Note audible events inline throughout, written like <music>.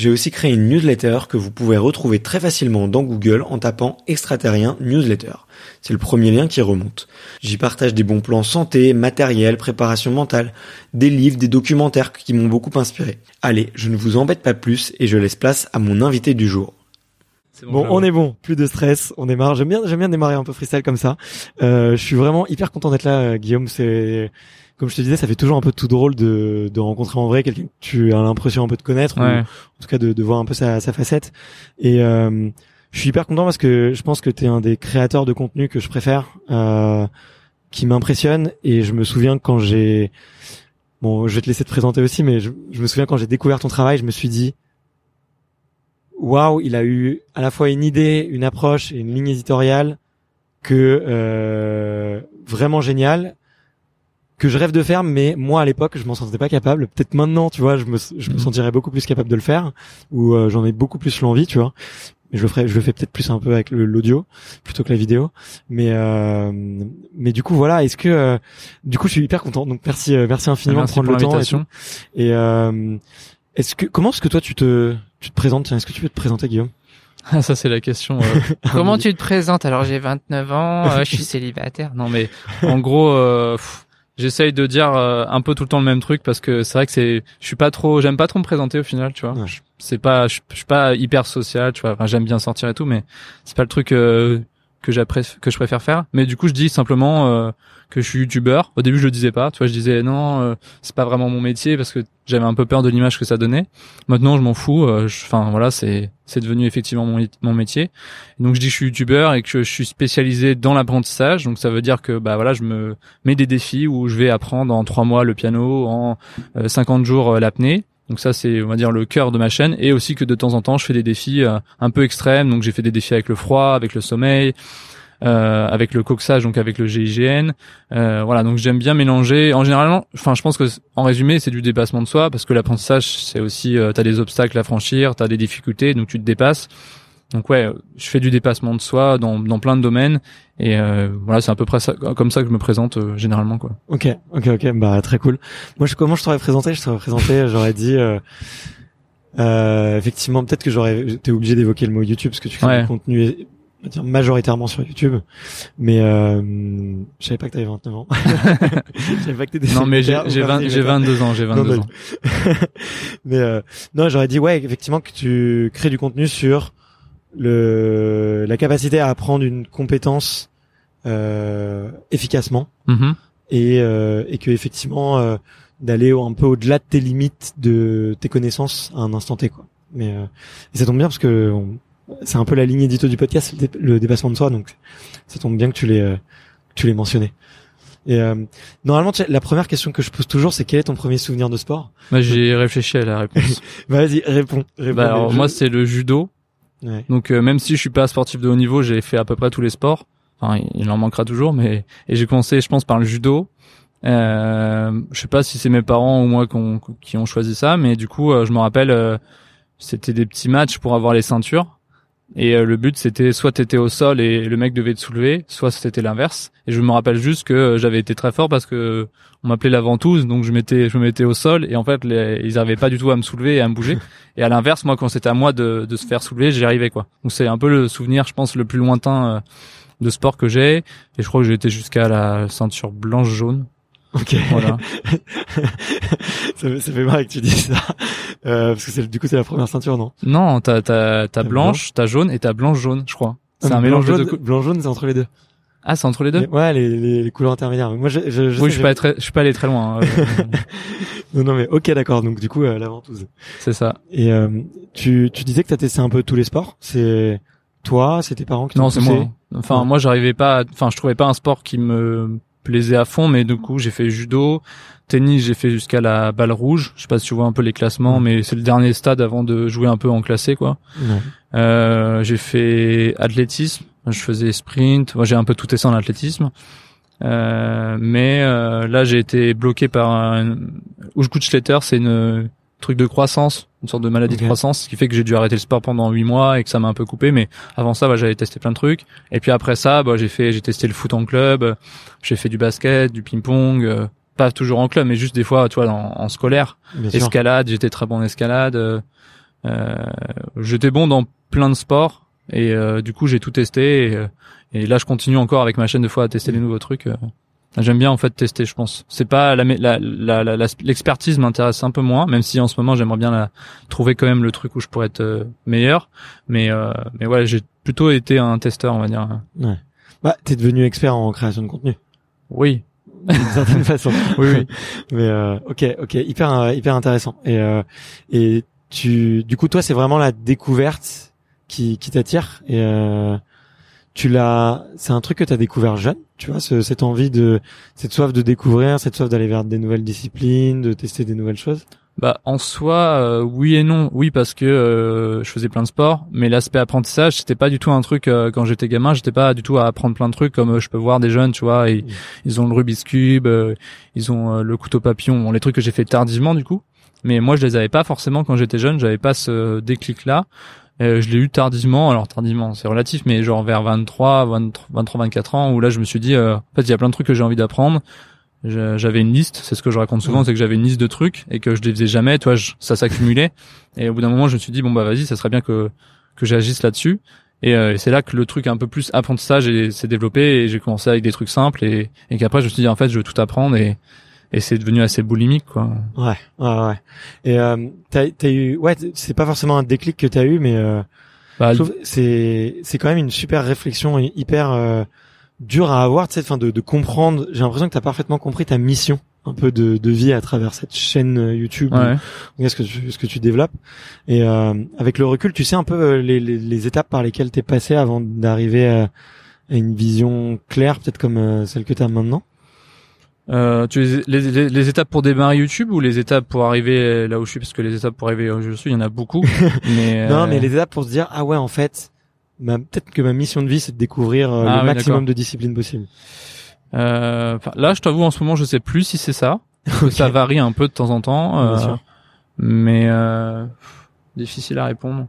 j'ai aussi créé une newsletter que vous pouvez retrouver très facilement dans Google en tapant extraterrien newsletter. C'est le premier lien qui remonte. J'y partage des bons plans santé, matériel, préparation mentale, des livres, des documentaires qui m'ont beaucoup inspiré. Allez, je ne vous embête pas plus et je laisse place à mon invité du jour. Bon, on est bon, plus de stress, on démarre. J'aime bien, j'aime bien démarrer un peu freestyle comme ça. Euh, je suis vraiment hyper content d'être là, euh, Guillaume. C'est comme je te disais, ça fait toujours un peu tout drôle de, de rencontrer en vrai quelqu'un que tu as l'impression un peu de connaître, ou en tout cas de, de voir un peu sa, sa facette. Et euh, je suis hyper content parce que je pense que tu es un des créateurs de contenu que je préfère, euh, qui m'impressionne. Et je me souviens quand j'ai, bon, je vais te laisser te présenter aussi, mais je, je me souviens quand j'ai découvert ton travail, je me suis dit, waouh, il a eu à la fois une idée, une approche et une ligne éditoriale que euh, vraiment géniale que je rêve de faire, mais moi à l'époque je m'en sentais pas capable. Peut-être maintenant, tu vois, je me, je me mhm. sentirais beaucoup plus capable de le faire, ou euh, j'en ai beaucoup plus l'envie, tu vois. Mais je le ferai, je le fais peut-être plus un peu avec l'audio plutôt que la vidéo. Mais euh, mais du coup voilà, est-ce que euh, du coup je suis hyper content. Donc merci merci infiniment de prendre le temps et, et est-ce que comment est-ce que toi tu te tu te présentes? Est-ce que tu peux te présenter Guillaume? Ah, ça c'est la question. <laughs> Comment tu te présentes? Alors j'ai 29 ans, je suis célibataire. Non mais en gros, j'essaye de dire euh, un peu tout le temps le même truc parce que c'est vrai que c'est je suis pas trop j'aime pas trop me présenter au final tu vois. C'est pas je, suis pas hyper social tu vois. Enfin j'aime bien sortir et tout mais c'est pas le truc euh, que j'apprécie que je préfère faire. Mais du coup je dis simplement euh, que je suis youtubeur. Au début je le disais pas. Tu vois je disais non euh, c'est pas vraiment mon métier parce que j'avais un peu peur de l'image que ça donnait. Maintenant je m'en fous euh, enfin voilà c'est c'est devenu effectivement mon, mon métier. Donc je dis que je suis youtubeur et que je suis spécialisé dans l'apprentissage. Donc ça veut dire que bah voilà je me mets des défis où je vais apprendre en trois mois le piano en 50 jours l'apnée. Donc ça c'est on va dire le cœur de ma chaîne. Et aussi que de temps en temps je fais des défis euh, un peu extrêmes. Donc j'ai fait des défis avec le froid, avec le sommeil, euh, avec le coxage, donc avec le GIGN. Euh, voilà, donc j'aime bien mélanger. En général, enfin je pense que en résumé c'est du dépassement de soi parce que l'apprentissage c'est aussi euh, t'as des obstacles à franchir, t'as des difficultés, donc tu te dépasses. Donc ouais, je fais du dépassement de soi dans, dans plein de domaines et euh, voilà, c'est à peu près ça, comme ça que je me présente euh, généralement quoi. Ok, ok, ok, bah très cool. Moi, je, comment je t'aurais présenté? Je t'aurais présenté, j'aurais dit euh, euh, effectivement peut-être que j'aurais été obligé d'évoquer le mot YouTube parce que tu crées du contenu dire majoritairement sur YouTube. Mais euh, je savais pas que t'avais 29 ans. <laughs> Je savais pas que t'étais non mais j'ai j'ai 22 ans j'ai 22 ans. <laughs> Mais euh, non j'aurais dit ouais effectivement que tu crées du contenu sur le la capacité à apprendre une compétence euh, efficacement. Mhm. et, euh, et que effectivement euh, d'aller un peu au-delà de tes limites de tes connaissances à un instant T quoi. Mais euh, et ça tombe bien parce que on- c'est un peu la ligne édito du podcast, le, dé- le dépassement de soi, donc ça tombe bien que tu l'aies euh, que tu l'aies mentionné. Et euh, normalement, tu sais, la première question que je pose toujours, c'est quel est ton premier souvenir de sport? Bah, j'ai réfléchi à la réponse. <laughs> Bah, Vas-y, réponds. réponds bah, alors, moi, c'est le judo. Ouais. Donc, euh, même si je suis pas sportif de haut niveau, j'ai fait à peu près tous les sports. Enfin, il en manquera toujours, mais et j'ai commencé, je pense, par le judo. Euh, je sais pas si c'est mes parents ou moi qu'on- qui ont choisi ça, mais du coup, euh, je me rappelle, euh, c'était des petits matchs pour avoir les ceintures. Et euh, le but, c'était soit t'étais au sol et le mec devait te soulever, soit c'était l'inverse. Et je me rappelle juste que euh, j'avais été très fort parce que on m'appelait la ventouse, donc je m'étais, je me mettais au sol et en fait, les, ils arrivaient pas du tout à me soulever et à me bouger. <laughs> Et à l'inverse, moi, quand c'était à moi de, de se faire soulever, j'y arrivais quoi. Donc c'est un peu le souvenir, je pense, le plus lointain euh, de sport que j'ai. Et je crois que j'ai été jusqu'à la ceinture blanche-jaune. Ok. Voilà. ça, <laughs> me- ça fait marrer que tu dis ça. Euh, parce que c'est, du coup, c'est la première ceinture, non? Non, t'as t'as t'as T'as blanche, t'as jaune et t'as blanche-jaune, je crois. C'est Ah, un mais mélange de blanc-jaune, deux. cou- Blanc-jaune, c'est entre les deux. Ah, c'est entre les deux? Les- ouais, les, les, les couleurs intermédiaires. Moi, je, je, je oui, sais, je suis pas très, je suis pas allé très loin. hein. <laughs> Euh, Non, non, mais ok, d'accord. Donc, du coup, euh, la ventouse. c'est ça. Et euh, tu, tu disais que t'as testé un peu tous les sports. C'est toi, c'est tes parents qui t'ont Non, c'est moi. Enfin, Ouais. moi, j'arrivais pas. à- Enfin, je trouvais pas un sport qui me plaisait à fond, mais du coup, j'ai fait judo, tennis, j'ai fait jusqu'à la balle rouge. Je sais pas si tu vois un peu les classements, mais c'est le dernier stade avant de jouer un peu en classé, quoi. Euh, j'ai fait athlétisme. Je faisais sprint. J'ai un peu tout testé en athlétisme. Euh, mais euh, là, j'ai été bloqué par un Ushgutschletter, c'est une truc de croissance, une sorte de maladie de croissance, ce qui fait que j'ai dû arrêter le sport pendant huit mois et que ça m'a un peu coupé. Mais avant ça, bah, j'avais testé plein de trucs. Et puis après ça, bah, j'ai fait, j'ai testé le foot en club, j'ai fait du basket, du ping-pong, euh, pas toujours en club, mais juste des fois, tu vois, en, en scolaire. Bien. Escalade, j'étais très bon en escalade. euh, euh, j'étais bon dans plein de sports et euh, du coup j'ai tout testé et, et là je continue encore avec ma chaîne de fois à tester les nouveaux trucs. J'aime bien en fait tester, je pense. C'est pas la, la, la, la- la- l'expertise m'intéresse un peu moins, même si en ce moment j'aimerais bien la, trouver quand même le truc où je pourrais être euh, meilleur. Mais euh, mais ouais, j'ai plutôt été un testeur, on va dire. Bah, t'es devenu expert en création de contenu, Oui, d'une certaine façon. <laughs> oui, oui. Mais euh, ok, ok, hyper, euh, hyper intéressant. Et euh, et tu, du coup, toi, c'est vraiment la découverte qui qui t'attire. Et euh, tu l'as, c'est un truc que t'as découvert jeune, tu vois, ce, cette envie de, cette soif de découvrir, cette soif d'aller vers des nouvelles disciplines, de tester des nouvelles choses? Bah en soi euh, oui et non oui parce que euh, je faisais plein de sports mais l'aspect apprentissage c'était pas du tout un truc euh, quand j'étais gamin j'étais pas du tout à apprendre plein de trucs comme euh, je peux voir des jeunes tu vois et, Mm. ils ont le Rubik's cube euh, ils ont euh, le couteau papillon bon, les trucs que j'ai fait tardivement du coup mais moi je les avais pas forcément quand j'étais jeune j'avais pas ce déclic là je l'ai eu tardivement alors tardivement c'est relatif mais genre vers 23 23 23 24 ans où là je me suis dit euh, en fait il y a plein de trucs que j'ai envie d'apprendre j'avais une liste, c'est ce que je raconte souvent, Ouais. c'est que j'avais une liste de trucs et que je les faisais jamais, toi, je- ça s'accumulait. Et au bout d'un moment, je me suis dit bon bah vas-y, ça serait bien que que j'agisse là-dessus. Et, euh, et c'est là que le truc un peu plus apprentissage est- s'est développé et j'ai commencé avec des trucs simples et, et qu'après je me suis dit en fait je veux tout apprendre et et c'est devenu assez boulimique quoi. Ouais, ouais, ouais. Et euh, t'as, t'as eu, ouais, c'est pas forcément un déclic que t'as eu, mais euh, Bah, je trouve que c'est c'est quand même une super réflexion hy- hyper euh, dure à avoir, tu sais, enfin de, de comprendre. J'ai l'impression que t'as parfaitement compris ta mission un peu de, de vie à travers cette chaîne euh, YouTube, ouais. ou ce que tu, ce que tu développes. Et euh, avec le recul, tu sais un peu euh, les, les, les étapes par lesquelles t'es passé avant d'arriver à, à une vision claire, peut-être comme euh, celle que t'as maintenant? Euh, tu les, les, les, les étapes pour démarrer YouTube ou les étapes pour arriver là où je suis? Parce que les étapes pour arriver là où je suis, il y en a beaucoup. <laughs> mais Non, euh, mais les étapes pour se dire ah ouais en fait, ma- peut-être que ma mission de vie c'est de découvrir euh, Ah le oui, maximum d'accord. de disciplines possibles. euh, là, je t'avoue en ce moment, je sais plus si c'est ça. <laughs> Ça varie un peu de temps en temps. Bien euh, sûr. mais euh, difficile à répondre.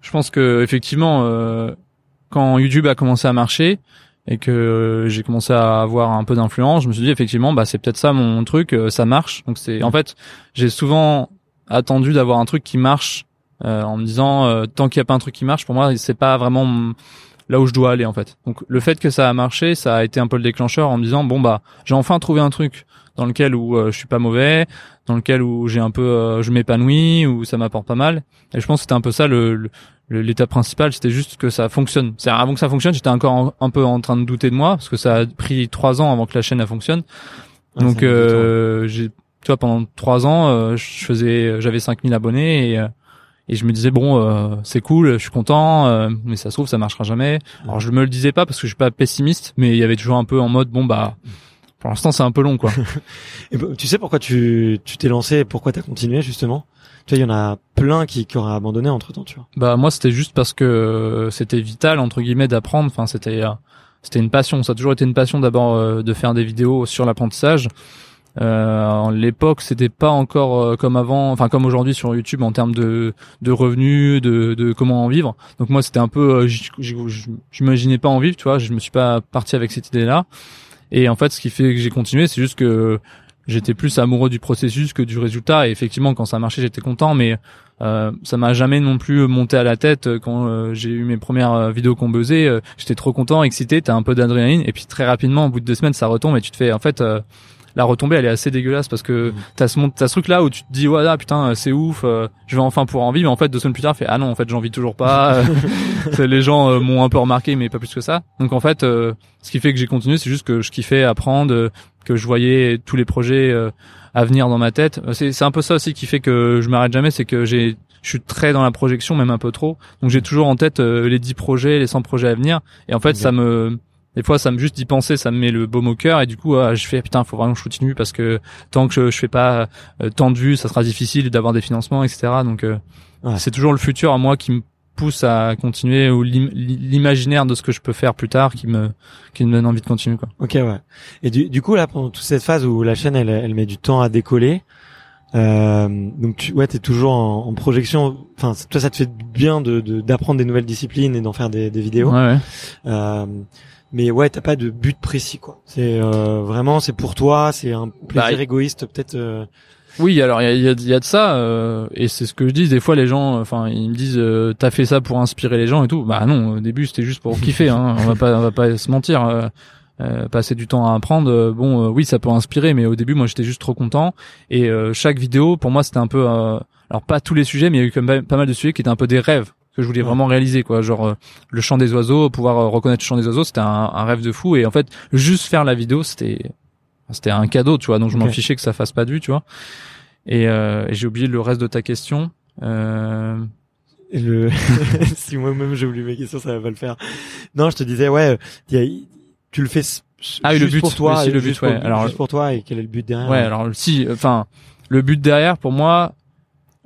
Je pense que effectivement, euh, quand YouTube a commencé à marcher et que euh, j'ai commencé à avoir un peu d'influence, je me suis dit effectivement, bah c'est peut-être ça mon truc, euh, ça marche. Donc c'est en fait, j'ai souvent attendu d'avoir un truc qui marche euh, en me disant euh, tant qu'il n'y a pas un truc qui marche, pour moi c'est pas vraiment là où je dois aller en fait. Donc le fait que ça a marché, ça a été un peu le déclencheur en me disant bon bah j'ai enfin trouvé un truc dans lequel où euh, je suis pas mauvais, dans lequel où j'ai un peu euh, je m'épanouis, où ça m'apporte pas mal. Et je pense que c'était un peu ça le, l'étape principale, c'était juste que ça fonctionne. C'est avant que ça fonctionne, j'étais encore un peu en train de douter de moi parce que ça a pris trois ans avant que la chaîne elle fonctionne. Donc euh, j'ai tu vois pendant trois ans, euh, je faisais j'avais 5000 abonnés et et je me disais bon euh, c'est cool je suis content euh, mais ça se trouve ça marchera jamais alors je me le disais pas parce que je suis pas pessimiste mais il y avait toujours un peu en mode bon bah pour l'instant c'est un peu long quoi <laughs> et bah, tu sais pourquoi tu tu t'es lancé et pourquoi t'as continué justement? Tu vois il y en a plein qui, qui auraient abandonné entre temps tu vois bah moi c'était juste parce que c'était vital entre guillemets d'apprendre enfin c'était euh, c'était une passion ça a toujours été une passion d'abord de faire des vidéos sur l'apprentissage euh, l'époque, c'était pas encore euh, comme avant, enfin comme aujourd'hui sur YouTube en termes de, de revenus, de, de comment en vivre. Donc moi, c'était un peu, euh, j'imaginais pas en vivre, tu vois. Je me suis pas parti avec cette idée-là. Et en fait, ce qui fait que j'ai continué, c'est juste que j'étais plus amoureux du processus que du résultat. Et effectivement, quand ça marchait, j'étais content, mais euh, ça m'a jamais non plus monté à la tête quand euh, j'ai eu mes premières vidéos qu'on buzzait. j'étais trop content, excité, t'as un peu d'adrénaline, et puis très rapidement, au bout de deux semaines, ça retombe et tu te fais, en fait, la retombée elle est assez dégueulasse parce que mmh. t'as ce t'as ce truc là où tu te dis ouais ah, putain c'est ouf euh, je vais enfin pouvoir en vivre. Mais en fait deux semaines plus tard fait ah non en fait j'en vis toujours pas. <laughs> <laughs> Les gens euh, m'ont un peu remarqué mais pas plus que ça. Donc en fait euh, ce qui fait que j'ai continué c'est juste que je kiffais apprendre que je voyais tous les projets à venir dans ma tête. C'est c'est un peu ça aussi qui fait que je m'arrête jamais c'est que j'ai je suis très dans la projection même un peu trop. Donc j'ai toujours en tête les 10 projets les 100 projets à venir. Et en fait ça me des fois ça me juste d'y penser ça me met le baume au cœur. Et du coup ah, je fais putain faut vraiment que je continue parce que tant que je, je fais pas euh, tant de vues ça sera difficile d'avoir des financements etc donc euh, c'est toujours le futur à moi qui me pousse à continuer ou l'imaginaire de ce que je peux faire plus tard qui me qui me donne envie de continuer quoi. Ok ouais. Et du, du coup là pendant toute cette phase où la chaîne elle, elle met du temps à décoller euh, donc tu ouais t'es toujours en, en projection. Enfin toi ça te fait bien de d'apprendre des nouvelles disciplines et d'en faire des, des vidéos. Ouais, ouais. Euh, mais ouais t'as pas de but précis quoi. C'est euh, vraiment c'est pour toi c'est un plaisir bah, égoïste peut-être euh... oui alors il y a, y, a, y a, de ça euh, et c'est ce que je dis. Des fois les gens enfin ils me disent euh, t'as fait ça pour inspirer les gens et tout. Bah non au début c'était juste pour kiffer hein. On va pas on va pas se mentir euh, euh, passer du temps à apprendre. Bon oui ça peut inspirer mais au début moi j'étais juste trop content. Et chaque vidéo pour moi c'était un peu alors pas tous les sujets mais il y a eu quand même pas mal de sujets qui étaient un peu des rêves que je voulais vraiment réaliser quoi. Genre euh, le chant des oiseaux pouvoir euh, reconnaître le chant des oiseaux c'était un, un, rêve de fou. Et en fait juste faire la vidéo c'était c'était un cadeau tu vois. Donc je m'en fichais que ça fasse pas de vue tu vois. Et, euh, et j'ai oublié le reste de ta question. Euh... le <laughs> <laughs> si moi-même j'ai oublié ma question ça va pas le faire. Non je te disais ouais y a, tu le fais ah oui, le but. pour toi le but ouais. alors juste pour toi et quel est le but derrière. Ouais alors si enfin le but derrière pour moi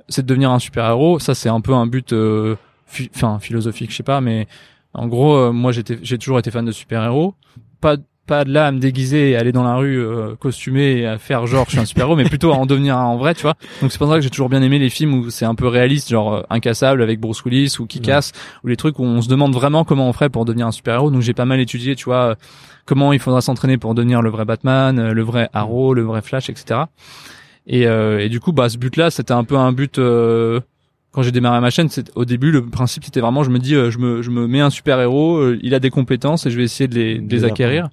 c'est de devenir un super héros ça c'est un peu un but euh, enfin philosophique, je sais pas, mais en gros, euh, moi j'étais, j'ai toujours été fan de super-héros. Pas pas de là à me déguiser et aller dans la rue euh, costumé et à faire genre je suis un super-héros, mais plutôt à en devenir un en vrai, tu vois. Donc c'est pour ça que j'ai toujours bien aimé les films où c'est un peu réaliste, genre euh, Incassable avec Bruce Willis ou qui casse, ou les trucs où on se demande vraiment comment on ferait pour devenir un super-héros. Donc j'ai pas mal étudié, tu vois, comment il faudra s'entraîner pour devenir le vrai Batman, le vrai Arrow, le vrai Flash, etc. Et, et du coup, bah ce but-là, c'était un peu un but quand j'ai démarré ma chaîne, c'est au début le principe c'était vraiment je me dis euh, je me je me mets un super héros, euh, il a des compétences et je vais essayer de les, de les acquérir.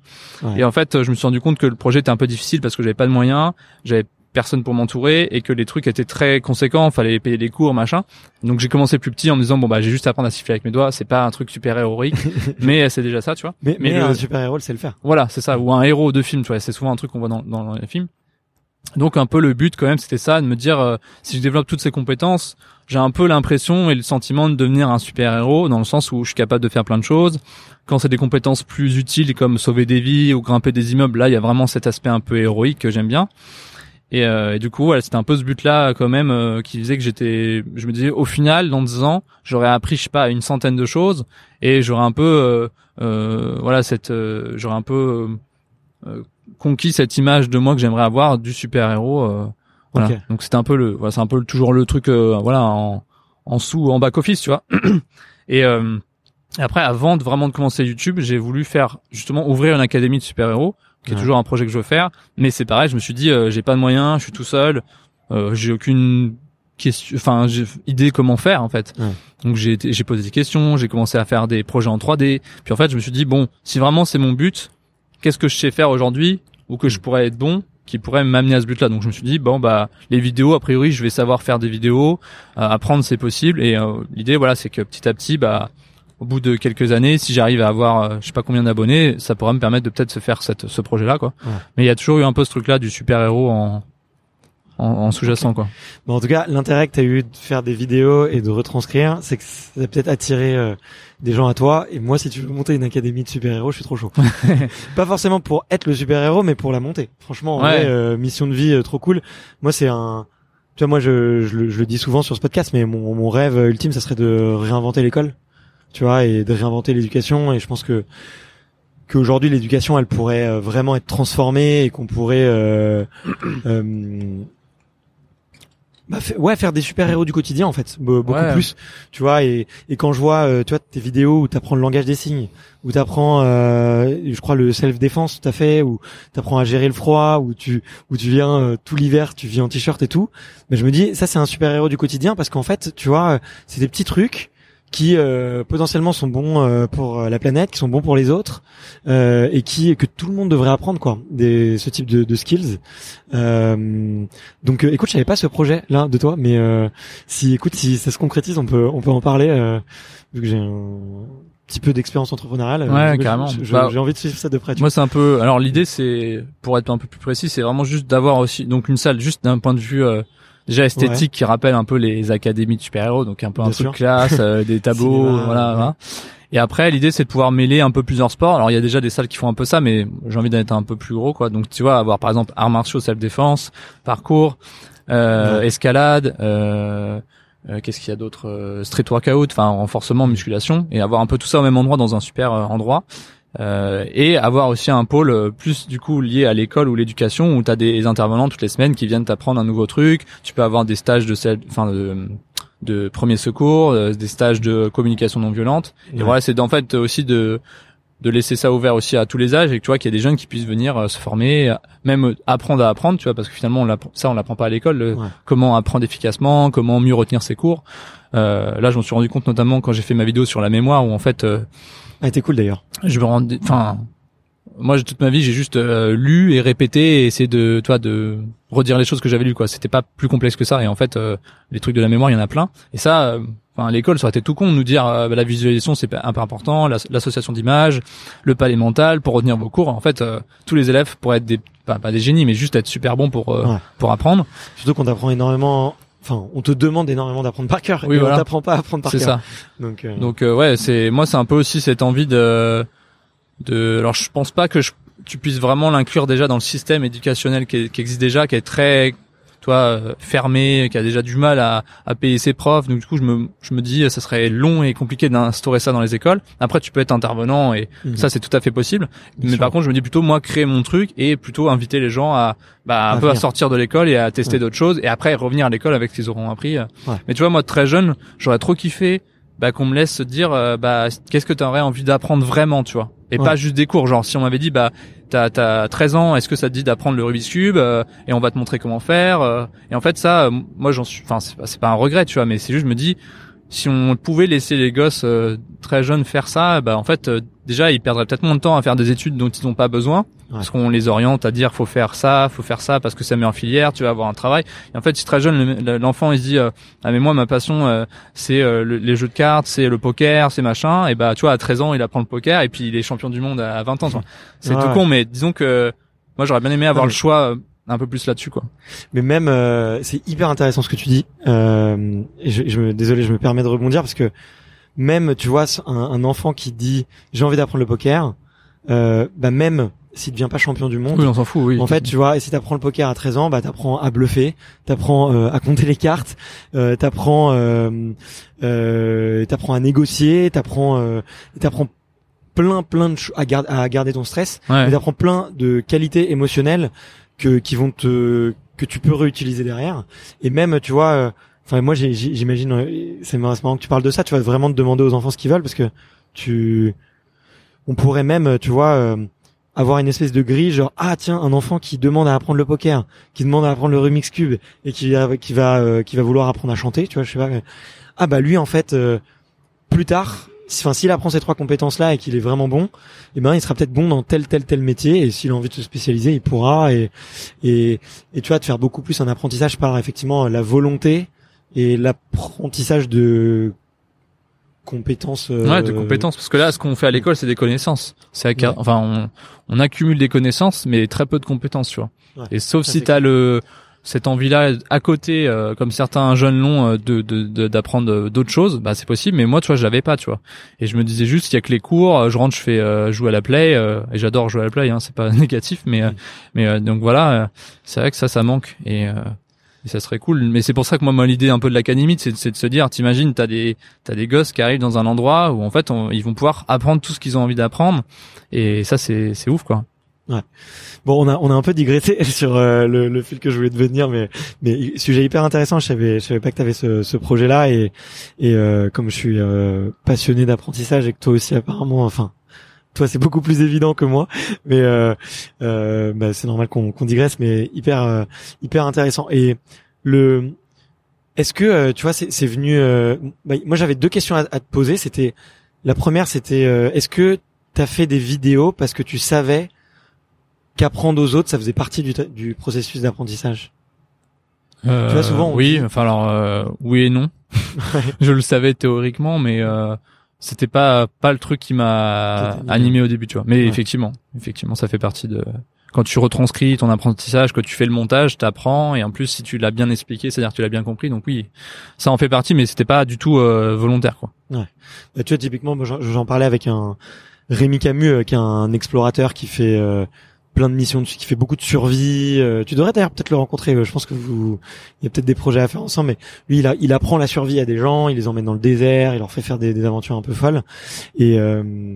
Et en fait, je me suis rendu compte que le projet était un peu difficile parce que j'avais pas de moyens, j'avais personne pour m'entourer et que les trucs étaient très conséquents, fallait payer des cours, machin. Donc j'ai commencé plus petit en me disant bon bah j'ai juste à apprendre à siffler avec mes doigts, c'est pas un truc super héroïque, <laughs> mais c'est déjà ça, tu vois. Mais, mais, un super héros, c'est le faire. Voilà, c'est ça ou un héros de film, tu vois, c'est souvent un truc qu'on voit dans, dans les films. Donc un peu le but quand même c'était ça de me dire euh, si je développe toutes ces compétences, j'ai un peu l'impression et le sentiment de devenir un super-héros dans le sens où je suis capable de faire plein de choses. Quand c'est des compétences plus utiles comme sauver des vies ou grimper des immeubles, là il y a vraiment cet aspect un peu héroïque que j'aime bien. Et, euh, du coup, voilà, c'était un peu ce but-là quand même euh, qui faisait que j'étais, je me disais, au final, dans 10 ans, j'aurais appris, je sais pas, une centaine de choses et j'aurais un peu, euh, voilà, cette, j'aurais un peu conquis cette image de moi que j'aimerais avoir du super héros. Euh, voilà. Donc c'était un peu le, voilà, c'est un peu toujours le truc, euh, voilà, en, en sous, en back office, tu vois. <clears throat> et euh, après, avant de vraiment de commencer YouTube, j'ai voulu faire justement ouvrir une académie de super héros, qui est toujours un projet que je veux faire. Mais c'est pareil, je me suis dit, j'ai pas de moyens, je suis tout seul, j'ai aucune questions, enfin j'ai idée comment faire en fait. Ouais. Donc j'ai j'ai posé des questions, j'ai commencé à faire des projets en 3D. Puis en fait je me suis dit bon si vraiment c'est mon but, qu'est-ce que je sais faire aujourd'hui ou que je pourrais être bon qui pourrait m'amener à ce but-là. Donc je me suis dit bon bah les vidéos a priori je vais savoir faire des vidéos, euh, apprendre c'est possible et euh, l'idée voilà c'est que petit à petit bah au bout de quelques années, si j'arrive à avoir, euh, je sais pas combien d'abonnés, ça pourra me permettre de peut-être se faire cette, ce projet-là, quoi. Ouais. Mais il y a toujours eu un peu ce truc-là du super-héros en, en, en sous-jacent, quoi. Bon, en tout cas, l'intérêt que tu as eu de faire des vidéos et de retranscrire, c'est que ça a peut-être attiré euh, des gens à toi. Et moi, si tu veux monter une académie de super-héros, je suis trop chaud. <laughs> Pas forcément pour être le super-héros, mais pour la monter. Franchement, en Ouais. vrai, euh, mission de vie euh, trop cool. Moi, c'est un... Tu vois, moi, je, je, le- je le dis souvent sur ce podcast, mais mon, mon rêve ultime, ça serait de réinventer l'école. Tu vois, et de réinventer l'éducation. Et je pense que qu'aujourd'hui l'éducation elle pourrait euh, vraiment être transformée et qu'on pourrait euh, <clears throat> euh, bah, ouais faire des super héros du quotidien en fait be- beaucoup Ouais. plus tu vois et, et quand je vois euh, tu vois tes vidéos où t'apprends le langage des signes où t'apprends euh, je crois le self défense tout à fait où t'apprends à gérer le froid où tu où tu viens euh, tout l'hiver tu vis en t-shirt et tout mais je me dis ça c'est un super héros du quotidien parce qu'en fait tu vois euh, c'est des petits trucs qui euh, potentiellement sont bons euh, pour euh, la planète, qui sont bons pour les autres, euh, et qui que tout le monde devrait apprendre quoi, des ce type de, de skills. Euh, donc, euh, écoute, je savais pas ce projet là de toi, mais euh, si écoute, si ça se concrétise, on peut on peut en parler euh, vu que j'ai un petit peu d'expérience entrepreneuriale. Ouais, carrément. Bah, j'ai envie de suivre ça de près. tu Moi, c'est un peu. Alors, l'idée, c'est pour être un peu plus précis, c'est vraiment juste d'avoir aussi donc une salle juste d'un point de vue euh, déjà esthétique qui rappelle un peu les académies de super-héros, donc un peu un Bien truc sûr. classe, euh, des <laughs> tableaux, Cinéma, voilà. ouais. voilà. Et après, l'idée, c'est de pouvoir mêler un peu plusieurs sports. Alors, il y a déjà des salles qui font un peu ça, mais j'ai envie d'être un peu plus gros, quoi. Donc, tu vois, avoir par exemple arts martiaux, self-défense, parcours, euh, Ouais. escalade. Euh, euh, Qu'est-ce qu'il y a d'autre Euh, Street workout, enfin renforcement, musculation, et avoir un peu tout ça au même endroit dans un super euh, endroit. Euh, et avoir aussi un pôle euh, plus du coup lié à l'école ou l'éducation où tu as des intervenants toutes les semaines qui viennent t'apprendre un nouveau truc. Tu peux avoir des stages de enfin de, de premier secours, euh, des stages de communication non violente. Et voilà, c'est en fait aussi de de laisser ça ouvert aussi à tous les âges et que tu vois qu'il y a des jeunes qui puissent venir euh, se former, même apprendre à apprendre, tu vois, parce que finalement on ça on l'apprend pas à l'école, le- Ouais. comment apprendre efficacement, comment mieux retenir ses cours. Euh, là, je m'en suis rendu compte notamment quand j'ai fait ma vidéo sur la mémoire où en fait euh, Ah, t'es cool d'ailleurs. je me rendais enfin moi toute ma vie j'ai juste euh, lu et répété et essayé de toi de redire les choses que j'avais lues quoi c'était pas plus complexe que ça et en fait euh, les trucs de la mémoire il y en a plein et ça euh, enfin à l'école ça aurait été tout con de nous dire euh, bah, la visualisation c'est un peu important l'as- l'association d'images le palais mental pour retenir vos cours en fait euh, tous les élèves pourraient être des pas, pas des génies mais juste être super bons pour Ouais. pour apprendre Surtout qu'on t'apprend énormément. Enfin, on te demande énormément d'apprendre par cœur. Oui, et voilà. on t'apprend pas à apprendre par c'est cœur. ça Donc, euh, Donc euh, ouais, c'est moi c'est un peu aussi cette envie de de alors je pense pas que je, tu puisses vraiment l'inclure déjà dans le système éducationnel qui, est- qui existe déjà qui est très euh, fermé, qui a déjà du mal à, à payer ses profs. Donc du coup, je me je me dis ça serait long et compliqué d'instaurer ça dans les écoles. Après tu peux être intervenant et Mhm. ça c'est tout à fait possible. Bien Mais sûr. par contre, je me dis plutôt moi créer mon truc et plutôt inviter les gens à bah un À peu à sortir de l'école et à tester Ouais. d'autres choses et après revenir à l'école avec ce qu'ils auront appris. Ouais. Mais tu vois moi très jeune, j'aurais trop kiffé bah qu'on me laisse se dire euh, bah qu'est-ce que tu aurais envie d'apprendre vraiment, tu vois? Et Ouais. pas juste des cours, genre si on m'avait dit bah t'as t'as 13 ans, est-ce que ça te dit d'apprendre le Rubik's cube euh, et on va te montrer comment faire euh, et en fait ça euh, moi j'en suis enfin c'est pas, c'est pas un regret, tu vois, mais c'est juste je me dis si on pouvait laisser les gosses euh, très jeunes faire ça, bah en fait euh, déjà ils perdraient peut-être moins de temps à faire des études dont ils n'ont pas besoin parce qu'on les oriente à dire faut faire ça, faut faire ça parce que ça met en filière, tu vas avoir un travail. Et en fait, si très jeune le- l'enfant il se dit euh, ah mais moi ma passion euh, c'est euh, le- les jeux de cartes, c'est le poker, c'est machin et bah tu vois à 13 ans, il apprend le poker et puis il est champion du monde à 20 ans. C'est Ouais, tout con mais disons que moi j'aurais bien aimé avoir le choix euh, un peu plus là-dessus quoi. Mais même, euh, c'est hyper intéressant ce que tu dis. Euh, je, je me, désolé, je me permets de rebondir parce que même, tu vois, un, un enfant qui dit j'ai envie d'apprendre le poker, euh, bah même s'il devient pas champion du monde, Oui, on s'en fout, oui. en fait, tu vois, et si t'apprends le poker à 13 ans, bah t'apprends à bluffer, t'apprends euh, à compter les cartes, euh, t'apprends, euh, euh, t'apprends à négocier, t'apprends, euh, t'apprends plein, plein de choses à, gar- à garder ton stress. Ouais. T'apprends plein de qualités émotionnelles que qui vont te que tu peux réutiliser derrière. Et même, tu vois, euh, enfin moi j'imagine, euh, c'est marrant que tu parles de ça. Tu vas vraiment te demander aux enfants ce qu'ils veulent parce que tu, on pourrait même, tu vois, euh, avoir une espèce de grille genre ah tiens un enfant qui demande à apprendre le poker, qui demande à apprendre le Rubik's cube et qui va qui va euh, qui va vouloir apprendre à chanter, tu vois, je sais pas. Ah bah lui en fait euh, plus tard, enfin s'il apprend ces trois compétences là et qu'il est vraiment bon, eh ben il sera peut-être bon dans tel tel tel métier et s'il a envie de se spécialiser, il pourra et et et tu vois de faire beaucoup plus un apprentissage par effectivement la volonté et l'apprentissage de compétences. Euh, ouais, de compétences. Parce que là, ce qu'on fait à l'école, c'est des connaissances. C'est enfin, on, on, accumule des connaissances, mais très peu de compétences, tu vois. Et sauf si t'as le cette envie-là à côté, euh, comme certains jeunes l'ont, euh, de d'apprendre d'autres choses, bah c'est possible. Mais moi, tu vois, je l'avais pas, tu vois. Et je me disais juste, il y a que les cours. Je rentre, je fais jouer à la play, et j'adore jouer à la play. Hein, c'est pas <laughs> négatif, mais mais donc voilà, c'est vrai que ça, ça manque. Et et ça serait cool. Mais c'est pour ça que moi, moi l'idée un peu de l'académie, c'est, c'est de se dire, t'imagines, t'as des, t'as des gosses qui arrivent dans un endroit où en fait, ils vont pouvoir apprendre tout ce qu'ils ont envie d'apprendre. Et ça, c'est, c'est ouf, quoi. Ouais. Bon, on a on a un peu digressé <laughs> sur euh, le, le, fil que je voulais devenir, mais mais sujet hyper intéressant. Je savais je savais pas que tu avais ce, ce projet-là et et euh, comme je suis euh, passionné d'apprentissage et que toi aussi apparemment, enfin toi, c'est beaucoup plus évident que moi, mais euh, euh, bah, c'est normal qu'on digresse, mais hyper euh, hyper intéressant. Et le, est-ce que tu vois, c'est venu. Euh, bah, moi, j'avais deux questions à, te poser. C'était la première, c'était est-ce que tu as fait des vidéos parce que tu savais qu'apprendre aux autres, ça faisait partie du, du processus d'apprentissage. tu vois souvent. Oui, enfin alors oui et non. <laughs> je le savais théoriquement, mais c'était pas pas le truc qui m'a animé au début tu vois mais effectivement effectivement ça fait partie de quand tu retranscris ton apprentissage que tu fais le montage t'apprends et en plus si tu l'as bien expliqué c'est à dire que tu l'as bien compris donc oui ça en fait partie mais c'était pas du tout euh, volontaire quoi ouais bah, tu vois typiquement j'en parlais avec un Rémi Camus euh, qui est un explorateur qui fait euh, plein de missions dessus, qui fait beaucoup de survie. Euh, tu devrais d'ailleurs peut-être le rencontrer. Euh, je pense que vous, il y a peut-être des projets à faire ensemble. Mais lui, il, a, il apprend la survie à des gens, il les emmène dans le désert, il leur fait faire des, des aventures un peu folles. Et euh,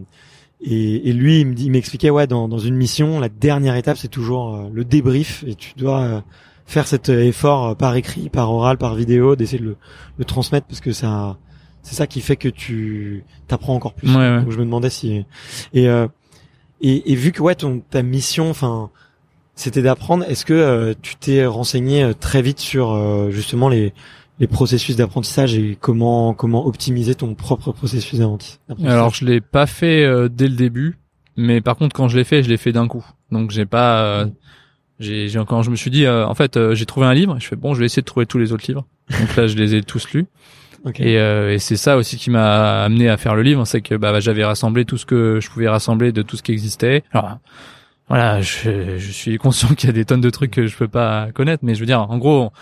et, et, lui, il me dit, il m'expliquait ouais, dans, dans une mission, la dernière étape, c'est toujours le débrief, et tu dois faire cet effort par écrit, par oral, par vidéo, d'essayer de le, le transmettre parce que ça, c'est ça qui fait que tu t'apprends encore plus. Donc je me demandais si et et, et vu que ouais, ton ta mission, enfin, c'était d'apprendre. Est-ce que euh, tu t'es renseigné euh, très vite sur euh, justement les les processus d'apprentissage et comment comment optimiser ton propre processus d'apprentissage? Alors je l'ai pas fait dès le début, mais par contre quand je l'ai fait, je l'ai fait d'un coup. Donc j'ai pas j'ai quand je me suis dit en fait j'ai trouvé un livre, je fais bon, je vais essayer de trouver tous les autres livres. Donc là je les ai tous lus. Et, euh, et c'est ça aussi qui m'a amené à faire le livre, c'est que bah, j'avais rassemblé tout ce que je pouvais rassembler de tout ce qui existait. Alors voilà, je, je suis conscient <laughs> qu'il y a des tonnes de trucs que je peux pas connaître, mais je veux dire, en gros,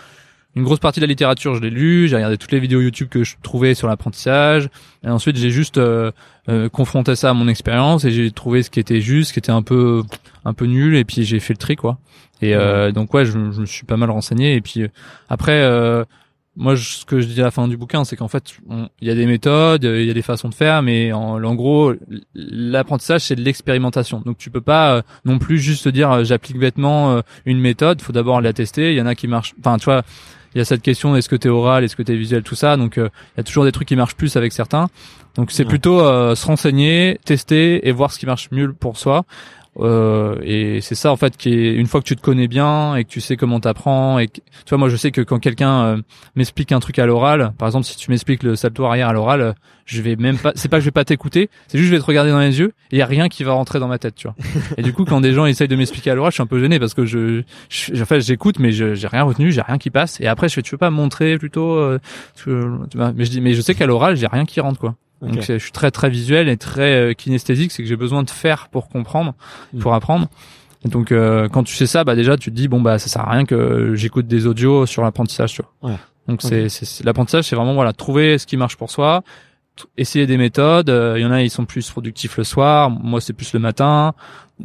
une grosse partie de la littérature, je l'ai lu, j'ai regardé toutes les vidéos YouTube que je trouvais sur l'apprentissage, et ensuite j'ai juste euh, euh, confronté ça à mon expérience et j'ai trouvé ce qui était juste, ce qui était un peu un peu nul, et puis j'ai fait le tri quoi. Et euh, donc ouais, je, je, me suis pas mal renseigné, et puis après moi, ce que je dis à la fin du bouquin, c'est qu'en fait, il y a des méthodes, il y a des façons de faire, mais en, en gros, l'apprentissage, c'est de l'expérimentation. Donc, tu peux pas euh, non plus juste dire, euh, j'applique bêtement euh, une méthode. faut d'abord la tester. Il y en a qui marchent. Enfin, tu vois, il y a cette question est-ce que t'es oral, est-ce que t'es visuel, tout ça. Donc, il y a toujours des trucs qui marchent plus avec certains. Donc, c'est plutôt se renseigner, tester et voir ce qui marche mieux pour soi. Euh, et c'est ça en fait qui est une fois que tu te connais bien et que tu sais comment t'apprends et tu vois moi je sais que quand quelqu'un euh, m'explique un truc à l'oral par exemple si tu m'expliques le salto arrière à l'oral je vais même pas c'est pas que je vais pas t'écouter c'est juste je vais te regarder dans les yeux et il y a rien qui va rentrer dans ma tête tu vois. <laughs> Et du coup quand des gens essayent de m'expliquer à l'oral je suis un peu gêné parce que je, je en fait j'écoute mais je j'ai rien retenu j'ai rien qui passe. Et après je fais tu veux pas me montrer plutôt euh, mais je dis mais je sais qu'à l'oral j'ai rien qui rentre quoi donc je suis très très visuel et très euh, kinesthésique, c'est que j'ai besoin de faire pour comprendre, mm. pour apprendre. Et donc euh, quand tu sais ça, bah déjà tu te dis bon bah ça sert à rien que j'écoute des audios sur l'apprentissage, tu vois. Ouais. Donc c'est l'apprentissage, c'est vraiment voilà trouver ce qui marche pour soi, essayer des méthodes. Euh, il y en a, ils sont plus productifs le soir. Moi, c'est plus le matin.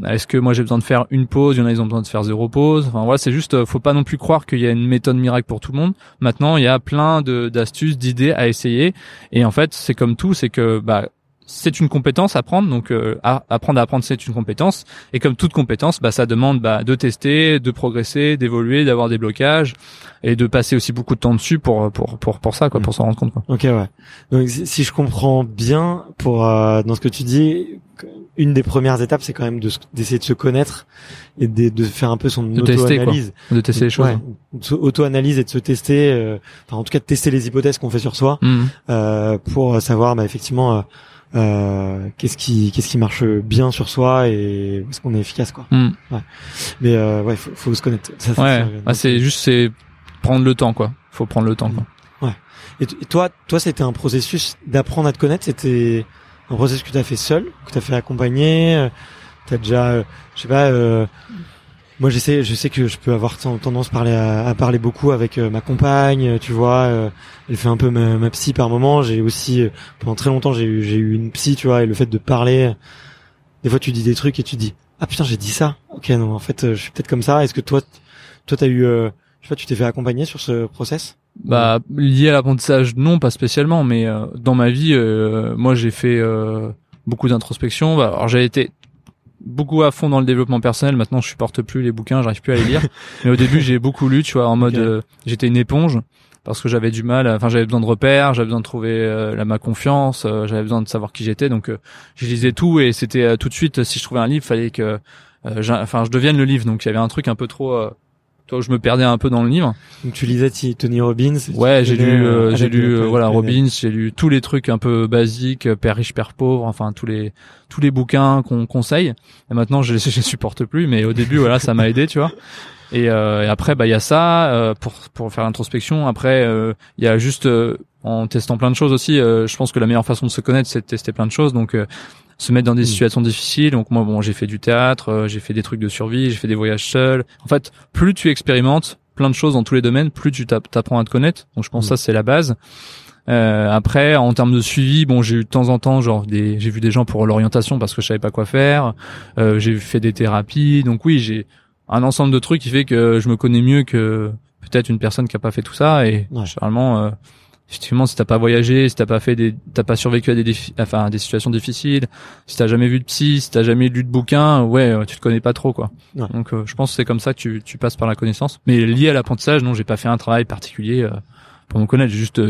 Est-ce que moi j'ai besoin de faire une pause? Il y en a, ils ont besoin de faire zéro pause. Enfin voilà, c'est juste, euh, faut pas non plus croire qu'il y a une méthode miracle pour tout le monde. Maintenant, il y a plein de d'astuces, d'idées à essayer. Et en fait, c'est comme tout, c'est que bah c'est une compétence à apprendre, donc euh, apprendre à apprendre c'est une compétence. Et comme toute compétence, bah, ça demande bah, de tester, de progresser, d'évoluer, d'avoir des blocages et de passer aussi beaucoup de temps dessus pour pour pour pour ça, quoi, pour mm. s'en rendre compte. Quoi. Ok, ouais. Donc si je comprends bien, pour euh, dans ce que tu dis, une des premières étapes, c'est quand même d'essayer de, se connaître et de, de faire un peu son auto-analyse. De tester les choses. auto-analyse et de se tester, euh, enfin en tout cas de tester les hypothèses qu'on fait sur soi mm. euh, pour savoir bah, effectivement euh, qu'est-ce qui qu'est-ce qui marche bien sur soi et est-ce qu'on est efficace quoi. Mm. Ouais. Mais euh, ouais, faut, faut se connaître. Ça, ouais. Ah, c'est juste c'est prendre le temps quoi. Faut prendre le temps quoi. Ouais. Et, toi, toi, c'était un processus d'apprendre à te connaître. C'était un processus que tu as fait seul, que tu as fait accompagner. Euh, t'as déjà, euh, je sais pas. Euh, moi, j'essaie, je sais que je peux avoir tendance à parler à, parler beaucoup avec ma compagne. Tu vois, elle fait un peu ma, psy par moment. J'ai aussi pendant très longtemps, j'ai eu, j'ai eu une psy, tu vois, et le fait de parler. Des fois, tu dis des trucs et tu dis, ah putain, j'ai dit ça. Ok, non, en fait, je suis peut-être comme ça. Est-ce que toi, toi, t'as eu, je sais tu t'es fait accompagner sur ce process? Bah lié à l'apprentissage, non, pas spécialement, mais euh, dans ma vie, euh, moi j'ai fait euh, beaucoup d'introspection. Bah, alors j'ai été beaucoup à fond dans le développement personnel. Maintenant, je supporte plus les bouquins, j'arrive plus à les lire. <laughs> mais au début, j'ai beaucoup lu, tu vois, en mode j'étais une éponge parce que j'avais du mal. Enfin, j'avais besoin de repères, j'avais besoin de trouver la ma confiance, j'avais besoin de savoir qui j'étais. Donc, je lisais tout et c'était tout de suite. Si je trouvais un livre, fallait que, enfin, je devienne le livre. Donc, il y avait un truc un peu trop toi je me perdais un peu dans le livre. Donc tu lisais Tony Robbins Ouais, j'ai lu euh, j'ai lu euh, voilà Robbins, j'ai lu tous les trucs un peu basiques, père riche père pauvre, enfin tous les tous les bouquins qu'on conseille. Et maintenant je <laughs> je les supporte plus mais au début voilà, ça m'a aidé, tu vois. Et, euh, et après bah il y a ça euh, pour pour faire l'introspection, après il y a juste en testant plein de choses aussi, je pense que la meilleure façon de se connaître c'est de tester plein de choses donc se mettre dans des mm. situations difficiles. Donc moi, bon, j'ai fait du théâtre, euh, j'ai fait des trucs de survie, j'ai fait des voyages seuls. En fait, plus tu expérimentes plein de choses dans tous les domaines, plus tu t'apprends à te connaître. Donc je pense que mm. ça c'est la base. Euh, après, en termes de suivi, bon, j'ai eu de temps en temps, genre, des, j'ai vu des gens pour l'orientation parce que je savais pas quoi faire. Euh, j'ai fait des thérapies, donc oui, j'ai un ensemble de trucs qui fait que je me connais mieux que peut-être une personne qui a pas fait tout ça. Et généralement, euh, effectivement si t'as pas voyagé si t'as pas fait des t'as pas survécu à des enfin des situations difficiles si t'as jamais vu de psy si t'as jamais lu de bouquin ouais euh, tu te connais pas trop quoi. Donc euh, je pense que c'est comme ça que tu, tu passes par la connaissance. Mais lié à l'apprentissage non j'ai pas fait un travail particulier euh, pour me connaître. J'ai juste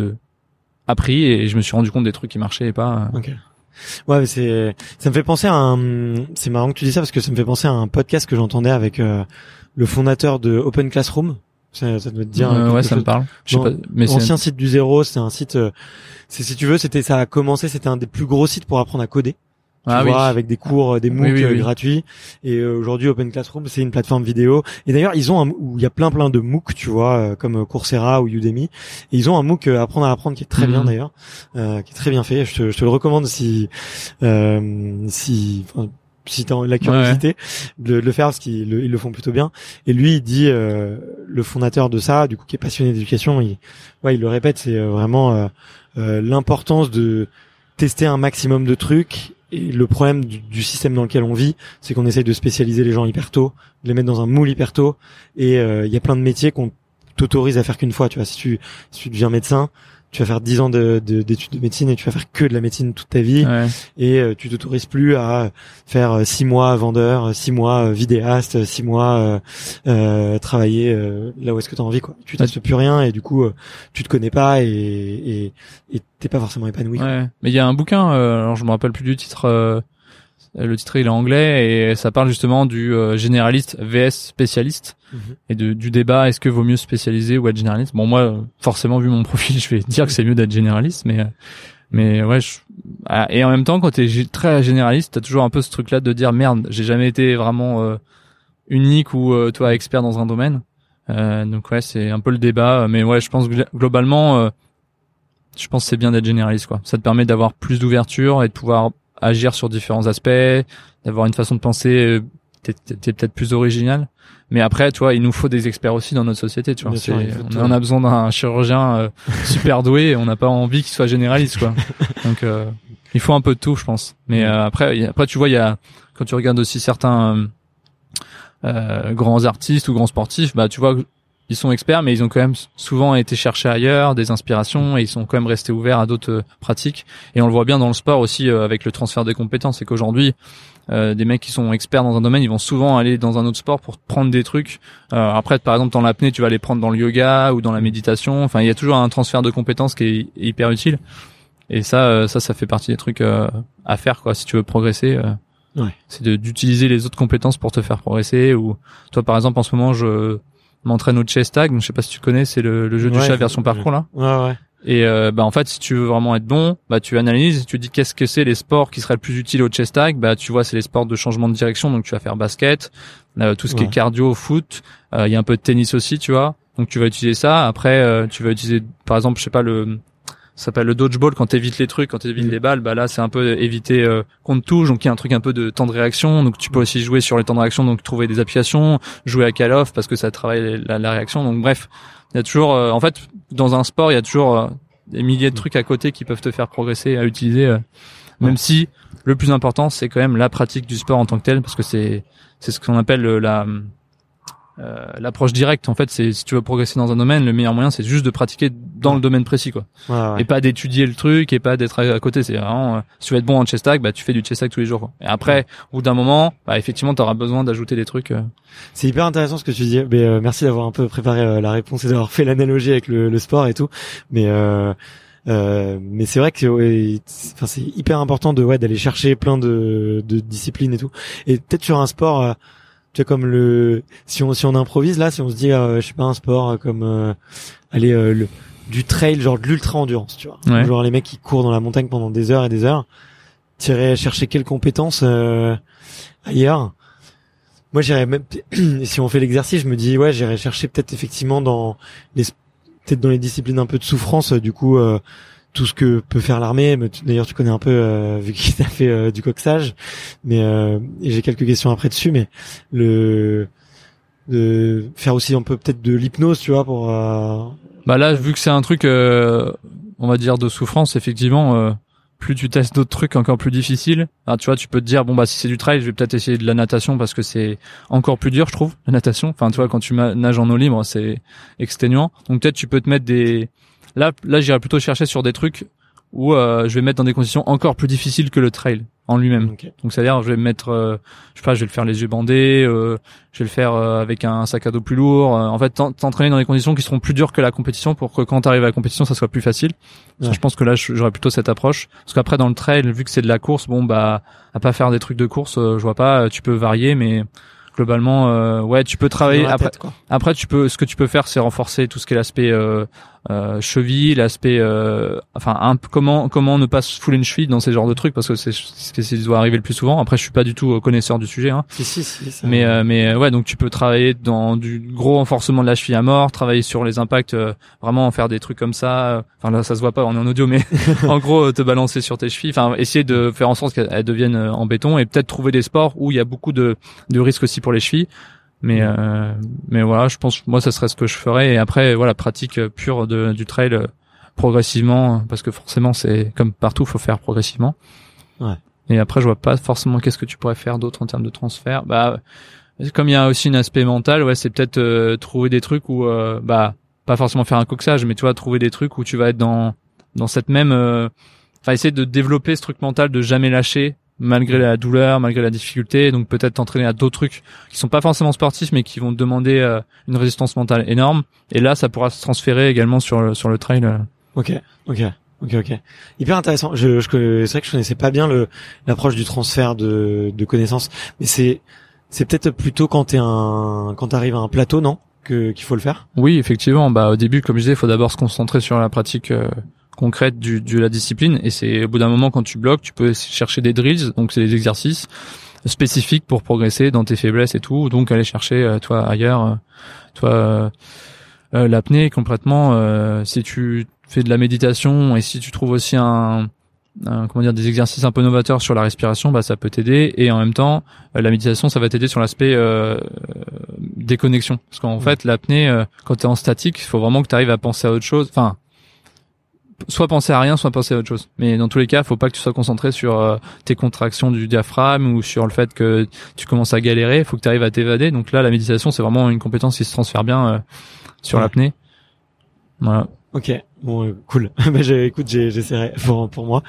appris et je me suis rendu compte des trucs qui marchaient et pas Ouais, mais c'est ça me fait penser à un c'est marrant que tu dis ça parce que ça me fait penser à un podcast que j'entendais avec le fondateur de Open Classroom ça, ça doit te dire. ouais, ça me parle. Je sais pas, mais ancien site du zéro, c'est un site. Euh, c'est si tu veux, c'était ça a commencé, c'était un des plus gros sites pour apprendre à coder. Tu ah vois, avec des cours, euh, des MOOC euh, gratuits. Et aujourd'hui, Open Classroom, c'est une plateforme vidéo. Et d'ailleurs, ils ont un, où il y a plein plein de MOOC, tu vois, comme Coursera ou Udemy. Et ils ont un MOOC apprendre à apprendre qui est très bien mhm. d'ailleurs, qui est très bien fait. Je te, je te le recommande si, si si la curiosité De, le faire parce qu'ils le, font plutôt bien. Et lui, il dit euh, le fondateur de ça, du coup, qui est passionné d'éducation, il, il le répète, c'est euh, vraiment euh, l'importance de tester un maximum de trucs. Et le problème du, système dans lequel on vit, c'est qu'on essaye de spécialiser les gens hyper tôt, de les mettre dans un moule hyper tôt. Et il y a plein de métiers qu'on t'autorise à faire qu'une fois. Tu vois, si tu si tu deviens médecin, tu vas faire 10 ans d'études de, d'études de, médecine et tu vas faire que de la médecine toute ta vie et euh, tu t'autorises plus à faire 6 euh, mois vendeur, 6 mois euh, vidéaste, 6 mois euh, travailler là où est-ce que tu as envie quoi. Tu testes plus rien et du coup tu te connais pas et et et t'es pas forcément épanoui. Ouais. Mais il y a un bouquin alors je me rappelle plus du titre le titre il est anglais et ça parle justement du généraliste vs spécialiste Mhm. et de, du débat est-ce que vaut mieux spécialiser ou être généraliste? Bon moi forcément vu mon <laughs> profil je vais dire que c'est mieux d'être généraliste mais mais ouais ah, et en même temps quand t'es très généraliste t'as toujours un peu ce truc là de dire merde j'ai jamais été vraiment euh, unique ou euh, toi expert dans un domaine. Euh, donc ouais c'est un peu le débat mais ouais je pense globalement euh, je pense c'est bien d'être généraliste quoi. Ça te permet d'avoir plus d'ouverture et de pouvoir agir sur différents aspects d'avoir une façon de penser t'es peut-être plus original. Mais après, tu vois, il nous faut des experts aussi dans notre société, tu vois. on, a besoin d'un chirurgien euh, <laughs> super doué et on n'a pas envie qu'il soit généraliste, quoi. Donc, euh, il faut un peu de tout, je pense. Mais euh, après, après, tu vois, il y a quand tu regardes aussi certains grands artistes ou grands sportifs, bah, tu vois, ils sont experts, mais ils ont quand même souvent été chercher ailleurs des inspirations et ils sont quand même restés ouverts à d'autres euh, pratiques. Et on le voit bien dans le sport aussi euh, avec le transfert des compétences. C'est qu'aujourd'hui, euh, des mecs qui sont experts dans un domaine, ils vont souvent aller dans un autre sport pour prendre des trucs. après, par exemple, dans l'apnée, tu vas les prendre dans le yoga ou dans la méditation. Enfin, il y a toujours un transfert de compétences qui est hyper utile. Et ça, ça, ça fait partie des trucs à faire, quoi, si tu veux progresser. Ouais. C'est d'utiliser les autres compétences pour te faire progresser. Ou toi, par exemple, en ce moment, je m'entraîne au chess tag. Donc, je sais pas si tu connais, c'est le, le, jeu du chat version parcours là. Ouais, ouais. Et euh, bah en fait, si tu veux vraiment être bon, bah tu analyses, tu dis qu'est-ce que c'est les sports qui seraient le plus utiles au chess tag. Bah tu vois, c'est les sports de changement de direction. Donc tu vas faire basket, euh, tout ce qui est cardio, foot. Euh, il y a un peu de tennis aussi, tu vois. Donc tu vas utiliser ça. Après, euh, tu vas utiliser, par exemple, je sais pas le ça s'appelle le dodgeball quand t'évites les trucs, quand t'évites mm. les balles, bah là c'est un peu éviter euh, qu'on te touche, donc il y a un truc un peu de temps de réaction, donc tu peux aussi jouer sur les temps de réaction, donc trouver des applications, jouer à Call of parce que ça travaille la, réaction, donc bref, il y a toujours, euh, en fait, dans un sport il y a toujours euh, des milliers de trucs à côté qui peuvent te faire progresser à utiliser, même si le plus important c'est quand même la pratique du sport en tant que tel, parce que c'est c'est ce qu'on appelle la euh, l'approche directe en fait c'est si tu veux progresser dans un domaine le meilleur moyen c'est juste de pratiquer dans le domaine précis quoi. Ouais, et pas d'étudier le truc et pas d'être à, côté. C'est vraiment euh, si tu veux être bon en chess tag bah tu fais du chess tag tous les jours quoi. et après au bout d'un moment bah effectivement tu auras besoin d'ajouter des trucs euh. c'est hyper intéressant ce que tu dis mais merci d'avoir un peu préparé la réponse et d'avoir fait l'analogie avec le, le, sport et tout. Mais euh, mais c'est vrai que enfin c'est hyper important de ouais d'aller chercher plein de, de disciplines et tout. Et peut-être sur un sport tu comme le si on si on improvise là si on se dit euh, je sais pas un sport euh, comme euh, aller euh, le, du trail genre de l'ultra endurance tu vois. Genre les mecs qui courent dans la montagne pendant des heures et des heures tirer chercher quelles compétences ailleurs. Moi j'irais même <clears throat> si on fait l'exercice je me dis ouais j'irais chercher peut-être effectivement dans les peut-être dans les disciplines un peu de souffrance du coup tout ce que peut faire l'armée. D'ailleurs, tu connais un peu euh, vu qu'il t'a fait euh, du coxage. Mais euh, j'ai quelques questions après dessus. Mais le de faire aussi un peu peut-être de l'hypnose, tu vois, pour. Bah là, vu que c'est un truc, on va dire de souffrance, effectivement. plus tu testes d'autres trucs encore plus difficiles, tu vois, tu peux te dire bon bah si c'est du trail, je vais peut-être essayer de la natation parce que c'est encore plus dur, je trouve, la natation. Enfin, tu vois, quand tu nages en eau libre, c'est exténuant. Donc peut-être tu peux te mettre des Là, là, j'irais plutôt chercher sur des trucs où euh, je vais mettre dans des conditions encore plus difficiles que le trail en lui-même. Donc c'est-à-dire je vais me mettre, euh, je sais pas, je vais le faire les yeux bandés, euh, je vais le faire avec un sac à dos plus lourd. en fait, t'entraîner dans des conditions qui seront plus dures que la compétition pour que quand t'arrives à la compétition, ça soit plus facile. je pense que là, j'aurais plutôt cette approche. Parce qu'après dans le trail, vu que c'est de la course, bon bah à pas faire des trucs de course, je vois pas. Tu peux varier, mais globalement, ouais, tu peux travailler. Après, après, tu peux, ce que tu peux faire, c'est renforcer tout ce qui est l'aspect euh, cheville, l'aspect, euh, enfin, un, comment comment ne pas se fouler une cheville dans ces genres de trucs parce que c'est ce qui doit arriver le plus souvent. Après, je suis pas du tout euh, connaisseur du sujet, hein. Si, si, si, mais euh, mais ouais, donc tu peux travailler dans du gros renforcement de la cheville à mort, travailler sur les impacts, vraiment faire des trucs comme ça. Enfin là, ça se voit pas, on est en audio, mais <laughs> <laughs> en gros, te balancer sur tes chevilles. Enfin, essayer de faire en sorte qu'elles deviennent en béton et peut-être trouver des sports où il y a beaucoup de de risques aussi pour les chevilles mais euh, mais voilà je pense moi ça serait ce que je ferais. Et après voilà pratique pure de, du trail euh, progressivement parce que forcément c'est comme partout faut faire progressivement. Ouais. et après je vois pas forcément qu'est-ce que tu pourrais faire d'autre en termes de transfert. Bah comme il y a aussi un aspect mental ouais c'est peut-être euh, trouver des trucs où euh, bah pas forcément faire un coxage mais tu vois trouver des trucs où tu vas être dans dans cette même enfin essayer de développer ce truc mental de jamais lâcher malgré la douleur, malgré la difficulté. Donc peut-être t'entraîner à d'autres trucs qui sont pas forcément sportifs, mais qui vont te demander euh, une résistance mentale énorme. Et là, ça pourra se transférer également sur le, sur le trail. Euh. Ok, ok. Ok, ok. Hyper intéressant. Je, je c'est vrai que je connaissais pas bien le l'approche du transfert de, de connaissances, mais c'est c'est peut-être plutôt quand t'es un quand t'arrives à un plateau, non, que qu'il faut le faire? Oui, effectivement. Bah au début, comme je disais, il faut d'abord se concentrer sur la pratique euh, concrète du, de la discipline. Et c'est au bout d'un moment, quand tu bloques, tu peux chercher des drills, donc c'est des exercices spécifiques pour progresser dans tes faiblesses et tout. Donc aller chercher, euh, toi, ailleurs, euh, toi, euh, l'apnée complètement. si tu fais de la méditation et si tu trouves aussi un, comment dire des exercices un peu novateurs sur la respiration bah ça peut t'aider et en même temps la méditation ça va t'aider sur l'aspect euh, déconnexion parce qu'en fait l'apnée quand tu es en statique il faut vraiment que tu arrives à penser à autre chose enfin soit penser à rien, soit penser à autre chose. Mais dans tous les cas, faut pas que tu sois concentré sur euh, tes contractions du diaphragme ou sur le fait que tu commences à galérer. Faut que tu arrives à t'évader. Donc là, la méditation, c'est vraiment une compétence qui se transfère bien euh, sur l'apnée. Voilà. Ok, bon, euh, cool. <laughs> bah, écoute, j'essaierai pour pour moi.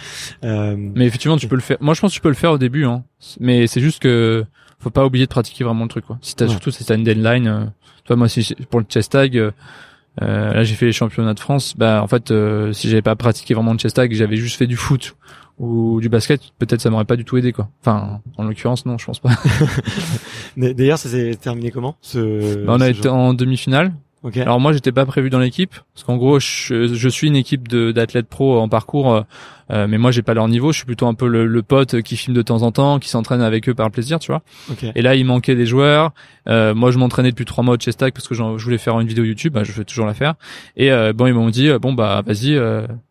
Euh... Mais effectivement, tu peux le faire. Moi, je pense que tu peux le faire au début, hein. Mais c'est juste que faut pas oublier de pratiquer vraiment le truc, quoi. Si t'as surtout si t'as une deadline. Euh... Toi, moi, si pour le chest tag, euh, là, j'ai fait les championnats de France. Bah, en fait, euh, si j'avais pas pratiqué vraiment le chest tag, j'avais juste fait du foot ou du basket, peut-être ça m'aurait pas du tout aidé, quoi. Enfin, en l'occurrence, non, je pense pas. <laughs> D'ailleurs, ça s'est terminé comment ce, bah, On a été en demi-finale. Alors moi j'étais pas prévu dans l'équipe parce qu'en gros je, je, suis une équipe d'athlètes pro en parcours, euh, euh, mais moi j'ai pas leur niveau. Je suis plutôt un peu le, le, pote qui filme de temps en temps, qui s'entraîne avec eux par plaisir, tu vois. Et là il manquait des joueurs. Euh, moi je m'entraînais depuis trois mois au chest parce que je voulais faire une vidéo YouTube, bah, je vais toujours la faire. Et euh, bon ils m'ont dit bon bah vas-y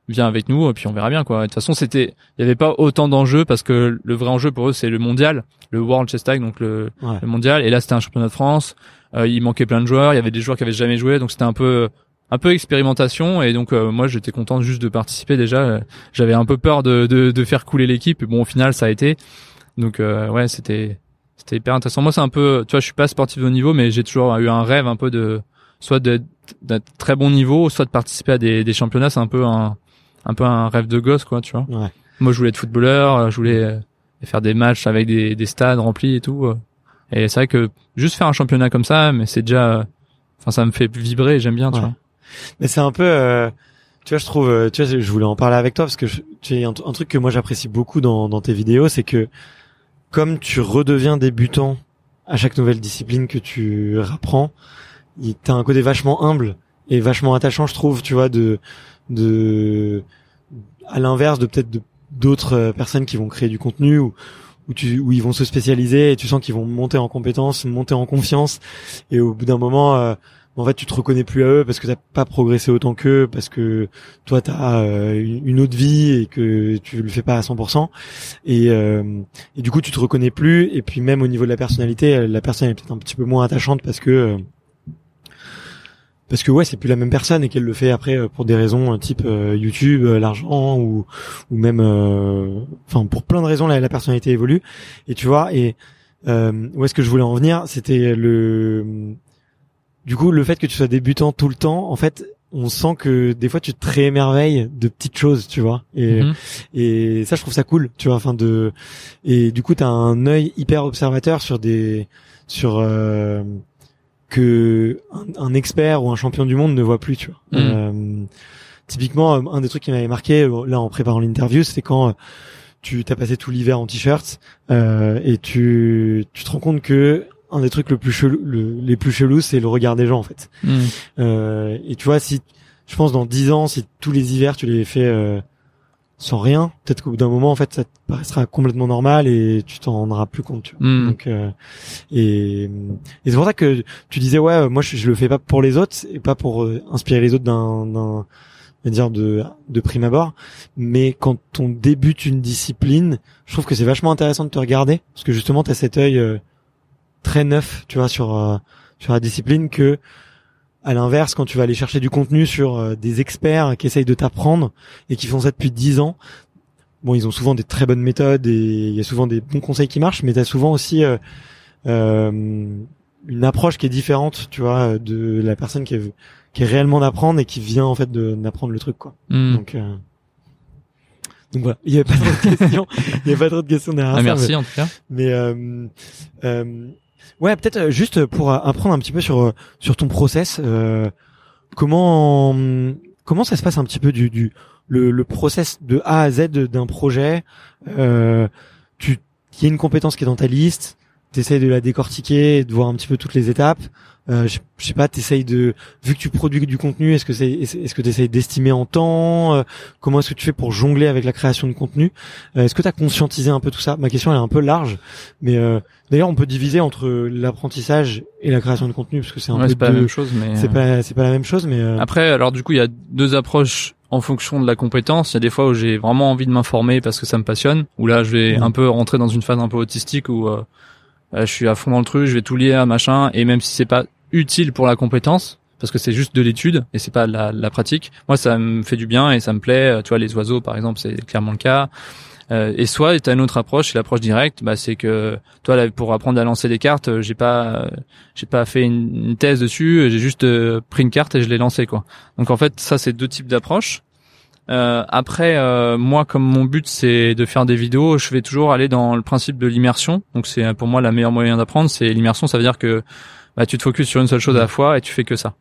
viens avec nous et puis on verra bien quoi. De toute façon c'était il y avait pas autant d'enjeux parce que le vrai enjeu pour eux c'est le mondial, le World Chest donc le, le mondial. Et là c'était un championnat de France. Euh, il manquait plein de joueurs, il y avait des joueurs qui avaient jamais joué, donc c'était un peu un peu expérimentation et donc euh, moi j'étais content juste de participer déjà. J'avais un peu peur de, de, de faire couler l'équipe et bon au final ça a été. Donc euh, ouais c'était c'était hyper intéressant. Moi c'est un peu tu vois je suis pas sportif de haut niveau mais j'ai toujours eu un rêve un peu de soit d'être très bon niveau soit de participer à des, des championnats. C'est un peu un un peu un rêve de gosse quoi tu vois. Ouais. Moi je voulais être footballeur, je voulais faire des matchs avec des, des stades remplis et tout. Et c'est vrai que juste faire un championnat comme ça, mais c'est déjà, enfin, ça me fait vibrer. J'aime bien, tu vois. Mais c'est un peu, euh, tu vois, je trouve, euh, tu vois, je voulais en parler avec toi parce que tu es un, truc que moi j'apprécie beaucoup dans, dans tes vidéos, c'est que comme tu redeviens débutant à chaque nouvelle discipline que tu apprends, t'as un côté vachement humble et vachement attachant, je trouve, tu vois, de, de, à l'inverse de peut-être d'autres euh, personnes qui vont créer du contenu ou où tu ils vont se spécialiser et tu sens qu'ils vont monter en compétences, monter en confiance. Et au bout d'un moment euh, en fait tu te reconnais plus à eux parce que t'as pas progressé autant qu'eux parce que toi t'as euh, une autre vie et que tu le fais pas à 100% et, euh, et du coup tu te reconnais plus. Et puis même au niveau de la personnalité la personne est peut-être un petit peu moins attachante parce que parce que ouais c'est plus la même personne et qu'elle le fait après euh, pour des raisons euh, type euh, YouTube l'argent ou ou même enfin pour plein de raisons la, la, personnalité évolue. Et tu vois et où est-ce que je voulais en venir? C'était le du coup le fait que tu sois débutant tout le temps en fait on sent que des fois tu te réémerveilles de petites choses tu vois. Et mhm. et ça je trouve ça cool tu vois enfin de et du coup tu as un œil hyper observateur sur des sur que un, expert ou un champion du monde ne voit plus, tu vois. Mm. Euh, typiquement, euh, un des trucs qui m'avait marqué euh, là en préparant l'interview, c'était quand tu t'as passé tout l'hiver en t-shirt et tu tu te rends compte que un des trucs le plus chelou, les plus chelous, c'est le regard des gens en fait. Mm. et tu vois, si je pense dans dix ans, si tous les hivers tu les fais sans rien, peut-être qu'au bout d'un moment, en fait, ça te paraîtra complètement normal et tu t'en rendras plus compte. Tu vois. Hmm. Donc, euh, et, et c'est pour ça que tu disais, ouais, moi, je, je, le fais pas pour les autres et pas pour euh, inspirer les autres d'un, d'un, dire de, de prime abord. Mais quand on débute une discipline, je trouve que c'est vachement intéressant de te regarder parce que justement, tu as cet œil euh, très neuf, tu vois, sur sur la discipline que à l'inverse, quand tu vas aller chercher du contenu sur euh, des experts qui essayent de t'apprendre et qui font ça depuis dix ans, bon, ils ont souvent des très bonnes méthodes et il y a souvent des bons conseils qui marchent, mais tu as souvent aussi euh, euh, une approche qui est différente, tu vois, de la personne qui est, qui est réellement d'apprendre et qui vient en fait d'apprendre le truc, quoi. Hmm. Donc, donc voilà, il y avait pas trop de questions, <laughs> il y avait pas trop de questions derrière ah, Merci en tout cas. Mais euh, euh, Ouais, peut-être euh, juste pour apprendre un petit peu sur euh, sur ton process. Euh, comment comment ça se passe un petit peu du, du le, le process de A à Z d'un projet. Euh, tu il y a une compétence qui est dans ta liste. T'essayes de la décortiquer, de voir un petit peu toutes les étapes. Euh, je, je, sais pas, t'essayes de, vu que tu produis du contenu, est-ce que c'est, est-ce que t'essayes d'estimer en temps euh, Comment est-ce que tu fais pour jongler avec la création de contenu euh, Est-ce que t'as conscientisé un peu tout ça? Ma question elle est un peu large, mais euh, d'ailleurs on peut diviser entre l'apprentissage et la création de contenu parce que c'est un peu c'est pas la même chose, mais c'est pas c'est pas la même chose, mais après alors du coup il y a deux approches en fonction de la compétence. Il y a des fois où j'ai vraiment envie de m'informer parce que ça me passionne, où là je vais un peu rentrer dans une phase un peu autistique où je suis à fond dans le truc, je vais tout lire, machin, et même si c'est pas utile pour la compétence, parce que c'est juste de l'étude et c'est pas la, la pratique. Moi, ça me fait du bien et ça me plaît. Tu vois, les oiseaux, par exemple, c'est clairement le cas. Euh, et soit tu as une autre approche, l'approche directe, bah c'est que toi là, pour apprendre à lancer des cartes, euh, j'ai pas j'ai pas fait une, thèse dessus, j'ai juste euh, pris une carte et je l'ai lancée quoi. Donc en fait, ça c'est deux types d'approches. Euh, après, moi, comme mon but c'est de faire des vidéos, je vais toujours aller dans le principe de l'immersion. Donc c'est pour moi la meilleure moyen d'apprendre, c'est l'immersion. Ça veut dire que bah, tu te focuses sur une seule chose à la fois et tu fais que ça.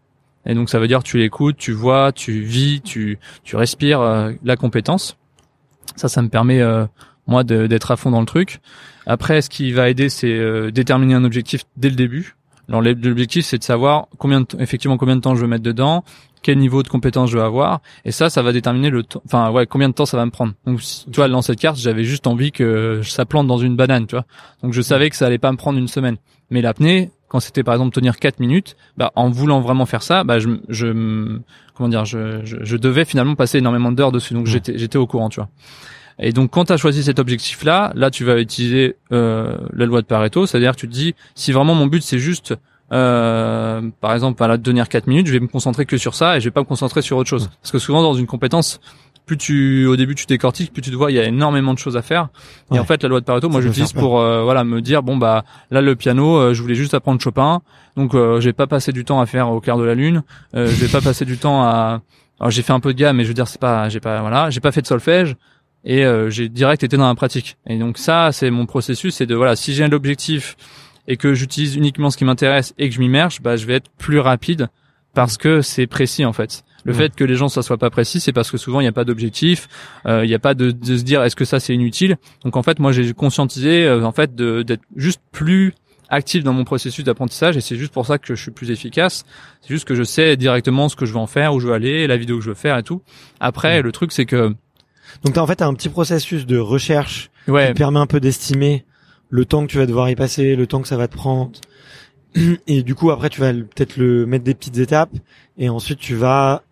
Et donc ça veut dire tu l'écoutes, tu vois, tu vis, tu tu respires la compétence. Ça, ça me permet euh, moi d'être à fond dans le truc. Après, ce qui va aider, c'est euh, déterminer un objectif dès le début. Alors l'objectif, c'est de savoir combien de effectivement combien de temps je veux mettre dedans, quel niveau de compétence je veux avoir, et ça, ça va déterminer le temps. Enfin, ouais, combien de temps ça va me prendre. Donc, tu vois, dans cette carte, j'avais juste envie que ça plante dans une banane, tu vois. Donc, je savais que ça allait pas me prendre une semaine. Mais l'apnée, quand c'était par exemple tenir 4 minutes, bah, en voulant vraiment faire ça, bah, je, je comment dire, je, je, je devais finalement passer énormément d'heures dessus. Donc, j'étais j'étais au courant, tu vois. Et donc quand tu as choisi cet objectif-là, là tu vas utiliser euh, la loi de Pareto, c'est-à-dire que tu te dis si vraiment mon but c'est juste euh, par exemple à la tenir 4 minutes, je vais me concentrer que sur ça et je vais pas me concentrer sur autre chose. Parce que souvent dans une compétence plus tu au début tu décortiques, plus tu te vois il y a énormément de choses à faire. Et en fait la loi de Pareto, moi j'utilise pour euh, voilà me dire bon bah là le piano, euh, je voulais juste apprendre Chopin, donc euh, j'ai pas passé du temps à faire au clair de la lune, euh, <laughs> je vais pas passer du temps à alors j'ai fait un peu de gamme mais je veux dire c'est pas j'ai pas voilà, j'ai pas fait de solfège et euh, j'ai direct été dans la pratique. Et donc ça, c'est mon processus, c'est de voilà, si j'ai un objectif et que j'utilise uniquement ce qui m'intéresse et que je m'immerge, bah je vais être plus rapide parce que c'est précis en fait. Le fait que les gens ça soit pas précis, c'est parce que souvent il n'y a pas d'objectif, euh, il n'y a pas de, de, se dire est-ce que ça c'est inutile? Donc en fait, moi j'ai conscientisé euh, en fait d'être juste plus actif dans mon processus d'apprentissage et c'est juste pour ça que je suis plus efficace. C'est juste que je sais directement ce que je veux en faire, où je veux aller, la vidéo que je veux faire et tout. Après, le truc c'est que donc t'as en fait un petit processus de recherche qui permet un peu d'estimer le temps que tu vas devoir y passer, le temps que ça va te prendre. <clears throat> Et du coup après tu vas peut-être le mettre des petites étapes et ensuite tu vas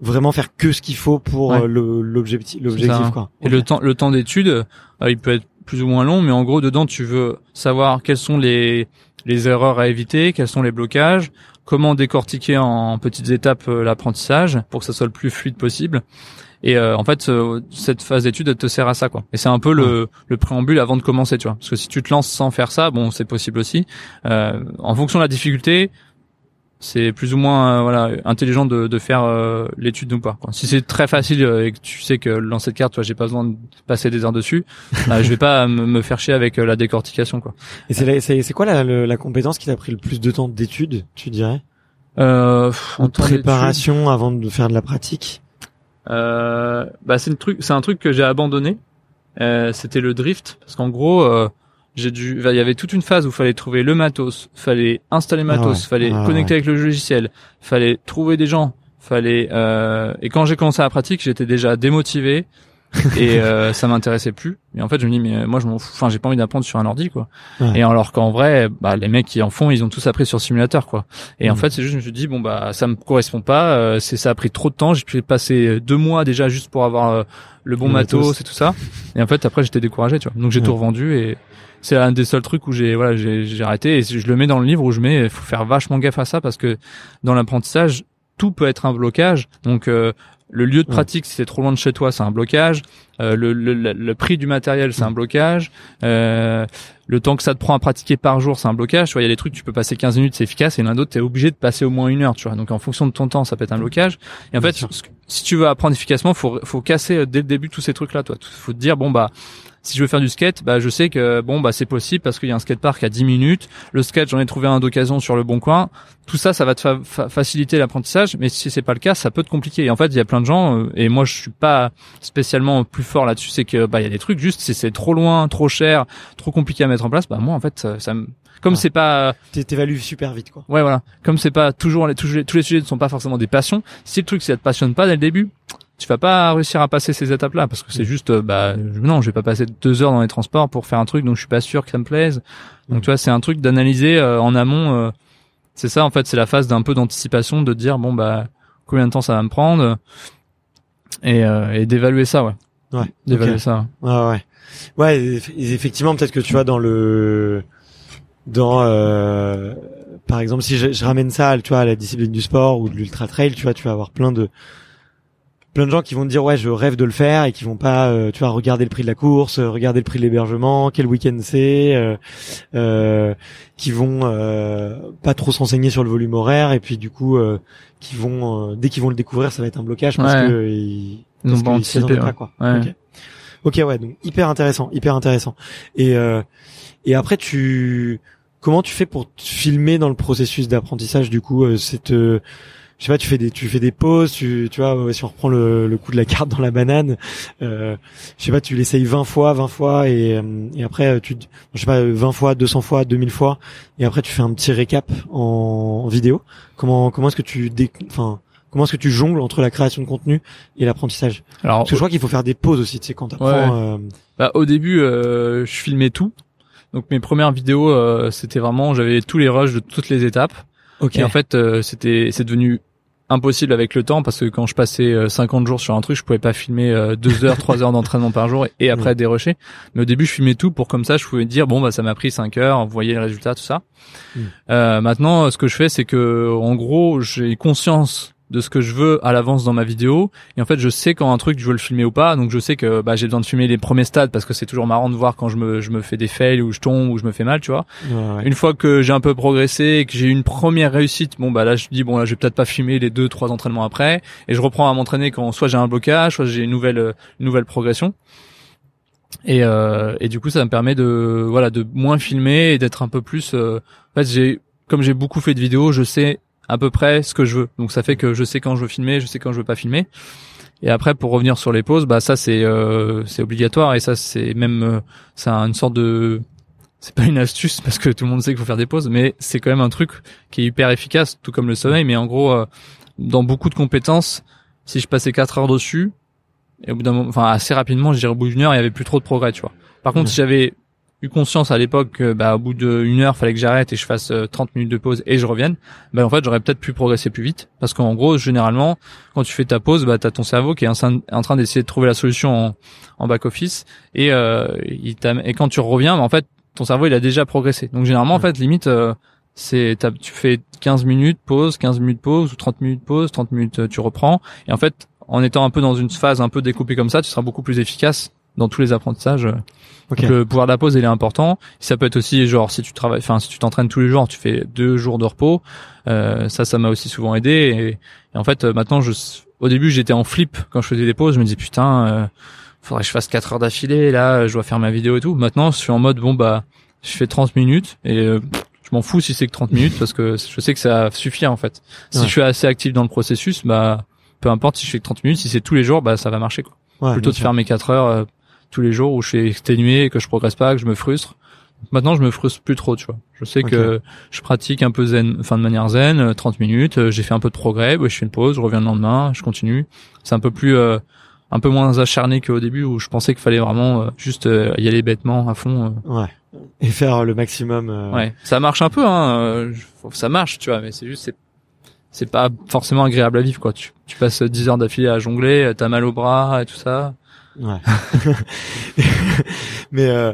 vraiment faire que ce qu'il faut pour euh, l'objectif l'objectif quoi. Et le temps le temps d'étude, euh, il peut être plus ou moins long mais en gros dedans tu veux savoir quelles sont les les erreurs à éviter, quels sont les blocages, comment décortiquer en petites étapes euh, l'apprentissage pour que ça soit le plus fluide possible et euh, en fait, cette phase d'étude te sert à ça, quoi. Et c'est un peu le, le, préambule avant de commencer, tu vois. Parce que si tu te lances sans faire ça, bon, c'est possible aussi. Euh, en fonction de la difficulté, c'est plus ou moins euh, voilà intelligent de, de faire euh, l'étude ou pas. Quoi. Si c'est très facile et que tu sais que lancer de carte, toi, j'ai pas besoin de passer des heures dessus, <laughs> bah, je vais pas me, faire chier avec la décortication, quoi. Et c'est c'est quoi la, la compétence qui t'a pris le plus de temps d'étude, tu dirais? Euh, En préparation avant de faire de la pratique? Euh, bah c'est un truc, c'est un truc que j'ai abandonné. Euh, c'était le drift parce qu'en gros, euh, j'ai dû, il y avait toute une phase où il fallait trouver le matos, fallait installer le ah matos, fallait ah connecter avec le logiciel, fallait trouver des gens, fallait. Euh, et quand j'ai commencé la pratique, j'étais déjà démotivé <laughs> et euh, ça m'intéressait plus. Et en fait, je me dis mais moi je m'en fous. Enfin, j'ai pas envie d'apprendre sur un ordi quoi. Et alors qu'en vrai, bah les mecs qui en font, ils ont tous appris sur simulateur quoi. Et en mm. fait, c'est juste je me suis dit bon bah ça me correspond pas. Euh, c'est ça a pris trop de temps. J'ai pu passer deux mois déjà juste pour avoir euh, le bon matos, et tout ça. Et en fait, après j'étais découragé tu vois. Donc j'ai tout revendu et c'est un des seuls trucs où j'ai voilà j'ai arrêté et je le mets dans le livre où je mets faut faire vachement gaffe à ça parce que dans l'apprentissage tout peut être un blocage. Donc euh, le lieu de pratique, si c'est trop loin de chez toi, c'est un blocage. Euh, le, le, le, prix du matériel, c'est un blocage. Euh, le temps que ça te prend à pratiquer par jour, c'est un blocage. Tu vois, il y a des trucs, tu peux passer 15 minutes, c'est efficace, et a d'autres, t'es obligé de passer au moins une heure. Tu vois, donc en fonction de ton temps, ça peut être un blocage. Et en fait, si tu veux apprendre efficacement, faut faut casser euh, dès le début tous ces trucs-là. Toi, faut te dire bon bah si je veux faire du skate, bah je sais que bon bah c'est possible parce qu'il y a un skatepark à 10 minutes. Le skate, j'en ai trouvé un d'occasion sur le bon coin. Tout ça, ça va te faciliter l'apprentissage, mais si c'est pas le cas, ça peut te compliquer. Et en fait, il y a plein de gens euh, et moi je suis pas spécialement plus fort là-dessus, c'est que bah il y a des trucs juste si c'est trop loin, trop cher, trop compliqué à mettre en place, bah moi en fait ça, me comme c'est pas t'évalues super vite quoi. Ouais voilà, comme c'est pas toujours les tous, les tous les sujets ne sont pas forcément des passions. Si le truc ça te passionne pas dès le début, tu vas pas réussir à passer ces étapes-là parce que c'est juste, euh, bah non, je vais pas passer deux heures dans les transports pour faire un truc dont je suis pas sûr que ça me plaise. Donc tu vois, c'est un truc d'analyser euh, en amont. Euh, c'est ça en fait, c'est la phase d'un peu d'anticipation, de dire bon bah combien de temps ça va me prendre et, et d'évaluer ça, ouais. Ouais. D'évaluer ça. Ouais, ouais. Ouais, effectivement, peut-être que tu vois dans le dans par exemple, si je, je ramène ça, tu vois, à la discipline du sport ou de l'ultra trail, tu vois, tu vas avoir plein de plein de gens qui vont te dire ouais je rêve de le faire et qui vont pas euh, tu vois regarder le prix de la course euh, regarder le prix de l'hébergement quel week-end c'est euh, euh, qui vont euh, pas trop s'enseigner sur le volume horaire et puis du coup qui vont dès qu'ils vont le découvrir ça va être un blocage parce Ouais. que ils, Ils parce ont pas anticipé, pas, ouais. quoi Ouais. ok ok ouais donc hyper intéressant hyper intéressant et euh, et après tu comment tu fais pour te filmer dans le processus d'apprentissage du coup euh, c'est euh, je sais pas, tu fais des, tu fais des pauses, tu, tu vois, si on reprend le, le coup de la carte dans la banane, euh, je sais pas, tu l'essayes 20 fois, 20 fois, et, euh, et après, tu, je sais pas, 20 fois, 200 fois, 2000 fois, et après, tu fais un petit récap en, en vidéo. Comment, comment est-ce que tu, dé, enfin, comment est-ce que tu jongles entre la création de contenu et l'apprentissage Alors, Parce que je crois qu'il faut faire des pauses aussi, tu sais, quand t'apprends. euh, Bah, au début, euh, je filmais tout. Donc mes premières vidéos, euh, c'était vraiment, j'avais tous les rushs de toutes les étapes. ok. Et en fait, euh, c'était, c'est devenu impossible avec le temps parce que quand je passais euh, 50 jours sur un truc, je pouvais pas filmer euh, deux heures, trois heures d'entraînement par jour et, après Ouais. dérocher. Mais au début, je filmais tout pour comme ça, je pouvais dire bon bah ça m'a pris 5 heures, vous voyez le résultat, tout ça. Mm. Euh, maintenant, ce que je fais, c'est que en gros, j'ai conscience de ce que je veux à l'avance dans ma vidéo et en fait je sais quand un truc je veux le filmer ou pas donc je sais que bah, j'ai besoin de filmer les premiers stades parce que c'est toujours marrant de voir quand je me je me fais des fails ou je tombe ou je me fais mal tu vois Ouais, ouais. une fois que j'ai un peu progressé et que j'ai eu une première réussite, bon bah là je dis bon là je vais peut-être pas filmer les deux trois entraînements après et je reprends à m'entraîner quand soit j'ai un blocage, soit j'ai une nouvelle une nouvelle progression. Et euh, et du coup ça me permet de voilà de moins filmer et d'être un peu plus euh, en fait j'ai comme j'ai beaucoup fait de vidéos, je sais à peu près ce que je veux. Donc ça fait que je sais quand je veux filmer, je sais quand je veux pas filmer. Et après pour revenir sur les pauses, bah ça c'est euh, c'est obligatoire et ça c'est même euh, c'est une sorte de c'est pas une astuce parce que tout le monde sait qu'il faut faire des pauses, mais c'est quand même un truc qui est hyper efficace, tout comme le sommeil. Mais en gros, euh, dans beaucoup de compétences, si je passais 4 heures dessus, et au bout d'un moment, enfin assez rapidement, je dirais au bout d'une heure, il y avait plus trop de progrès, tu vois. Par contre, si j'avais eu conscience à l'époque que bah au bout d'une heure, fallait que j'arrête et je fasse euh, 30 minutes de pause et je revienne, bah en fait j'aurais peut-être pu progresser plus vite. Parce qu'en gros généralement quand tu fais ta pause, bah t'as ton cerveau qui est en train- d'essayer de trouver la solution en, en back office. Et euh, il et quand tu reviens, bah, en fait ton cerveau il a déjà progressé. Donc généralement en fait limite euh, c'est tu fais 15 minutes pause, 15 minutes pause ou 30 minutes pause, 30 minutes euh, tu reprends. Et en fait en étant un peu dans une phase un peu découpée comme ça, tu seras beaucoup plus efficace dans tous les apprentissages. Ok. Donc le pouvoir de la pause il est important. Ça peut être aussi genre si tu travailles enfin si tu t'entraînes tous les jours, tu fais deux jours de repos. Euh, ça ça m'a aussi souvent aidé et, et en fait euh, maintenant je au début j'étais en flip quand je faisais des pauses, je me disais putain euh, faudrait que je fasse 4 heures d'affilée là, je dois faire ma vidéo et tout. Maintenant, je suis en mode bon bah je fais 30 minutes et euh, je m'en fous si c'est que 30 minutes parce que je sais que ça suffit en fait. Si Ouais. je suis assez actif dans le processus, bah peu importe si je fais que 30 minutes, si c'est tous les jours, bah ça va marcher quoi. Ouais, Plutôt de faire mes 4 heures euh, tous les jours où je suis exténué, que je progresse pas, que je me frustre. Maintenant, je me frustre plus trop, tu vois. Je sais que je pratique un peu zen, enfin de manière zen, euh, 30 minutes, euh, j'ai fait un peu de progrès, je fais une pause, je reviens le lendemain, je continue. C'est un peu plus euh, un peu moins acharné qu'au début où je pensais qu'il fallait vraiment euh, juste euh, y aller bêtement à fond. euh. Ouais. Et faire le maximum. euh, Ouais, ça marche un peu hein, euh, ça marche, tu vois, mais c'est juste c'est c'est pas forcément agréable à vivre quoi. Tu, tu passes 10 heures d'affilée à jongler, euh, t'as mal au bras et tout ça. Ouais. <laughs> Mais euh,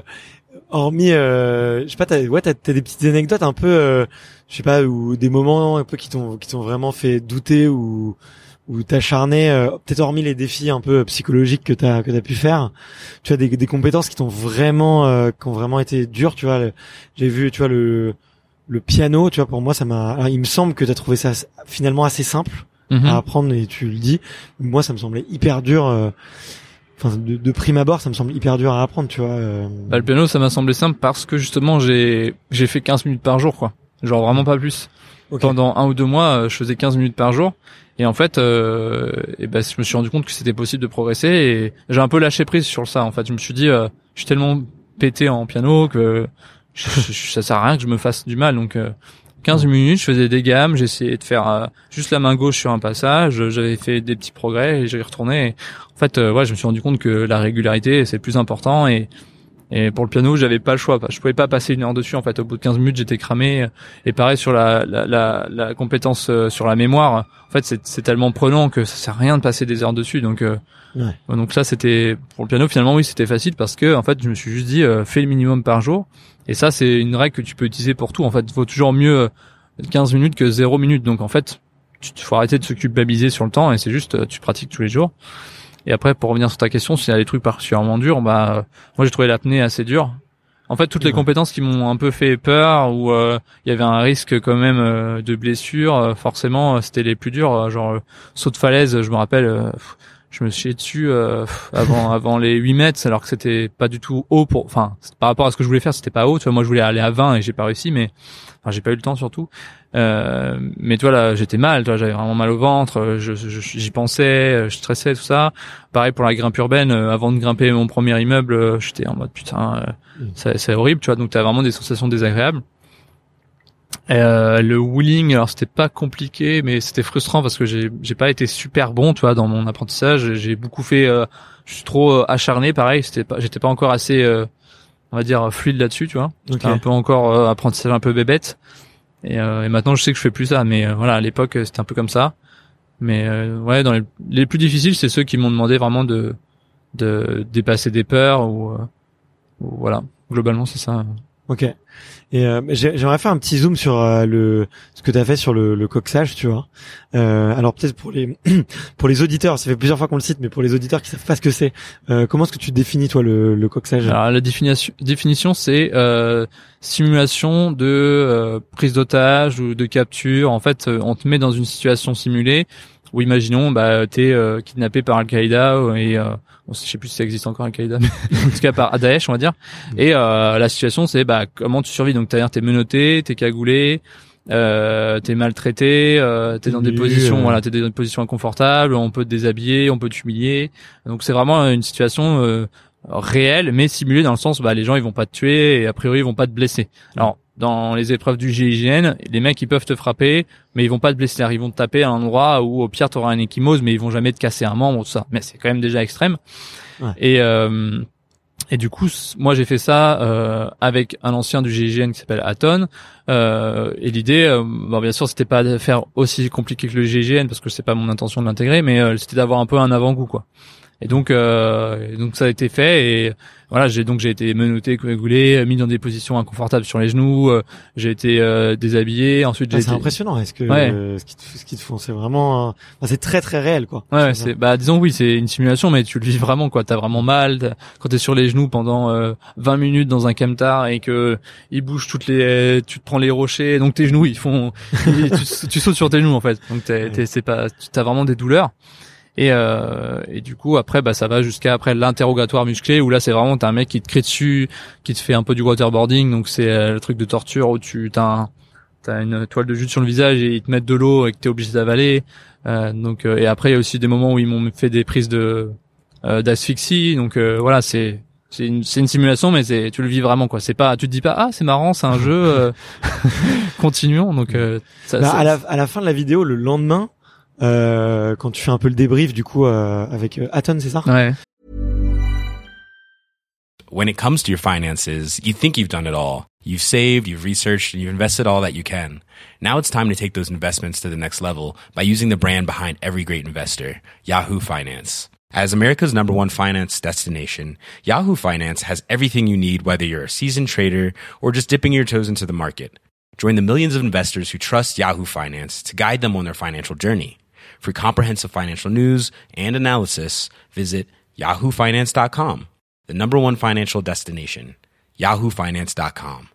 hormis, euh, je sais pas, t'as, ouais, t'as, t'as des petites anecdotes un peu, euh, je sais pas, ou des moments un peu qui t'ont, qui t'ont vraiment fait douter ou ou t'acharner, euh, peut-être hormis les défis un peu psychologiques que t'as que t'as pu faire, tu as des, des compétences qui t'ont vraiment, euh, qui ont vraiment été dures, tu vois. le- J'ai vu, tu vois le le piano, tu vois, pour moi, ça m'a. alors, il me semble que t'as trouvé ça finalement assez simple Mhm. à apprendre et tu le dis. Moi, ça me semblait hyper dur. euh, Enfin, de, de prime abord, ça me semble hyper dur à apprendre, tu vois. euh. Bah, le piano, ça m'a semblé simple parce que justement, j'ai j'ai fait 15 minutes par jour, quoi. Genre vraiment pas plus. Pendant un ou deux mois, euh, je faisais 15 minutes par jour. Et en fait, euh, et ben, je me suis rendu compte que c'était possible de progresser et j'ai un peu lâché prise sur ça. En fait, je me suis dit, euh, je suis tellement pété en piano que je- je- ça sert à rien que je me fasse du mal. Donc, euh, 15 minutes, je faisais des gammes, j'essayais de faire euh, juste la main gauche sur un passage, j'avais fait des petits progrès et j'ai retourné. Et en fait, euh, ouais, je me suis rendu compte que la régularité c'est plus important et et pour le piano, j'avais pas le choix. Je pouvais pas passer une heure dessus. En fait, au bout de 15 minutes, j'étais cramé. Et pareil sur la, la, la, la compétence euh, sur la mémoire. En fait, c'est, c'est tellement prenant que ça sert à rien de passer des heures dessus. Donc, euh, Ouais. donc là, c'était pour le piano. Finalement, oui, c'était facile parce que en fait, je me suis juste dit, euh, fais le minimum par jour. Et ça, c'est une règle que tu peux utiliser pour tout. En fait, il faut toujours mieux 15 minutes que 0 minutes. Donc en fait, tu faut arrêter de se culpabiliser sur le temps et c'est juste tu pratiques tous les jours. Et après, pour revenir sur ta question, s'il y a des trucs particulièrement durs, bah moi j'ai trouvé l'apnée assez dure. En fait, toutes les compétences qui m'ont un peu fait peur, où il y avait un risque quand même de blessure, forcément, c'était les plus durs. genre saut de falaise, je me rappelle, je me suis dessus euh, avant <laughs> avant les 8 mètres alors que c'était pas du tout haut pour enfin par rapport à ce que je voulais faire c'était pas haut tu vois. Moi je voulais aller à 20 et j'ai pas réussi mais enfin j'ai pas eu le temps surtout. Euh, mais tu vois là j'étais mal tu vois j'avais vraiment mal au ventre je j'y pensais je stressais tout ça. Pareil pour la grimpe urbaine euh, avant de grimper mon premier immeuble euh, j'étais en mode putain mm. c'est horrible tu vois. Donc t'as vraiment des sensations désagréables euh, le wheeling, alors c'était pas compliqué, mais c'était frustrant parce que j'ai j'ai pas été super bon, tu vois, dans mon apprentissage. J'ai beaucoup fait, euh, je suis trop euh, acharné, pareil. C'était pas, j'étais pas encore assez, euh, on va dire, fluide là-dessus, tu vois. C'était un peu encore apprentissage un peu bébête. Et, et, maintenant, je sais que je fais plus ça, mais voilà, à l'époque, c'était un peu comme ça. Mais ouais, dans les, les plus difficiles, c'est ceux qui m'ont demandé vraiment de de dépasser des peurs ou, ou voilà. Globalement, c'est ça. Ok. Et euh, j'aimerais faire un petit zoom sur euh, le ce que tu as fait sur le, le coxage, tu vois. Euh, alors peut-être pour les <clears throat> pour les auditeurs, ça fait plusieurs fois qu'on le cite, mais pour les auditeurs qui savent pas ce que c'est, euh, comment est-ce que tu définis toi le, le coxage? Alors la définition définition c'est euh, simulation de prise d'otage ou de capture. En fait, on te met dans une situation simulée où imaginons bah t'es kidnappé par Al-Qaïda et je sais plus si ça existe encore Al-Qaïda, mais <laughs> en tout cas par Daesh, on va dire. Et euh, la situation, c'est bah comment tu survis? Donc, t'es menotté, t'es cagoulé, euh, t'es maltraité, euh, t'es dans des positions, voilà, t'es dans des positions inconfortables. On peut te déshabiller, on peut t'humilier. Donc, c'est vraiment une situation euh, réelle, mais simulée dans le sens, bah les gens ils vont pas te tuer et a priori ils vont pas te blesser. Alors dans les épreuves du GIGN, les mecs ils peuvent te frapper, mais ils vont pas te blesser. Ils vont te taper à un endroit où au pire t'auras un échymose, mais ils vont jamais te casser un membre tout ça. Mais c'est quand même déjà extrême. Et euh, et du coup, moi j'ai fait ça euh, avec un ancien du GIGN qui s'appelle Aton. Euh, et l'idée, euh, bon, bien sûr, c'était pas de faire aussi compliqué que le GIGN parce que c'est pas mon intention de l'intégrer, mais euh, c'était d'avoir un peu un avant-goût quoi. Et donc, euh, donc ça a été fait et voilà, j'ai donc j'ai été menotté, coagulé, mis dans des positions inconfortables sur les genoux, euh, j'ai été euh, déshabillé. Ensuite, ah, c'est impressionnant. Est-ce que ce qui te, ce qui te font, c'est vraiment, c'est très très réel quoi. Ouais, c'est bah disons oui, c'est une simulation, mais tu le vis vraiment quoi. T'as vraiment mal quand t'es sur les genoux pendant 20 minutes dans un camtar et que il bouge toutes les, tu te prends les rochers, donc tes genoux ils font, tu, tu, sautes sur tes genoux en fait. Donc t'es, c'est pas, t'as vraiment des douleurs. Et, euh, et du coup après bah ça va jusqu'à après l'interrogatoire musclé où là c'est vraiment t'as un mec qui te crie dessus, qui te fait un peu du waterboarding. Donc c'est euh, le truc de torture où tu t'as t'as une toile de jute sur le visage et ils te mettent de l'eau et que t'es obligé d'avaler. Euh, donc euh, et après il y a aussi des moments où ils m'ont fait des prises de euh, d'asphyxie. Donc voilà c'est c'est une, c'est une simulation mais c'est tu le vis vraiment quoi. C'est pas tu te dis pas ah c'est marrant c'est un jeu <laughs> <laughs> continuons. Donc ça, bah, à la à la fin de la vidéo le lendemain euh, quand tu fais un peu le débrief du coup euh, avec euh, Aton, c'est ça Ouais. When it comes to your finances, you think you've done it all. You've saved, you've researched, and you've invested all that you can. Now it's time to take those investments to the next level by using the brand behind every great investor, Yahoo Finance. As America's number one finance destination, Yahoo Finance has everything you need whether you're a seasoned trader or just dipping your toes into the market. Join the millions of investors who trust Yahoo Finance to guide them on their financial journey. For comprehensive financial news and analysis, visit yahoofinance.com, the number one financial destination, yahoofinance.com.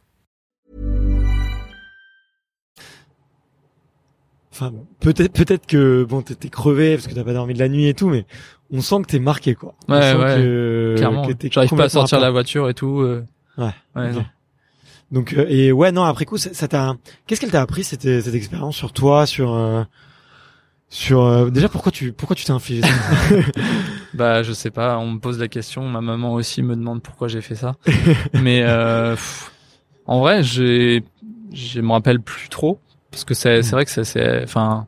Enfin, peut-être, peut-être que bon, t'es crevé parce que t'as pas dormi de la nuit et tout, mais on sent que t'es marqué, quoi. Ouais, on sent ouais. Que, Clairement. Que J'arrive pas à sortir la voiture et tout. Euh... Ouais. Ouais. Okay. Donc euh, et ouais non après coup ça t'a qu'est-ce qu'elle t'a appris cette cette expérience sur toi sur euh, sur euh, déjà pourquoi tu pourquoi tu t'es infligé ça <laughs> Bah je sais pas, on me pose la question, ma maman aussi me demande pourquoi j'ai fait ça. <laughs> Mais euh, en vrai, j'ai je me rappelle plus trop parce que c'est c'est vrai que c'est enfin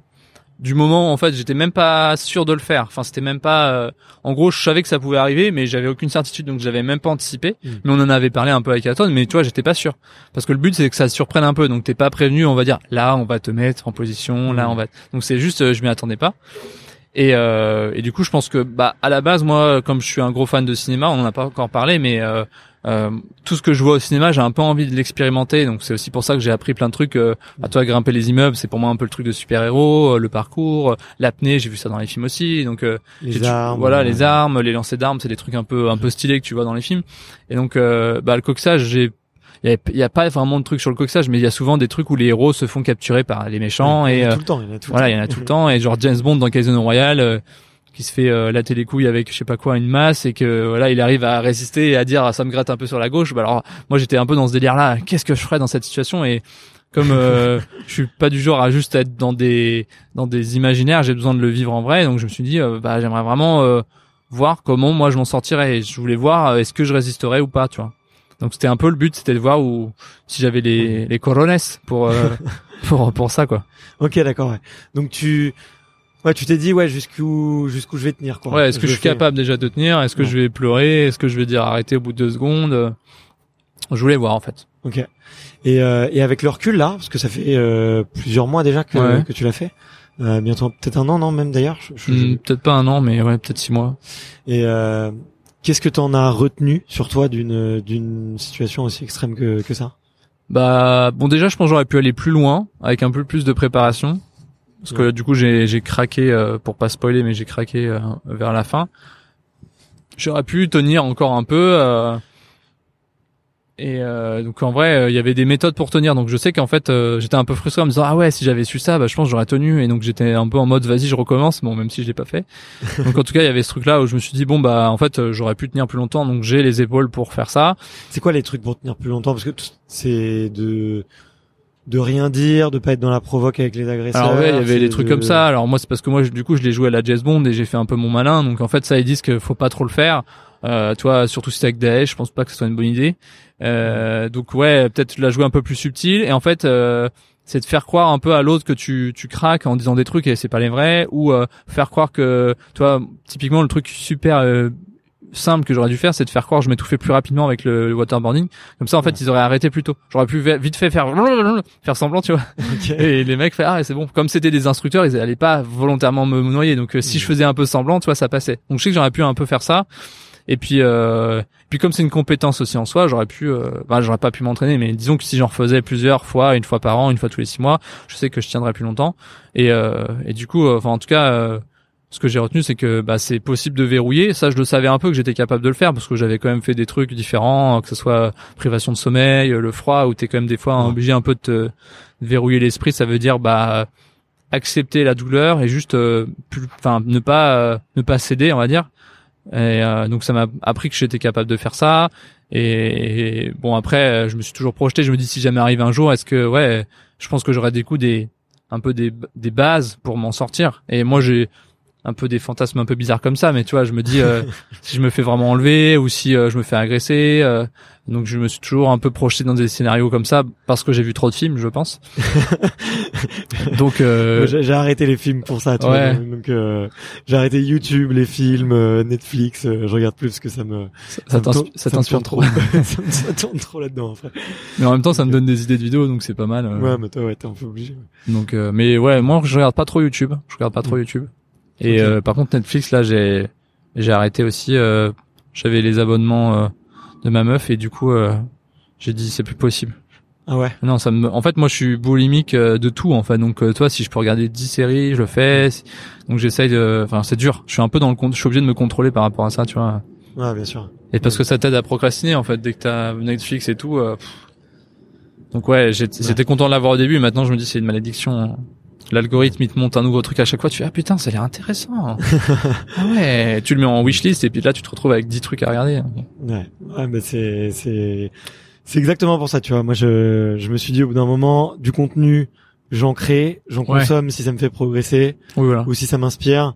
du moment en fait j'étais même pas sûr de le faire. Enfin c'était même pas euh, en gros je savais que ça pouvait arriver mais j'avais aucune certitude donc j'avais même pas anticipé. Mm. mais on en avait parlé un peu avec Aton mais tu vois j'étais pas sûr. Parce que le but c'est que ça surprenne un peu. Donc t'es pas prévenu on va dire là on va te mettre en position là mm. on va donc c'est juste euh, je m'y attendais pas. Et, euh, et du coup je pense que bah à la base moi comme je suis un gros fan de cinéma on en a pas encore parlé mais euh, tout ce que je vois au cinéma, j'ai un peu envie de l'expérimenter. Donc c'est aussi pour ça que j'ai appris plein de trucs. Euh, à toi, grimper les immeubles, c'est pour moi un peu le truc de super-héros, euh, le parcours, euh, l'apnée, j'ai vu ça dans les films aussi. Donc les armes, voilà, les armes, les lancers d'armes, c'est des trucs un peu un peu stylés que tu vois dans les films. Et donc bah le coxage, j'ai il y, a, pas vraiment de trucs sur le coxage, mais il y a souvent des trucs où les héros se font capturer par les méchants et tout le temps, il y en a tout voilà, il y en a tout le <laughs> temps et genre James Bond dans Casino Royale qui se fait euh, la télécouille avec je sais pas quoi une masse et que voilà il arrive à résister et à dire ah, ça me gratte un peu sur la gauche. Bah alors moi j'étais un peu dans ce délire là qu'est-ce que je ferais dans cette situation? Et comme euh, <laughs> je suis pas du genre à juste être dans des dans des imaginaires j'ai besoin de le vivre en vrai. Donc je me suis dit euh, bah j'aimerais vraiment euh, voir comment moi je m'en sortirais. Et je voulais voir est-ce que je résisterais ou pas tu vois. Donc c'était un peu le but c'était de voir où si j'avais les les corones pour <laughs> pour pour ça quoi. Ok d'accord ouais. donc tu Ouais, tu t'es dit ouais jusqu'où jusqu'où je vais tenir quoi. Ouais, est-ce que je, suis capable déjà de tenir? Est-ce que je vais pleurer? Est-ce que je vais dire arrêter au bout de deux secondes? Je voulais voir en fait. Ok. Et euh, et avec le recul là, parce que ça fait euh, plusieurs mois déjà que que tu l'as fait. Euh, bientôt peut-être un an non même d'ailleurs. Hmm, peut-être pas un an mais ouais peut-être six mois. Et euh, qu'est-ce que t'en as retenu sur toi d'une d'une situation aussi extrême que que ça? Bah bon déjà je pense j'aurais pu aller plus loin avec un peu plus de préparation parce que du coup j'ai j'ai craqué euh, pour pas spoiler mais j'ai craqué euh, vers la fin. J'aurais pu tenir encore un peu euh, et donc en vrai il y avait des méthodes pour tenir. Donc je sais qu'en fait j'étais un peu frustré en me disant ah ouais si j'avais su ça bah je pense j'aurais tenu. Et donc j'étais un peu en mode vas-y je recommence. Bon même si je l'ai pas fait. <laughs> Donc en tout cas il y avait ce truc là où je me suis dit bon bah en fait j'aurais pu tenir plus longtemps. Donc j'ai les épaules pour faire ça. C'est quoi les trucs pour tenir plus longtemps? Parce que c'est de de rien dire, de pas être dans la provoque avec les agresseurs. Alors ouais, il y avait des trucs comme ça. Alors moi c'est parce que moi du coup je l'ai joué à la Jazz Bond et j'ai fait un peu mon malin. Donc en fait ça ils disent qu'il faut pas trop le faire. Euh, toi surtout si c'est avec Daesh, je pense pas que ce soit une bonne idée. Euh, donc ouais, peut-être la jouer un peu plus subtil et en fait euh, c'est de faire croire un peu à l'autre que tu tu craques en disant des trucs et c'est pas les vrais ou euh, faire croire que toi typiquement le truc super euh, simple que j'aurais dû faire, c'est de faire croire que je m'étouffais plus rapidement avec le, waterboarding. Comme ça, en fait, ils auraient arrêté plus tôt. J'aurais pu vite fait faire <laughs> faire semblant, tu vois. Et les mecs fait ah c'est bon. Comme c'était des instructeurs, ils allaient pas volontairement me noyer. Donc euh, si je faisais un peu semblant, tu vois, ça passait. Donc je sais que j'aurais pu un peu faire ça. Et puis, euh, puis comme c'est une compétence aussi en soi, j'aurais pu, euh, bah, j'aurais pas pu m'entraîner, mais disons que si j'en refaisais plusieurs fois, une fois par an, une fois tous les six mois, je sais que je tiendrais plus longtemps. Et, euh, et du coup, enfin en tout cas, ce que j'ai retenu, c'est que bah, c'est possible de verrouiller. Ça, je le savais un peu que j'étais capable de le faire parce que j'avais quand même fait des trucs différents, que ce soit privation de sommeil, le froid, où t'es quand même des fois obligé un peu de te verrouiller l'esprit. Ça veut dire bah accepter la douleur et juste, euh, enfin, ne pas euh, ne pas céder, on va dire. Et euh, donc ça m'a appris que j'étais capable de faire ça. Et, bon après, je me suis toujours projeté. Je me dis si jamais arrive un jour, est-ce que ouais, je pense que j'aurai des coups des un peu des, des bases pour m'en sortir. Et moi j'ai un peu des fantasmes un peu bizarres comme ça mais tu vois je me dis euh, <laughs> si je me fais vraiment enlever ou si euh, je me fais agresser euh, donc je me suis toujours un peu projeté dans des scénarios comme ça parce que j'ai vu trop de films je pense. <laughs> Donc j'ai arrêté les films pour ça tu vois, donc j'ai arrêté YouTube les films Netflix je regarde plus parce que ça me ça, ça t'inspire trop, <laughs> ça, tourne trop là-dedans mais en même temps ça me donne des idées de vidéos donc c'est pas mal ouais mais toi ouais t'es un peu obligé donc mais ouais moi je regarde pas trop YouTube. Je regarde pas trop mm. YouTube et euh, par contre Netflix là j'ai j'ai arrêté aussi. Euh, J'avais les abonnements euh, de ma meuf et du coup euh, j'ai dit c'est plus possible. Ah ouais. Non, ça me. En fait, moi, je suis boulimique de tout. En fait, donc toi, si je peux regarder 10 séries, je le fais. Donc j'essaye de. Enfin, c'est dur. Je suis un peu dans le compte. Je suis obligé de me contrôler par rapport à ça, tu vois. Ouais, bien sûr. Et parce que ça t'aide à procrastiner, en fait, dès que t'as Netflix et tout. Donc ouais, j'étais content de l'avoir au début. Maintenant, je me dis c'est une malédiction. L'algorithme il te monte un nouveau truc à chaque fois, tu fais ah putain ça a l'air intéressant. <laughs> ah ouais, tu le mets en wishlist et puis là tu te retrouves avec 10 trucs à regarder. Ouais, c'est c'est c'est exactement pour ça, tu vois. Moi je je me suis dit au bout d'un moment du contenu, j'en crée, j'en consomme si ça me fait progresser ou si ça m'inspire.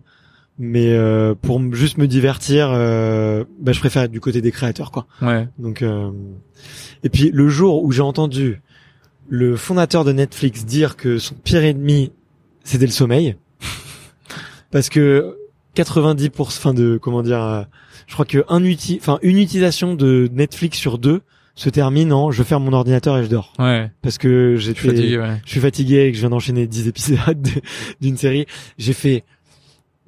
Mais euh, pour juste me divertir, euh, bah, je préfère être du côté des créateurs, quoi. Ouais. Donc, euh... et puis le jour où j'ai entendu le fondateur de Netflix dire que son pire ennemi c'était le sommeil. Parce que 90 pour fin de comment dire euh, je crois que un uti enfin une utilisation de Netflix sur deux se termine en je ferme mon ordinateur et je dors. Ouais. Parce que j'étais je suis fatigué et que je viens d'enchaîner 10 <laughs> épisodes d'une série, j'ai fait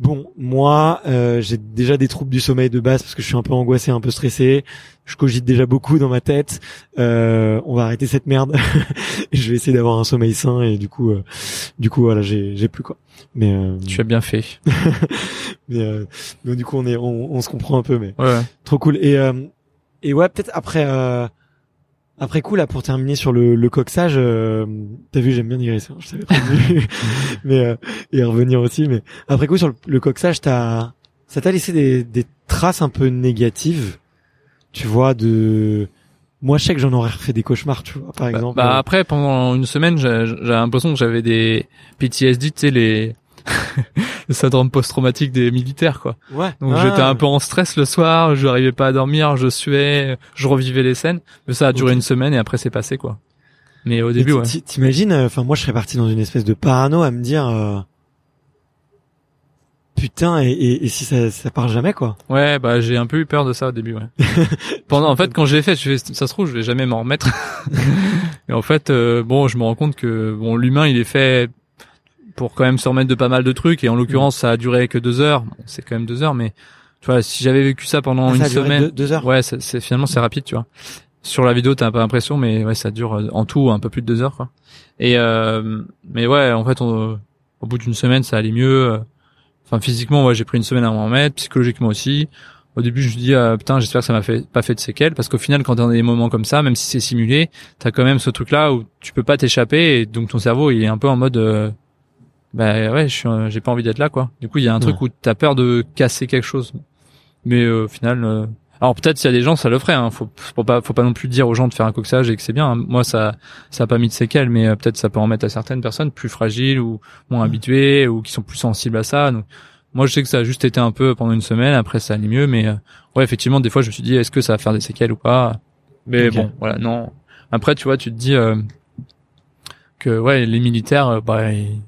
Bon, moi, euh, j'ai déjà des troubles du sommeil de base parce que je suis un peu angoissé, un peu stressé. Je cogite déjà beaucoup dans ma tête. Euh, on va arrêter cette merde. <laughs> je vais essayer d'avoir un sommeil sain et du coup, euh, du coup, voilà, j'ai, plus quoi. Mais euh, tu as bien fait. <laughs> mais, euh, mais, du coup, on est, on, on, se comprend un peu, mais ouais. trop cool. Et et ouais, peut-être après après coup là pour terminer sur le, le coxage, euh, t'as vu j'aime bien digresser, hein, je savais pas <laughs> mais euh, et revenir aussi. Mais après coup sur le, le coxage, t'as ça t'a laissé des, des traces un peu négatives, tu vois de moi, je sais que j'en aurais refait des cauchemars, tu vois, par bah, exemple. Bah, après, pendant une semaine, j'ai l'impression que j'avais des PTSD, tu sais, les <laughs> le syndrome post-traumatique des militaires quoi. Ouais. Donc j'étais un peu en stress le soir, je n'arrivais pas à dormir, je suais, je revivais les scènes, mais ça a duré une semaine et après c'est passé quoi. Mais au début ouais. T'imagines euh, enfin moi je serais parti dans une espèce de parano à me dire euh, putain et, et, si ça ça part jamais quoi. Ouais, bah j'ai un peu eu peur de ça au début ouais. <laughs> Pendant en fait quand je l'ai fait, je ça se trouve je vais jamais m'en remettre. <laughs> et en fait euh, bon, je me rends compte que bon l'humain il est fait pour quand même se remettre de pas mal de trucs. Et en l'occurrence, ça a duré que deux heures. c'est quand même deux heures, mais tu vois, si j'avais vécu ça pendant ah, une semaine, deux, heures. Ouais, c'est finalement c'est rapide, tu vois. Sur la vidéo, t'as pas l'impression, mais ouais, ça dure euh, en tout un peu plus de deux heures, quoi. Et euh, mais ouais, en fait, au bout d'une semaine, ça allait mieux. Enfin, physiquement, ouais, j'ai pris une semaine à m'en remettre, psychologiquement aussi. Au début, je me dis euh, putain, j'espère que ça m'a fait pas fait de séquelles parce qu'au final, quand t'es dans des moments comme ça, même si c'est simulé, t'as quand même ce truc-là où tu peux pas t'échapper et donc ton cerveau il est un peu en mode euh, bah ouais, j'ai pas envie d'être là quoi. Du coup, il y a un truc où t'as peur de casser quelque chose. Mais euh, au final, euh, alors peut-être s'il y a des gens, ça le ferait. Hein. Faut, faut pas, faut pas non plus dire aux gens de faire un coxage et que c'est bien. Moi, ça, ça a pas mis de séquelles, mais euh, peut-être ça peut en mettre à certaines personnes plus fragiles ou moins habituées ou qui sont plus sensibles à ça. Donc, moi, je sais que ça a juste été un peu pendant une semaine. Après, ça allait mieux, mais ouais, effectivement, des fois, je me suis dit, est-ce que ça va faire des séquelles ou pas? Mais bon, voilà, non. Après, tu vois, tu te dis que ouais, les militaires, bah, ils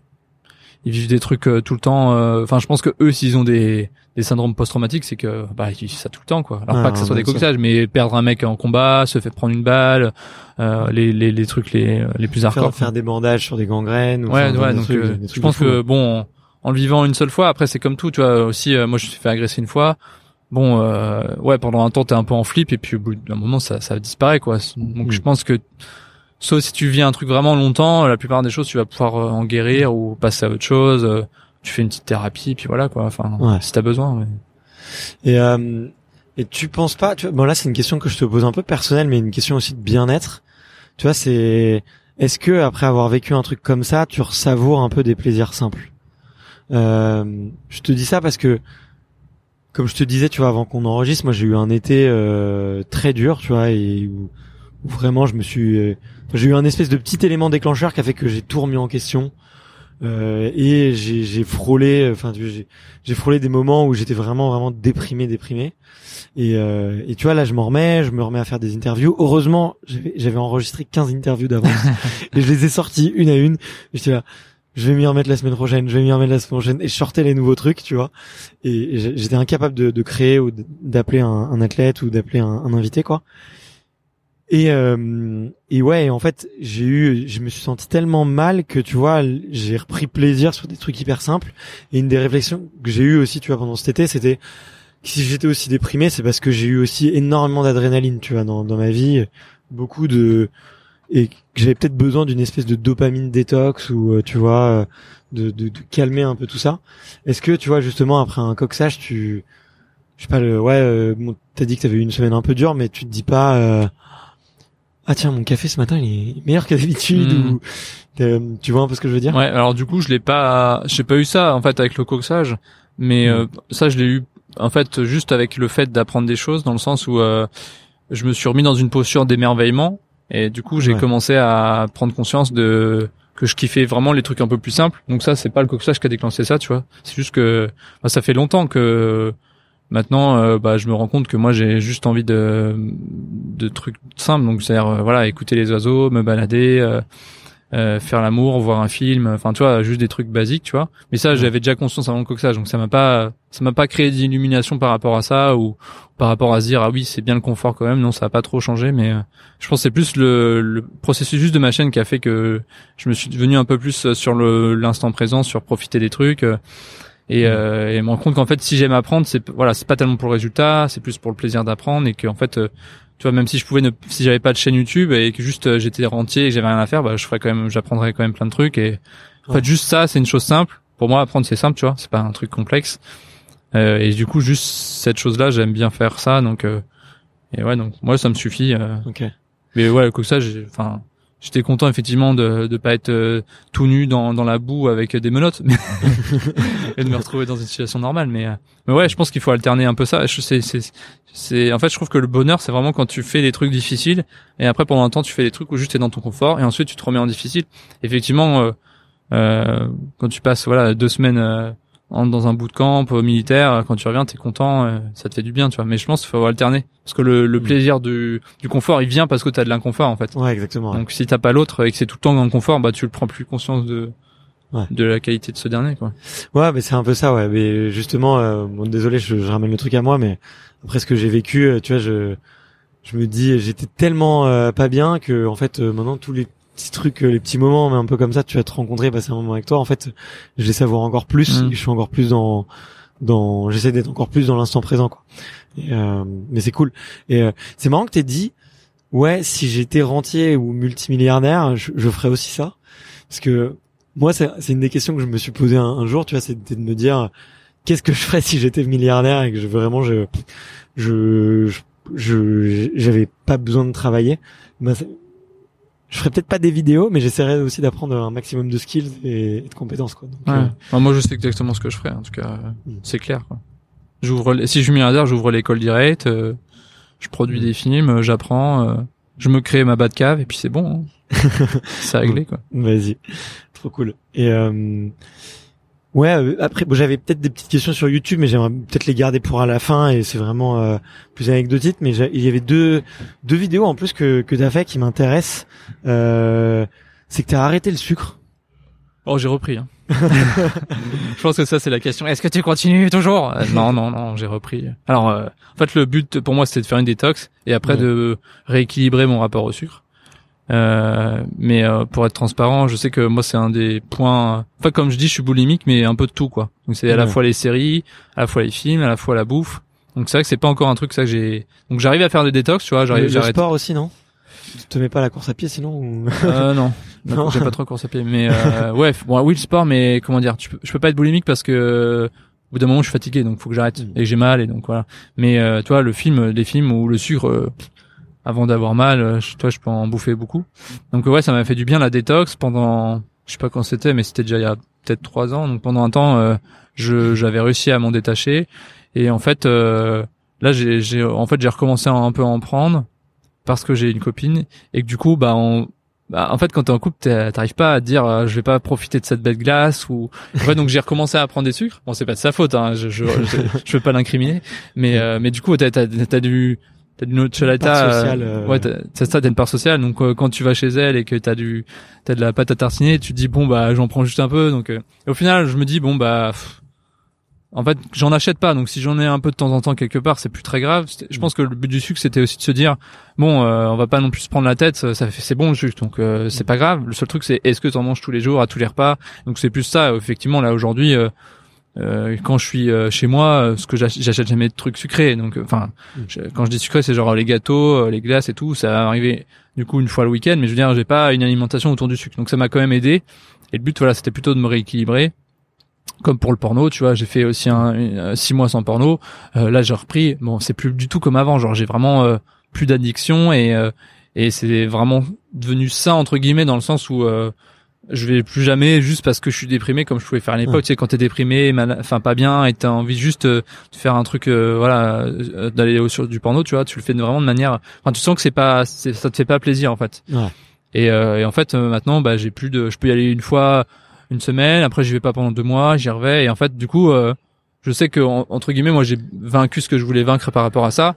vivent des trucs euh, tout le temps. Euh, enfin, je pense que eux, s'ils ont des, des syndromes post-traumatiques, c'est que bah ils vivent ça tout le temps, quoi. Alors pas que ce soit des coquetages, mais perdre un mec en combat, se faire prendre une balle, euh, les, les, les trucs les les plus hardcore. Faire, faire des bandages sur des gangrènes. ouais, ouais. Donc, je pense que bon, en le vivant une seule fois, après c'est comme tout, tu vois. Aussi, moi je me suis fait agresser une fois. Bon, ouais, pendant un temps t'es un peu en flip et puis au bout d'un moment ça ça disparaît, quoi. Donc je pense que Sauf si tu vis un truc vraiment longtemps, la plupart des choses tu vas pouvoir euh, en guérir ou passer à autre chose. Euh, tu fais une petite thérapie puis voilà quoi. Enfin, ouais. si t'as besoin. Et euh, et tu penses pas tu vois, Bon là c'est une question que je te pose un peu personnelle, mais une question aussi de bien-être. Tu vois, c'est est-ce que après avoir vécu un truc comme ça, tu ressavoures un peu des plaisirs simples? Euh, Je te dis ça parce que comme je te disais, tu vois, avant qu'on enregistre, moi j'ai eu un été euh, très dur, tu vois, et où, vraiment je me suis j'ai eu un espèce de petit élément déclencheur qui a fait que j'ai tout remis en question. Euh, et j'ai frôlé, enfin j'ai frôlé des moments où j'étais vraiment vraiment déprimé, déprimé. Et, euh, et tu vois là, je m'en remets, je me remets à faire des interviews. Heureusement, j'avais enregistré 15 interviews d'avance <laughs> et je les ai sorties une à une. J'étais là, je vais m'y remettre la semaine prochaine, je vais m'y remettre la semaine prochaine. Et je sortais les nouveaux trucs, tu vois. Et, j'étais incapable de, de, créer ou d'appeler un, un, athlète ou d'appeler un, un invité, quoi. Et euh, et ouais, en fait, j'ai eu, je me suis senti tellement mal que tu vois, j'ai repris plaisir sur des trucs hyper simples. Et une des réflexions que j'ai eu aussi, tu vois, pendant cet été, c'était si j'étais aussi déprimé, c'est parce que j'ai eu aussi énormément d'adrénaline, tu vois, dans dans ma vie, beaucoup de et que j'avais peut-être besoin d'une espèce de dopamine détox ou euh, tu vois, euh, de, de, de calmer un peu tout ça. Est-ce que tu vois justement après un coxage, tu je sais pas le ouais, euh, bon, t'as dit que t'avais eu une semaine un peu dure, mais tu te dis pas euh, ah tiens mon café ce matin il est meilleur que d'habitude hmm. ou euh, tu vois un peu ce que je veux dire? Ouais alors du coup je l'ai pas j'ai pas eu ça en fait avec le coxage mais euh, ça je l'ai eu en fait juste avec le fait d'apprendre des choses dans le sens où euh, je me suis remis dans une posture d'émerveillement et du coup j'ai commencé à prendre conscience de que je kiffais vraiment les trucs un peu plus simples. Donc ça c'est pas le coxage qui a déclenché ça tu vois. C'est juste que bah, ça fait longtemps que Maintenant, euh, bah, je me rends compte que moi, j'ai juste envie de, de trucs simples. Donc, c'est-à-dire, euh, voilà, écouter les oiseaux, me balader, euh, faire l'amour, voir un film. Enfin, tu vois, juste des trucs basiques, tu vois. Mais ça, j'avais déjà conscience avant le coxage, donc ça m'a pas, ça m'a pas créé d'illumination par rapport à ça ou par rapport à se dire ah oui, c'est bien le confort quand même. Non, ça a pas trop changé, mais je pense que c'est plus le, le, processus juste de ma chaîne qui a fait que je me suis devenu un peu plus sur le l'instant présent, sur profiter des trucs et, euh, et me rendre compte qu'en fait si j'aime apprendre c'est voilà c'est pas tellement pour le résultat c'est plus pour le plaisir d'apprendre et que en fait euh, tu vois même si je pouvais ne si j'avais pas de chaîne YouTube et que juste euh, j'étais rentier et que j'avais rien à faire bah je ferais quand même j'apprendrais quand même plein de trucs et en fait juste ça c'est une chose simple pour moi apprendre c'est simple tu vois c'est pas un truc complexe euh, et du coup juste cette chose là j'aime bien faire ça donc euh, et ouais donc moi ça me suffit euh. Ok. mais ouais comme ça j'ai enfin j'étais content effectivement de de pas être euh, tout nu dans dans la boue avec des menottes mais <laughs> <laughs> et de me retrouver dans une situation normale. Mais euh, mais ouais je pense qu'il faut alterner un peu ça. Je- c'est c'est c'est en fait je trouve que le bonheur c'est vraiment quand tu fais des trucs difficiles et après pendant un temps tu fais des trucs où juste t'es dans ton confort et ensuite tu te remets en difficile. Effectivement euh, euh, quand tu passes voilà deux semaines euh, dans un bootcamp euh, militaire quand tu reviens t'es content euh, ça te fait du bien tu vois mais je pense qu'il faut alterner parce que le, le Mm. plaisir du du confort il vient parce que t'as de l'inconfort en fait Ouais, exactement. ouais. donc si t'as pas l'autre et que c'est tout le temps dans le confort, bah tu le prends plus conscience de Ouais. de la qualité de ce dernier quoi. Ouais, mais c'est un peu ça, ouais. Mais justement, euh, bon, désolé, je, je ramène le truc à moi, mais après ce que j'ai vécu, euh, tu vois, je, je me dis, j'étais tellement euh, pas bien que, en fait, euh, maintenant tous les petits trucs, euh, les petits moments, mais un peu comme ça, tu vas te rencontrer, passer un moment avec toi. En fait, je les savoure encore plus. Mm. Je suis encore plus dans, dans, j'essaie d'être encore plus dans l'instant présent, quoi. Et, euh, mais c'est cool. Et euh, c'est marrant que t'aies dit, ouais, si j'étais rentier ou multimilliardaire, je, je ferais aussi ça, parce que moi, c'est une des questions que je me suis posée un, un jour, tu vois, c'était de me dire qu'est-ce que je ferais si j'étais milliardaire et que je vraiment je je je j'avais pas besoin de travailler? Ben, c'est- je ferais peut-être pas des vidéos, mais j'essaierais aussi d'apprendre un maximum de skills et, de compétences, quoi. Donc, euh, moi je sais exactement ce que je ferais en tout cas, euh, Mm. c'est clair quoi. J'ouvre si je suis milliardaire, j'ouvre l'école directe, euh, je produis Mm. des films, euh, j'apprends, euh, je me crée ma bad cave et puis c'est bon. hein. <laughs> c'est réglé quoi. Vas-y, trop cool. Et euh, ouais, euh, après, bon, j'avais peut-être des petites questions sur YouTube, mais j'aimerais peut-être les garder pour à la fin. Et c'est vraiment euh, plus anecdotique. Mais il y avait deux deux vidéos en plus que que t'as fait qui m'intéressent. Euh, c'est que t'as arrêté le sucre. Oh j'ai repris. Hein. <laughs> je pense que ça c'est la question. Est-ce que tu continues toujours? Euh, Non non non, j'ai repris. Alors euh, en fait le but pour moi c'était de faire une détox et après Ouais. de rééquilibrer mon rapport au sucre. Euh, mais euh, pour être transparent, je sais que moi c'est un des points. Enfin comme je dis, je suis boulimique, mais un peu de tout quoi. Donc c'est à la fois les séries, à la fois les films, à la fois la bouffe. Donc c'est vrai que c'est pas encore un truc ça que j'ai. Donc j'arrive à faire des détox, tu vois. Le, J'arrive. le j'arrête- sport aussi, non? Tu te mets pas à la course à pied sinon ou... Euh, <laughs> non, Non. j'ai pas trop course à pied. Mais euh, ouais, bon, oui le sport, mais comment dire, tu peux, je peux pas être boulimique parce que au bout d'un moment je suis fatigué, donc faut que j'arrête Mm. et j'ai mal et donc voilà. Mais euh, tu vois le film, les films où le sucre, euh, avant d'avoir mal, euh, je- toi je peux en bouffer beaucoup. Donc ouais, ça m'a fait du bien la détox pendant, je sais pas quand c'était, mais c'était déjà il y a peut-être trois ans. Donc pendant un temps, euh, je j'avais réussi à m'en détacher et en fait euh, là j'ai j'ai en fait j'ai recommencé à un peu en prendre parce que j'ai une copine et que du coup bah on bah, en fait, quand t'es en couple, t'arrives pas à dire, euh, je vais pas profiter de cette belle glace ou. Ouais, donc j'ai recommencé à prendre des sucres. Bon, c'est pas de sa faute, hein. Je, je, je, je veux pas l'incriminer, mais euh, mais du coup, t'as t'as t'as du t'as du nocciolata. part euh, sociale, euh. Ouais, t'as- c'est ça, t'as une part sociale. Donc euh, quand tu vas chez elle et que t'as du t'as de la pâte à tartiner, tu te dis bon bah j'en prends juste un peu. Donc euh, et au final, je me dis bon bah. pff, en fait, j'en achète pas, donc si j'en ai un peu de temps en temps quelque part, c'est plus très grave. Je pense que le but du sucre, c'était aussi de se dire, bon, euh, on va pas non plus se prendre la tête, ça fait, c'est bon le sucre, donc euh, c'est pas grave. Le seul truc, c'est est-ce que t'en manges tous les jours, à tous les repas? Donc c'est plus ça. Effectivement, là aujourd'hui, euh, euh, quand je suis euh, chez moi, euh, ce que j'ach- j'achète jamais de trucs sucrés. Donc, euh, enfin, je- quand je dis sucré, c'est genre les gâteaux, euh, les glaces et tout. Ça va arriver du coup une fois le week-end, mais je veux dire, j'ai pas une alimentation autour du sucre. Donc ça m'a quand même aidé. Et le but, voilà, c'était plutôt de me rééquilibrer comme pour le porno, tu vois, j'ai fait aussi un, une- euh, six mois sans porno. Euh, là, j'ai repris. Bon, c'est plus du tout comme avant. Genre, j'ai vraiment euh, plus d'addiction et euh, et c'est vraiment devenu ça entre guillemets dans le sens où euh, je vais plus jamais juste parce que je suis déprimé comme je pouvais faire à l'époque. Ouais. Tu sais, quand t'es déprimé, mal- enfin pas bien, et t'as envie juste euh, de faire un truc, euh, voilà, euh, d'aller au- sur du porno, tu vois, tu le fais vraiment de manière. Enfin, tu sens que c'est pas, c'est- ça te fait pas plaisir en fait. Ouais. Et, euh, et en fait, maintenant, bah, j'ai plus de, je peux y aller une fois, une semaine. Après, j'y vais pas pendant deux mois, j'y revais. Et en fait, du coup, euh, je sais que en- entre guillemets, moi, j'ai vaincu ce que je voulais vaincre par rapport à ça,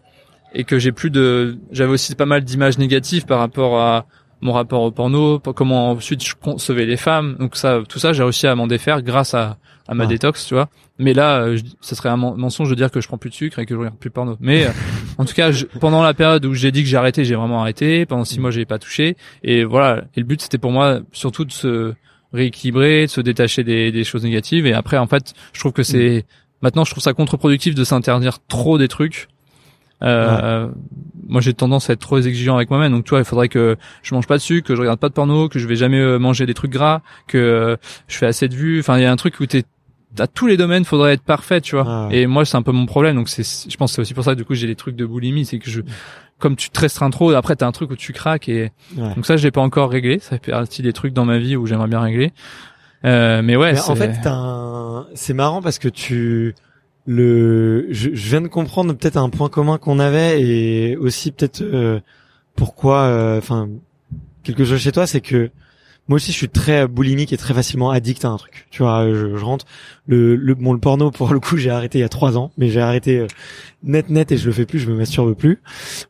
et que j'ai plus de, j'avais aussi pas mal d'images négatives par rapport à mon rapport au porno, comment ensuite je concevais les femmes. Donc ça, tout ça, j'ai réussi à m'en défaire grâce à, à ma Ouais. détox, tu vois. Mais là, euh, je, ce serait un men- mensonge de dire que je prends plus de sucre et que je regarde plus de porno. Mais euh, en tout cas, je- pendant la période où j'ai dit que j'ai arrêté, j'ai vraiment arrêté. Pendant six mois, j'ai pas touché. Et voilà. Et le but, c'était pour moi surtout de se rééquilibrer, de se détacher des, des choses négatives. Et après, en fait, je trouve que c'est maintenant, je trouve ça contre-productif de s'interdire trop des trucs. Euh, Moi, j'ai tendance à être trop exigeant avec moi-même. Donc, tu vois, il faudrait que je mange pas de sucre, que je regarde pas de porno, que je vais jamais euh, manger des trucs gras, que euh, je fais assez de vues. Enfin, il y a un truc où t'es à tous les domaines, faudrait être parfait, tu vois. Et moi, c'est un peu mon problème. Donc, c'est, je pense, que c'est aussi pour ça que du coup, j'ai des trucs de boulimie, c'est que je, comme tu te restreins trop, après, t'as un truc où tu craques et Ouais. donc ça, je l'ai pas encore réglé. Ça fait partie des trucs dans ma vie où j'aimerais bien régler. Euh, mais ouais, Mais en fait, un... c'est marrant parce que tu le, je, je viens de comprendre peut-être un point commun qu'on avait et aussi peut-être euh, pourquoi, euh, enfin, quelque chose chez toi, c'est que moi aussi je suis très boulimique et très facilement addict à un truc. Tu vois, je, je rentre le, le bon le porno pour le coup j'ai arrêté il y a trois ans, mais j'ai arrêté euh, net net et je le fais plus, je me masturbe plus.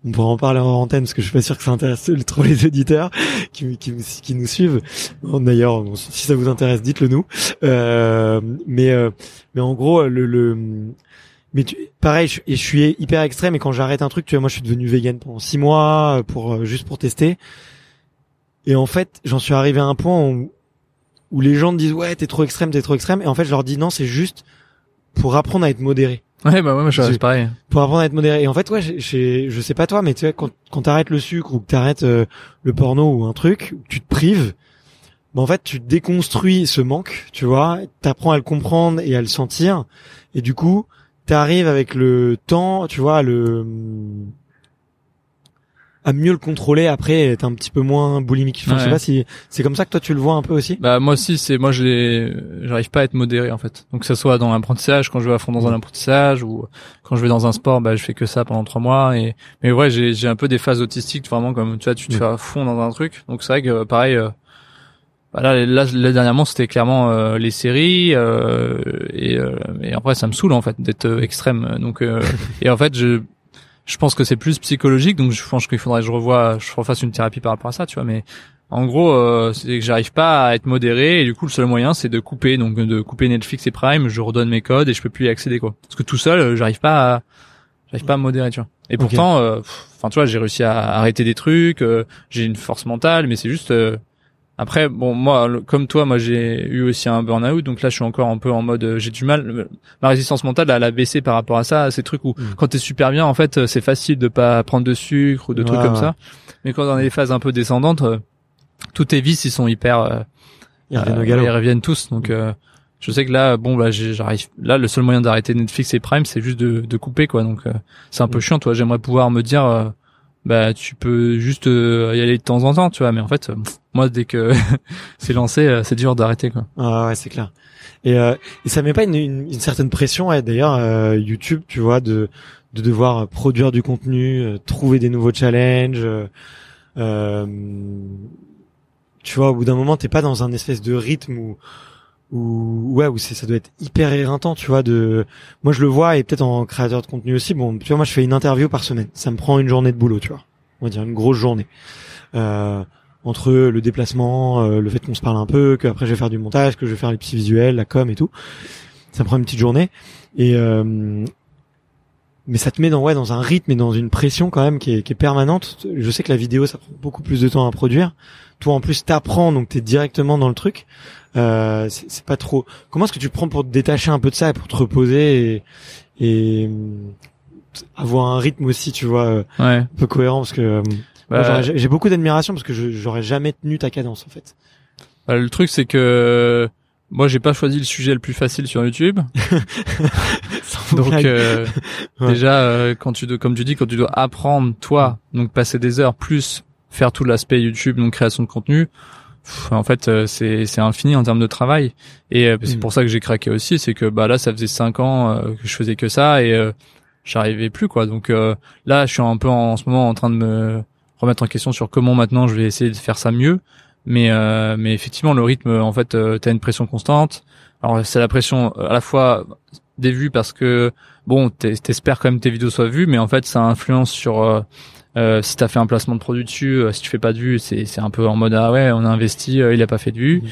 On pourra en parler en antenne parce que je suis pas sûr que ça intéresse <laughs> trop les auditeurs qui, qui, qui nous suivent. D'ailleurs, si ça vous intéresse, dites-le nous. Euh, mais euh, mais en gros, le, le mais tu, pareil, je, je suis hyper extrême. Et quand j'arrête un truc, tu vois, moi, je suis devenu vegan pendant six mois pour euh, juste pour tester. Et en fait, j'en suis arrivé à un point où, où les gens me disent ouais, t'es trop extrême, t'es trop extrême. Et en fait, je leur dis non, c'est juste pour apprendre à être modéré ouais, bah ouais, moi, je- c'est pareil. pour apprendre à être modéré. Et en fait, ouais, j'ai- je sais pas toi, mais tu vois, quand, quand t'arrêtes le sucre ou que t'arrêtes euh, le porno ou un truc, tu te prives, bah en fait, tu déconstruis ce manque, tu vois, t'apprends à le comprendre et à le sentir, et du coup, t'arrives avec le temps, tu vois, le à mieux le contrôler après, et être un petit peu moins boulimique. Enfin, Je sais Ouais. pas si c'est comme ça que toi tu le vois un peu aussi. Bah moi aussi, c'est moi j'ai, j'arrive pas à être modéré en fait. Donc que ça soit dans l'apprentissage, quand je vais à fond dans un apprentissage ou quand je vais dans un sport, bah je fais que ça pendant trois mois. Et mais ouais, j'ai j'ai un peu des phases autistiques, vraiment comme tu vois, tu te Ouais. fais à fond dans un truc. Donc c'est vrai que pareil. Euh, bah là, là, là, dernièrement, c'était clairement euh, les séries euh, et, euh, et après ça me saoule en fait d'être euh, extrême. Donc euh, <laughs> et en fait je je pense que c'est plus psychologique, donc je pense qu'il faudrait que je revoie, je refasse une thérapie par rapport à ça, tu vois. Mais en gros, euh, c'est que j'arrive pas à être modéré et du coup le seul moyen c'est de couper, donc de couper Netflix et Prime. Je redonne mes codes et je peux plus y accéder quoi. Parce que tout seul, euh, j'arrive pas, à, j'arrive pas à me modérer, tu vois. Et pourtant, euh, enfin tu vois, j'ai réussi à arrêter des trucs, euh, j'ai une force mentale, mais c'est juste. Après, bon, moi, comme toi, moi, j'ai eu aussi un burn-out, donc là, je suis encore un peu en mode, euh, j'ai du mal. euh, Ma résistance mentale, elle a baissé par rapport à ça, à ces trucs où, Mm. quand t'es super bien, en fait, euh, c'est facile de pas prendre de sucre ou de trucs Ouais, comme ça. Mais quand on a des phases un peu descendantes, euh, tous tes vices, ils sont hyper. euh, Ils reviennent euh, au galop. Ils reviennent tous. Donc, euh, je sais que là, bon, bah, j'arrive. Là, le seul moyen d'arrêter Netflix et Prime, c'est juste de, de couper, quoi. Donc, euh, c'est un peu Mm. chiant, toi. J'aimerais pouvoir me dire, euh, bah, tu peux juste euh, y aller de temps en temps, tu vois. Mais en fait, euh, moi, dès que <laughs> c'est lancé, euh, c'est dur d'arrêter, quoi. Ah ouais, c'est clair. Et, euh, et ça met pas une, une, une certaine pression, d'ailleurs, euh, YouTube, tu vois, de, de devoir produire du contenu, euh, trouver des nouveaux challenges. tu vois, au bout d'un moment, t'es pas dans un espèce de rythme où, où ouais, où ça doit être hyper éreintant, tu vois. De, moi, je le vois et peut-être en créateur de contenu aussi. Bon, tu vois, moi, je fais une interview par semaine. Ça me prend une journée de boulot, tu vois. On va dire une grosse journée. Euh, entre le déplacement, euh, le fait qu'on se parle un peu, qu'après je vais faire du montage, que je vais faire les petits visuels, la com et tout. Ça me prend une petite journée. Et euh, mais ça te met dans ouais dans un rythme et dans une pression quand même qui est, qui est permanente. Je sais que la vidéo ça prend beaucoup plus de temps à produire. Toi en plus t'apprends donc t'es directement dans le truc. Euh, c'est pas trop. Comment est-ce que tu prends pour te détacher un peu de ça et pour te reposer et, et euh, avoir un rythme aussi, tu vois, euh, Ouais. un peu cohérent parce que euh, Bah, j'ai beaucoup d'admiration parce que j'aurais jamais tenu ta cadence en fait. bah, le truc, c'est que moi, j'ai pas choisi le sujet le plus facile sur YouTube. <laughs> <laughs> Donc euh, Ouais. déjà, euh, quand tu dois, comme tu dis, quand tu dois apprendre toi, donc passer des heures plus faire tout l'aspect YouTube, donc création de contenu. pff, En fait, euh, c'est c'est infini en termes de travail et euh, c'est Mm. pour ça que j'ai craqué aussi, c'est que bah là, ça faisait cinq ans euh, que je faisais que ça et euh, j'arrivais plus quoi. Donc euh, là, je suis un peu en, en ce moment en train de me remettre en question sur comment maintenant je vais essayer de faire ça mieux. Mais euh, mais effectivement, le rythme, en fait, euh, t'as une pression constante. Alors c'est la pression à la fois des vues parce que bon, t'es- t'espères quand même que tes vidéos soient vues, mais en fait, ça influence sur euh, euh, si t'as fait un placement de produit dessus, euh, si tu fais pas de vues, c'est c'est un peu en mode ah ouais, on a investi, euh, il a pas fait de vues. Mhm.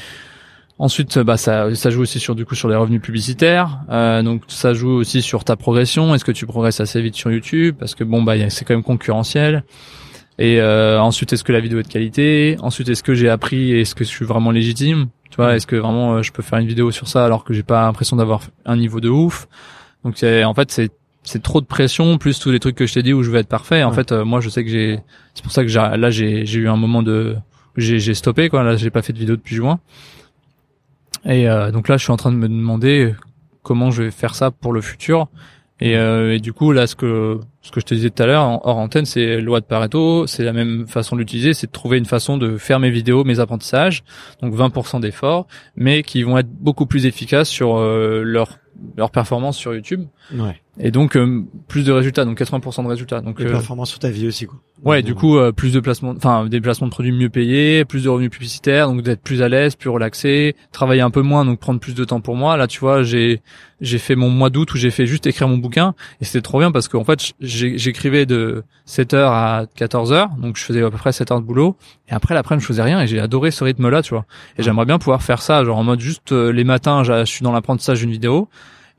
Ensuite, bah ça, ça joue aussi sur du coup sur les revenus publicitaires. Euh, donc ça joue aussi sur ta progression. Est-ce que tu progresses assez vite sur YouTube? Parce que bon bah c'est quand même concurrentiel. Et euh, ensuite, est-ce que la vidéo est de qualité? Ensuite, est-ce que j'ai appris et est-ce que je suis vraiment légitime? Tu vois, est-ce que vraiment euh, je peux faire une vidéo sur ça alors que j'ai pas l'impression d'avoir un niveau de ouf? Donc, en fait, c'est c'est trop de pression plus tous les trucs que je t'ai dit où je vais être parfait. En fait, euh, moi, je sais que j'ai. C'est pour ça que là, j'ai j'ai eu un moment de j'ai j'ai stoppé quoi. Là, j'ai pas fait de vidéo depuis juin. Et euh, donc là, je suis en train de me demander comment je vais faire ça pour le futur. Et, euh, et, du coup, là, ce que ce que je te disais tout à l'heure, hors antenne, c'est loi de Pareto. C'est la même façon de l'utiliser, c'est de trouver une façon de faire mes vidéos, mes apprentissages, donc 20% d'efforts, mais qui vont être beaucoup plus efficaces sur euh, leur leur performance sur YouTube. Ouais. Et donc euh, plus de résultats, donc 80% de résultats. Donc les euh, performances sur ta vie aussi quoi. Ouais, du coup euh, plus de placements, enfin des placements de produits mieux payés, plus de revenus publicitaires, donc d'être plus à l'aise, plus relaxé, travailler un peu moins, donc prendre plus de temps pour moi. Là, tu vois, j'ai j'ai fait mon mois d'août où j'ai fait juste écrire mon bouquin et c'était trop bien parce qu'en fait j'écrivais de 7h à 14h, donc je faisais à peu près 7 heures de boulot et après l'après je faisais rien et j'ai adoré ce rythme là, tu vois. Et j'aimerais bien pouvoir faire ça, genre en mode juste les matins, je suis dans l'apprentissage d'une vidéo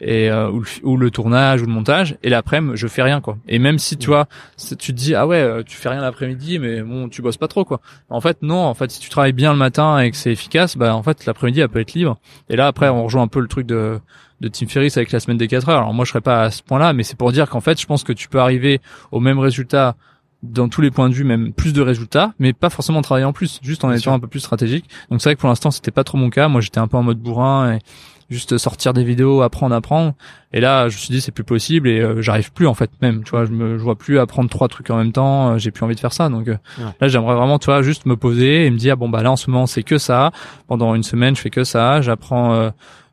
et euh, ou, le, tournage ou le montage et l'après-midi je fais rien quoi. Et même si tu vois tu te dis ah ouais euh, tu fais rien l'après-midi mais bon tu bosses pas trop quoi. En fait non en fait si tu travailles bien le matin et que c'est efficace bah en fait l'après-midi elle peut être libre. Et là après on rejoint un peu le truc de de Tim Ferriss avec la semaine des 4 heures. Alors moi je serais pas à ce point-là mais c'est pour dire qu'en fait je pense que tu peux arriver au même résultat dans tous les points de vue, même plus de résultats, mais pas forcément travailler en plus, juste en étant un peu plus stratégique. Donc c'est vrai que pour l'instant c'était pas trop mon cas. Moi j'étais un peu en mode bourrin et juste sortir des vidéos, apprendre, apprendre. Et là, je me suis dit c'est plus possible et euh, j'arrive plus en fait même. Tu vois, je me je vois plus apprendre trois trucs en même temps. Euh, j'ai plus envie de faire ça. Donc euh, là, j'aimerais vraiment, tu vois, juste me poser et me dire bon bah là en ce moment c'est que ça. Pendant une semaine, je fais que ça. J'apprends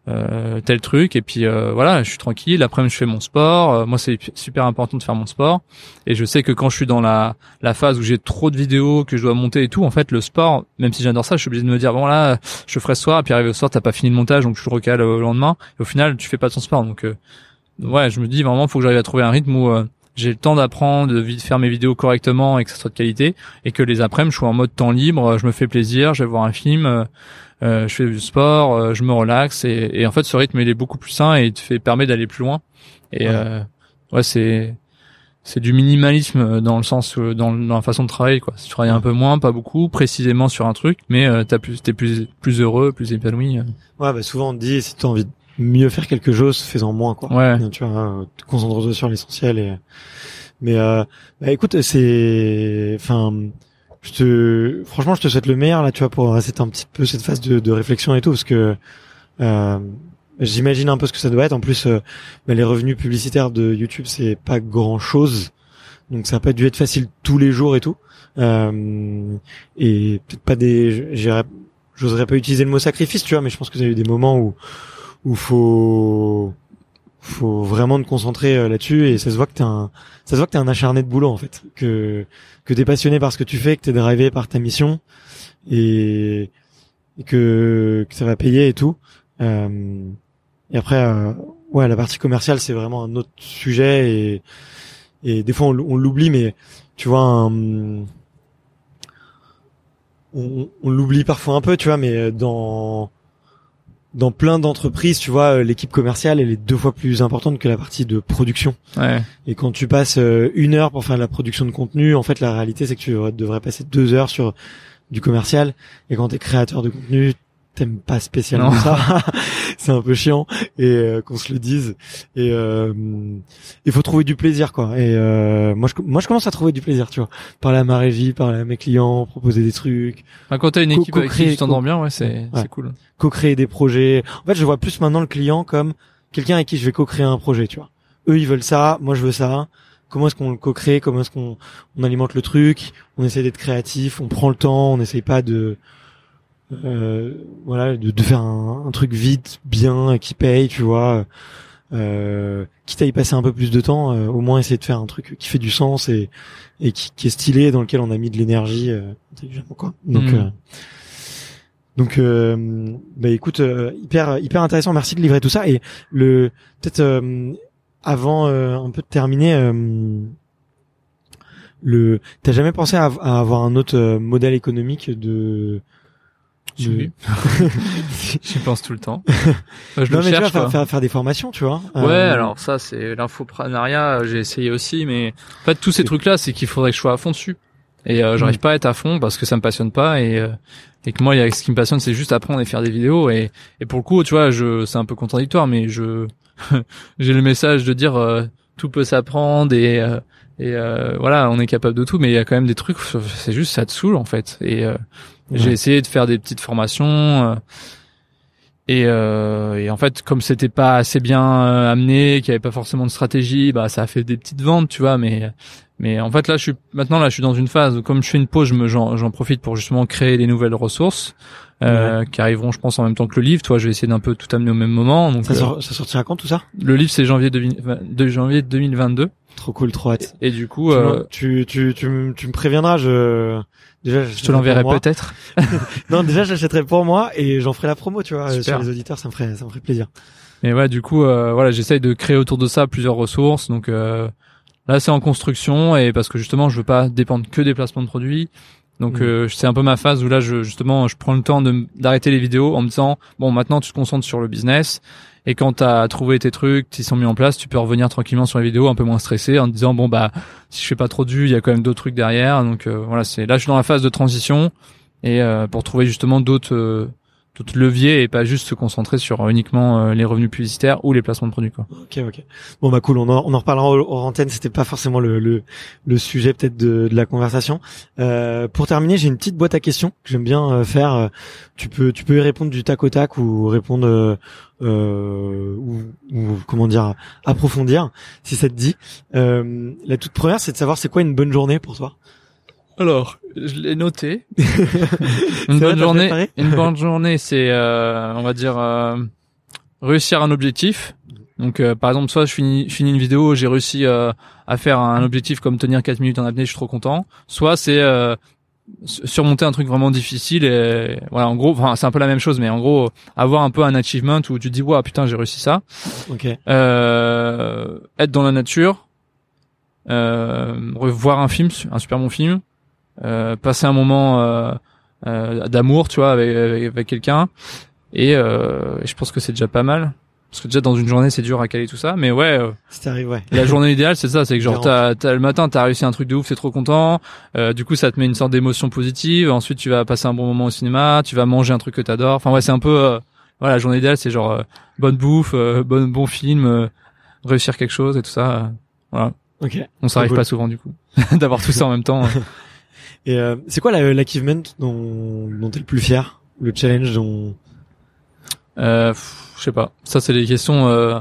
euh, tel truc. Et puis euh, voilà je suis tranquille. Après je fais mon sport. Euh, moi c'est super important de faire mon sport. Et je sais que quand je suis dans la la phase où j'ai trop de vidéos que je dois monter et tout en fait le sport même si j'adore ça je suis obligé de me dire bon là je ferai ce soir. Et puis arrivé au soir t'as pas fini le montage donc je le recale au lendemain. Et au final tu fais pas ton sport. Donc ouais je me dis vraiment faut que j'arrive à trouver un rythme où j'ai le temps d'apprendre, de faire mes vidéos correctement et que ça soit de qualité, et que les après-midi je suis en mode temps libre, je me fais plaisir, je vais voir un film, euh, je fais du sport, euh, je me relaxe et, et, en fait ce rythme il est beaucoup plus sain et il te fait permet d'aller plus loin. Et ouais, euh, ouais c'est c'est du minimalisme dans le sens dans, dans, la façon de travailler quoi. Tu travailles un peu moins, pas beaucoup, précisément sur un truc, mais euh, t'as plus t'es plus plus heureux, plus épanoui. Ouais, bah souvent on te dit si t'as envie de mieux faire quelque chose, fais-en moins quoi. Ouais. Tu vois, concentre-toi sur l'essentiel et mais euh, bah écoute, c'est enfin je te, franchement, je te souhaite le meilleur là, tu vois, pour rester un petit peu cette phase de, de réflexion et tout, parce que euh, j'imagine un peu ce que ça doit être. En plus, euh, bah, les revenus publicitaires de YouTube, c'est pas grand chose, donc ça n'a pas dû être facile tous les jours et tout. Euh, et peut-être pas des, j'oserais pas utiliser le mot sacrifice, tu vois, mais je pense que ça a eu des moments où où faut faut vraiment te concentrer euh, là-dessus et ça se voit que t'es un ça se voit que t'es un acharné de boulot en fait. Que que t'es passionné par ce que tu fais que t'es drivé par ta mission et, et que, que ça va payer et tout. Euh, et après euh, ouais la partie commerciale c'est vraiment un autre sujet et et des fois on, l'oublie mais tu vois on, on l'oublie parfois un peu tu vois mais dans dans plein d'entreprises, tu vois, euh, l'équipe commerciale elle est deux fois plus importante que la partie de production. Ouais. Et quand tu passes euh, une heure pour faire de la production de contenu, en fait, la réalité c'est que tu devrais passer deux heures sur du commercial. Et quand tu es créateur de contenu, t'aimes pas spécialement ça. <laughs> c'est un peu chiant et euh, qu'on se le dise. Et euh, il faut trouver du plaisir quoi. Et euh, moi je moi je commence à trouver du plaisir, tu vois. Parler à ma régie, parler à mes clients, proposer des trucs. Bah, quand t'as une équipe avec qui tu t'entends bien, ouais, c'est c'est cool. Co-créer des projets. En fait, je vois plus maintenant le client comme quelqu'un avec qui je vais co-créer un projet, tu vois. Eux ils veulent ça, moi je veux ça comment est-ce qu'on le co-crée, comment est-ce qu'on on alimente le truc, on essaie d'être créatif, on prend le temps, on n'essaye pas de euh, voilà, de, de faire un, un, truc vite, bien, qui paye, tu vois. Euh, quitte à y passer un peu plus de temps, euh, au moins essayer de faire un truc qui fait du sens et, et qui, qui est stylé, dans lequel on a mis de l'énergie euh, quoi. Donc, mm. euh, donc, euh, bah écoute, hyper hyper intéressant. Merci de livrer tout ça. Et le peut-être avant un peu de terminer, le t'as jamais pensé à, à, avoir un autre modèle économique de je... <laughs> J'y pense tout le temps. je non, le mais cherche, tu vas faire, faire, des formations, tu vois. Ouais, euh, alors ça, c'est l'infoprenariat. J'ai essayé aussi, mais en fait, tous ces trucs-là, c'est qu'il faudrait que je sois à fond dessus. et euh, j'arrive pas à être à fond parce que ça me passionne pas et euh, et que moi il y a ce qui me passionne c'est juste apprendre et faire des vidéos et et pour le coup tu vois je c'est un peu contradictoire mais je <laughs> j'ai le message de dire euh, tout peut s'apprendre et euh, et voilà on est capable de tout mais il y a quand même des trucs c'est juste ça te saoule en fait et j'ai essayé de faire des petites formations et, euh, et, en fait, comme c'était pas assez bien euh, amené, qu'il y avait pas forcément de stratégie, bah ça a fait des petites ventes, tu vois. Mais mais en fait là, je suis maintenant là, je suis dans une phase où comme je fais une pause, je me j'en profite pour justement créer des nouvelles ressources euh, qui arriveront, je pense, en même temps que le livre. Toi, je vais essayer d'un peu tout amener au même moment. Donc ça, sort, ça sortira quand tout ça? Le livre, c'est janvier de, janvier 2022. Trop cool, trop hâte. Et, du coup, tu, tu, tu, tu me préviendras, je Déjà, je te l'enverrai peut-être. <laughs> non, déjà, j'achèterai pour moi et j'en ferai la promo, tu vois, sur les auditeurs, ça me ferait, ça me ferait plaisir. Mais ouais, du coup, euh, voilà, j'essaye de créer autour de ça plusieurs ressources. Donc euh, là, c'est en construction et parce que justement, je veux pas dépendre que des placements de produits. Donc mm. euh, c'est un peu ma phase où là, je, justement, je prends le temps d'arrêter les vidéos en me disant bon, maintenant, tu te concentres sur le business et quand tu as trouvé tes trucs, qui sont mis en place, tu peux revenir tranquillement sur les vidéos, un peu moins stressé, en te disant bon bah si je fais pas trop de vues, il y a quand même d'autres trucs derrière. Donc euh, voilà, c'est là je suis dans la phase de transition et euh, pour trouver justement d'autres euh, d'autres leviers et pas juste se concentrer sur uniquement les revenus publicitaires ou les placements de produits quoi. Ok ok. Bon bah cool, on en, on en reparlera hors antenne. C'était pas forcément le le, le sujet peut-être de, de, la conversation. pour terminer, j'ai une petite boîte à questions que j'aime bien faire. Tu peux tu peux y répondre du tac au tac ou répondre euh, ou, ou, comment dire approfondir si ça te dit. Euh, la toute première, c'est de savoir c'est quoi une bonne journée pour toi. Alors, je l'ai noté. <laughs> une bonne journée. Une bonne journée, c'est euh, on va dire euh, réussir un objectif. Donc euh, par exemple, soit je finis, je finis une vidéo, j'ai réussi à faire un objectif comme tenir 4 minutes en apnée, je suis trop content. Soit c'est surmonter un truc vraiment difficile et voilà en gros enfin c'est un peu la même chose mais en gros avoir un peu un achievement où tu te dis waouh putain j'ai réussi ça ok euh, être dans la nature euh, revoir un film un super bon film euh, passer un moment euh, euh d'amour tu vois avec, avec, quelqu'un. Et euh, je pense que c'est déjà pas mal. Parce que déjà dans une journée c'est dur à caler tout ça. Mais ouais, euh, arrive, ouais. la journée idéale c'est ça c'est que genre t'as, t'as le matin t'as réussi un truc de ouf t'es trop content. Euh, du coup ça te met une sorte d'émotion positive. Ensuite tu vas passer un bon moment au cinéma tu vas manger un truc que t'adores. Enfin ouais c'est un peu euh, voilà la journée idéale c'est genre euh, bonne bouffe bon bon film réussir quelque chose et tout ça. Voilà. Ok. On s'arrive pas souvent du coup <laughs> d'avoir tout ça en même temps <laughs> et c'est quoi l'achievement dont dont t'es le plus fier? Le challenge dont euh, je sais pas. Ça, c'est des questions. Euh,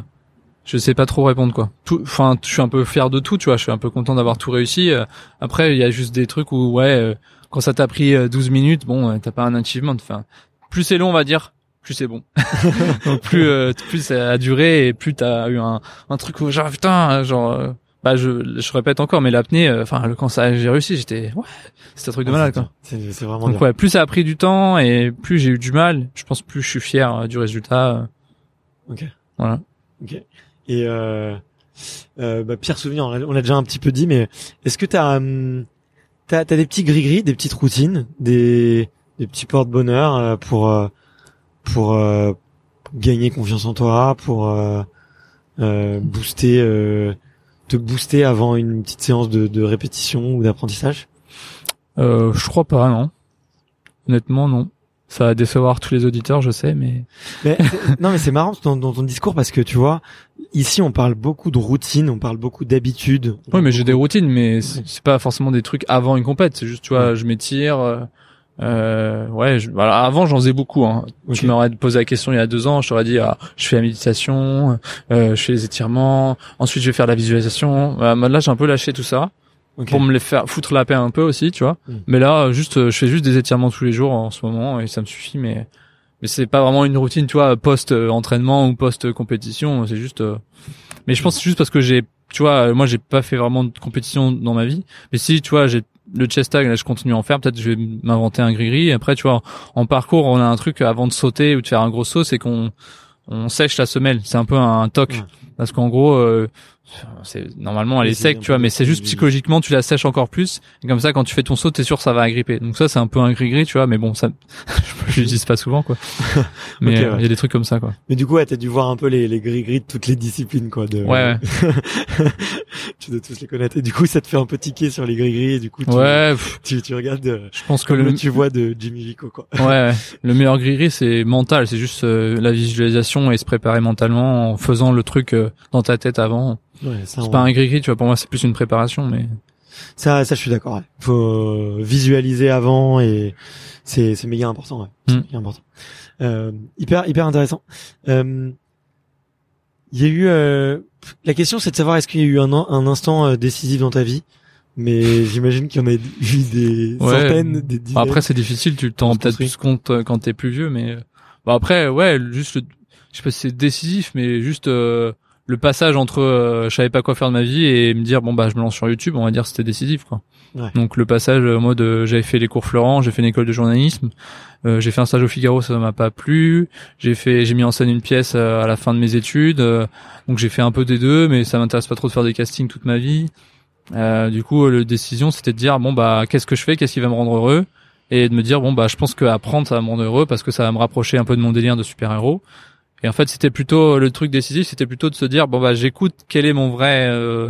je sais pas trop répondre quoi. Enfin, je suis un peu fier de tout, tu vois. Je suis un peu content d'avoir tout réussi. Euh, après, il y a juste des trucs où ouais, euh, quand ça t'a pris 12 euh, minutes, bon, t'as pas un achievement. Enfin, plus c'est long, on va dire, plus c'est bon. <laughs> plus plus ça a duré et plus t'as eu un un truc où genre putain, genre bah je, je répète encore mais l'apnée euh, enfin le quand ça j'ai réussi j'étais ouais c'était un truc de ah, malade quoi. C'est vraiment donc ouais plus ça a pris du temps et plus j'ai eu du mal je pense plus je suis fier euh, du résultat ok. Voilà. Ok. Et euh, euh, bah, pire souvenir on l'a déjà un petit peu dit mais est-ce que t'as hum, t'as t'as des petits gris gris des petites routines des des petits porte bonheur pour pour gagner confiance en toi pour booster te booster avant une petite séance de, de répétition ou d'apprentissage? Euh, Je crois pas, non. Honnêtement, non. Ça va décevoir tous les auditeurs, je sais, mais. <laughs> non, mais c'est marrant dans, dans, ton discours parce que tu vois, ici on parle beaucoup de routine, on parle beaucoup d'habitude. Oui, mais j'ai des routines, mais c'est pas forcément des trucs avant une compète. C'est juste, tu vois, je m'étire. Euh, ouais, je, voilà, avant j'en faisais beaucoup. Hein. Tu m'aurais posé la question il y a deux ans, je t'aurais dit ah, je fais la méditation, euh, je fais les étirements, ensuite je vais faire la visualisation. Euh, là j'ai un peu lâché tout ça pour me les faire foutre la paix un peu aussi, tu vois. Hmm. Mais là juste euh, je fais juste des étirements tous les jours en ce moment et ça me suffit. Mais mais c'est pas vraiment une routine, tu vois, post entraînement ou post compétition. C'est juste. Euh, mais je pense c'est juste parce que j'ai tu vois, moi j'ai pas fait vraiment de compétition dans ma vie, mais si tu vois, j'ai le chest tag là je continue à en faire. Peut-être je vais m'inventer un gris-gris après tu vois en parcours on a un truc avant de sauter ou de faire un gros saut c'est qu'on on sèche la semelle. C'est un peu un toc. Parce qu'en gros euh, c'est normalement elle est sec tu vois mais c'est juste psychologiquement tu la sèches encore plus et comme ça quand tu fais ton saut t'es sûr que ça va agripper donc ça c'est un peu un gris gris tu vois mais bon ça <laughs> je <laughs> l'utilise pas souvent quoi <laughs> mais euh, il y a des trucs comme ça quoi Mais du coup, ouais, t'as dû voir un peu les, les gris-gris de toutes les disciplines, quoi. De... Ouais, tu dois tous les connaître. Et du coup, ça te fait un peu tiquer sur les gris-gris. Et du coup, tu, ouais tu, tu regardes euh, je pense que le tu vois de Jimmy Vico, quoi. ouais, ouais. le meilleur gris gris c'est mental c'est juste euh, la visualisation et se préparer mentalement en faisant le truc euh, dans ta tête avant Ouais, c'est pas un gris gris tu vois pour moi c'est plus une préparation mais ça, ça, je suis d'accord. Ouais. Faut euh, visualiser avant et c'est, c'est méga important. Ouais. C'est Mm. méga important. Euh, hyper, hyper intéressant. Euh, Il y a eu euh, la question, c'est de savoir est-ce qu'il y a eu un, un instant euh, décisif dans ta vie? Mais j'imagine qu'il y en a eu des Ouais. centaines, des dizaines. Après, c'est difficile, tu t'en peut-être plus compte euh, quand t'es plus vieux, mais bah après, ouais, juste, je sais pas si c'est décisif, mais juste euh, le passage entre euh, je savais pas quoi faire de ma vie et me dire bon bah je me lance sur YouTube, on va dire c'était décisif quoi. Ouais. Donc le passage euh, en mode euh, j'avais fait les cours Florent, j'ai fait une école de journalisme, euh, j'ai fait un stage au Figaro, ça m'a pas plu, j'ai fait j'ai mis en scène une pièce euh, à la fin de mes études, euh, donc j'ai fait un peu des deux, mais ça m'intéresse pas trop de faire des castings toute ma vie. Euh, du coup, le décision, c'était de dire bon bah qu'est-ce que je fais, qu'est-ce qui va me rendre heureux, et de me dire bon bah je pense que apprendre ça va me rendre heureux parce que ça va me rapprocher un peu de mon délire de super héros. Et en fait, c'était plutôt le truc décisif, c'était plutôt de se dire bon bah j'écoute quel est mon vrai euh,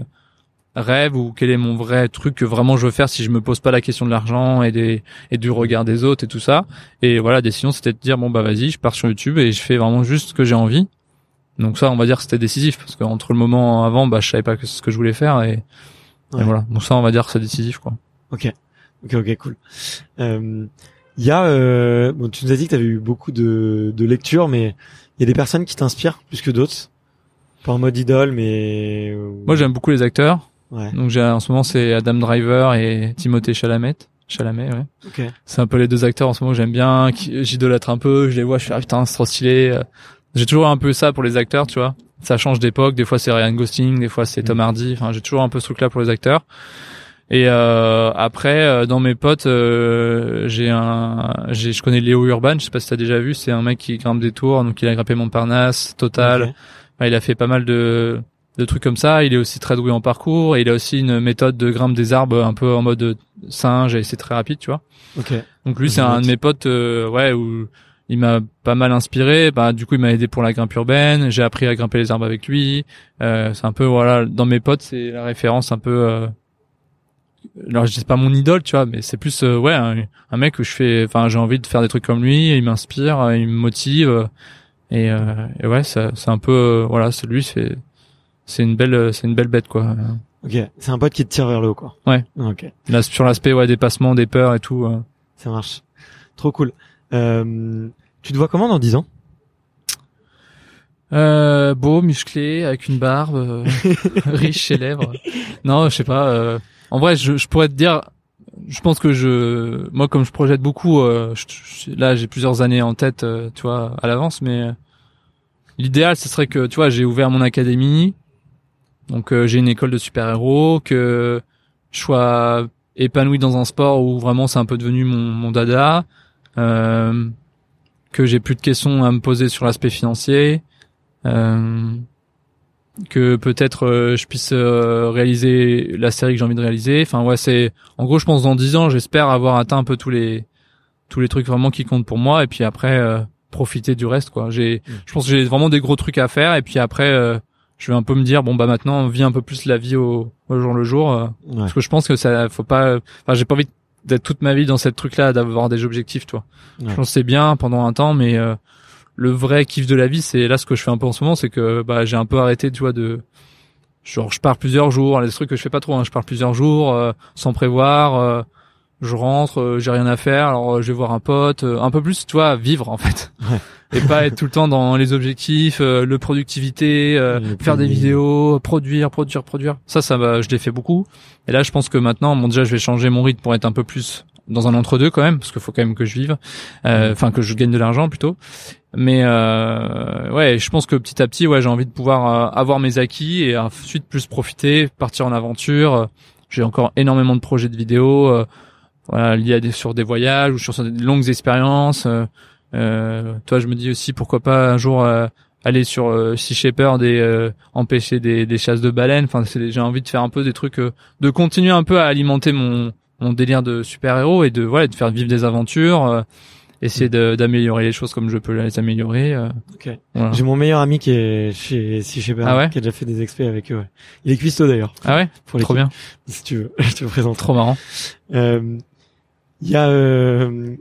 rêve ou quel est mon vrai truc que vraiment je veux faire si je me pose pas la question de l'argent et des et du regard des autres et tout ça. Et voilà, la décision c'était de dire bon bah vas-y, je pars sur YouTube et je fais vraiment juste ce que j'ai envie. Donc ça, on va dire que c'était décisif parce qu'entre le moment avant, bah je savais pas ce que je voulais faire et, et voilà. Donc ça, on va dire que c'est décisif quoi. Ok, ok, ok, cool. Euh, Il y a, euh, bon, tu nous as dit que tu avais eu beaucoup de, de lectures, mais il y a des personnes qui t'inspirent plus que d'autres? Pas en mode idole, mais euh, Moi, j'aime beaucoup les acteurs. Ouais. Donc j'ai en ce moment c'est Adam Driver et Timothée Chalamet. Chalamet, ouais. Ok. C'est un peu les deux acteurs en ce moment que j'aime bien, qui j'idolâtre un peu, je les vois, je suis ah putain, c'est trop stylé. J'ai toujours un peu ça pour les acteurs, tu vois. Ça change d'époque, des fois c'est Ryan Gosling, des fois c'est Tom Mm. Hardy, enfin j'ai toujours un peu ce truc là pour les acteurs. Et euh, après euh, dans mes potes, euh, j'ai un j'ai je connais Léo Urban, je sais pas si t'as déjà vu, c'est un mec qui grimpe des tours, donc il a grimpé Montparnasse, Total, Ok. Enfin, il a fait pas mal de, de trucs comme ça. Il est aussi très doué en parcours et il a aussi une méthode de grimpe des arbres un peu en mode singe et c'est très rapide, tu vois. Ok. Donc lui, c'est un de mes potes, euh, ouais, où il m'a pas mal inspiré. Bah, du coup, il m'a aidé pour la grimpe urbaine. J'ai appris à grimper les arbres avec lui. Euh, c'est un peu, voilà, dans mes potes, c'est la référence un peu. Alors, je dis pas mon idole, tu vois, mais c'est plus, euh, ouais, un, un mec où je fais, enfin, j'ai envie de faire des trucs comme lui. Il m'inspire, euh, il me motive. euh, et, euh, et ouais, c'est un peu, voilà, c'est lui, c'est, c'est une belle, c'est une belle bête, quoi. Ok. C'est un pote qui te tire vers le haut, quoi. Ouais. Ok. Là, sur l'aspect, ouais, dépassement, des peurs et tout. Ça marche. Trop cool. Euh, tu te vois comment dans 10 ans? Euh, beau, musclé, avec une barbe, euh, <laughs> riche chez lèvres. Non, je sais pas. En vrai, je, je pourrais te dire, je pense que je, moi, comme je projette beaucoup, euh, là, j'ai plusieurs années en tête, euh, tu vois, à l'avance, mais euh, l'idéal, ce serait que, tu vois, j'ai ouvert mon académie, donc euh, j'ai une école de super-héros, que je sois épanoui dans un sport où vraiment c'est un peu devenu mon, mon dada, que j'ai plus de questions à me poser sur l'aspect financier, euh, que peut-être euh, je puisse euh, réaliser la série que j'ai envie de réaliser. Enfin ouais, c'est en gros, je pense dans 10 ans, j'espère avoir atteint un peu tous les tous les trucs vraiment qui comptent pour moi et puis après euh, profiter du reste quoi. J'ai Mm. je pense que j'ai vraiment des gros trucs à faire et puis après euh, je vais un peu me dire bon bah maintenant on vit un peu plus la vie au, au jour le jour euh, Ouais. parce que je pense que ça faut pas enfin j'ai pas envie d'être toute ma vie dans cette truc là d'avoir des objectifs toi. Ouais. Je pense que c'est bien pendant un temps mais euh, le vrai kiff de la vie c'est là ce que je fais un peu en ce moment c'est que bah j'ai un peu arrêté tu vois de genre je pars plusieurs jours les trucs que je fais pas trop hein, je pars plusieurs jours euh, sans prévoir euh, je rentre euh, j'ai rien à faire alors euh, je vais voir un pote euh, un peu plus tu vois vivre en fait. <laughs> Ouais. et pas être tout le temps dans les objectifs euh, le productivité euh, faire des vidéos produire produire produire. Ça ça va je l'ai fait beaucoup. Et là je pense que maintenant bon déjà je vais changer mon rythme pour être un peu plus dans un entre deux quand même parce qu'il faut quand même que je vive Euh, enfin que je gagne de l'argent plutôt mais euh, ouais je pense que petit à petit ouais j'ai envie de pouvoir euh, avoir mes acquis et ensuite plus profiter partir en aventure j'ai encore énormément de projets de vidéos euh, voilà liés à des, sur des voyages ou sur des longues expériences euh, euh, toi je me dis aussi pourquoi pas un jour euh, aller sur euh, Sea Shepherd et euh, empêcher des, des chasses de baleines. Enfin, c'est- j'ai envie de faire un peu des trucs, de continuer un peu à alimenter mon, mon délire de super-héros et de voilà, de faire vivre des aventures, essayer de- d'améliorer les choses comme je peux les améliorer. euh, Ok. voilà. J'ai mon meilleur ami qui est chez Si Shepherd, Ah ouais qui a déjà fait des expés avec eux. ouais. Il est cuistot d'ailleurs. Ah ouais, Pour les trop bien, Si tu veux, <laughs> je te le présente. trop marrant. Euh, Il y a, euh,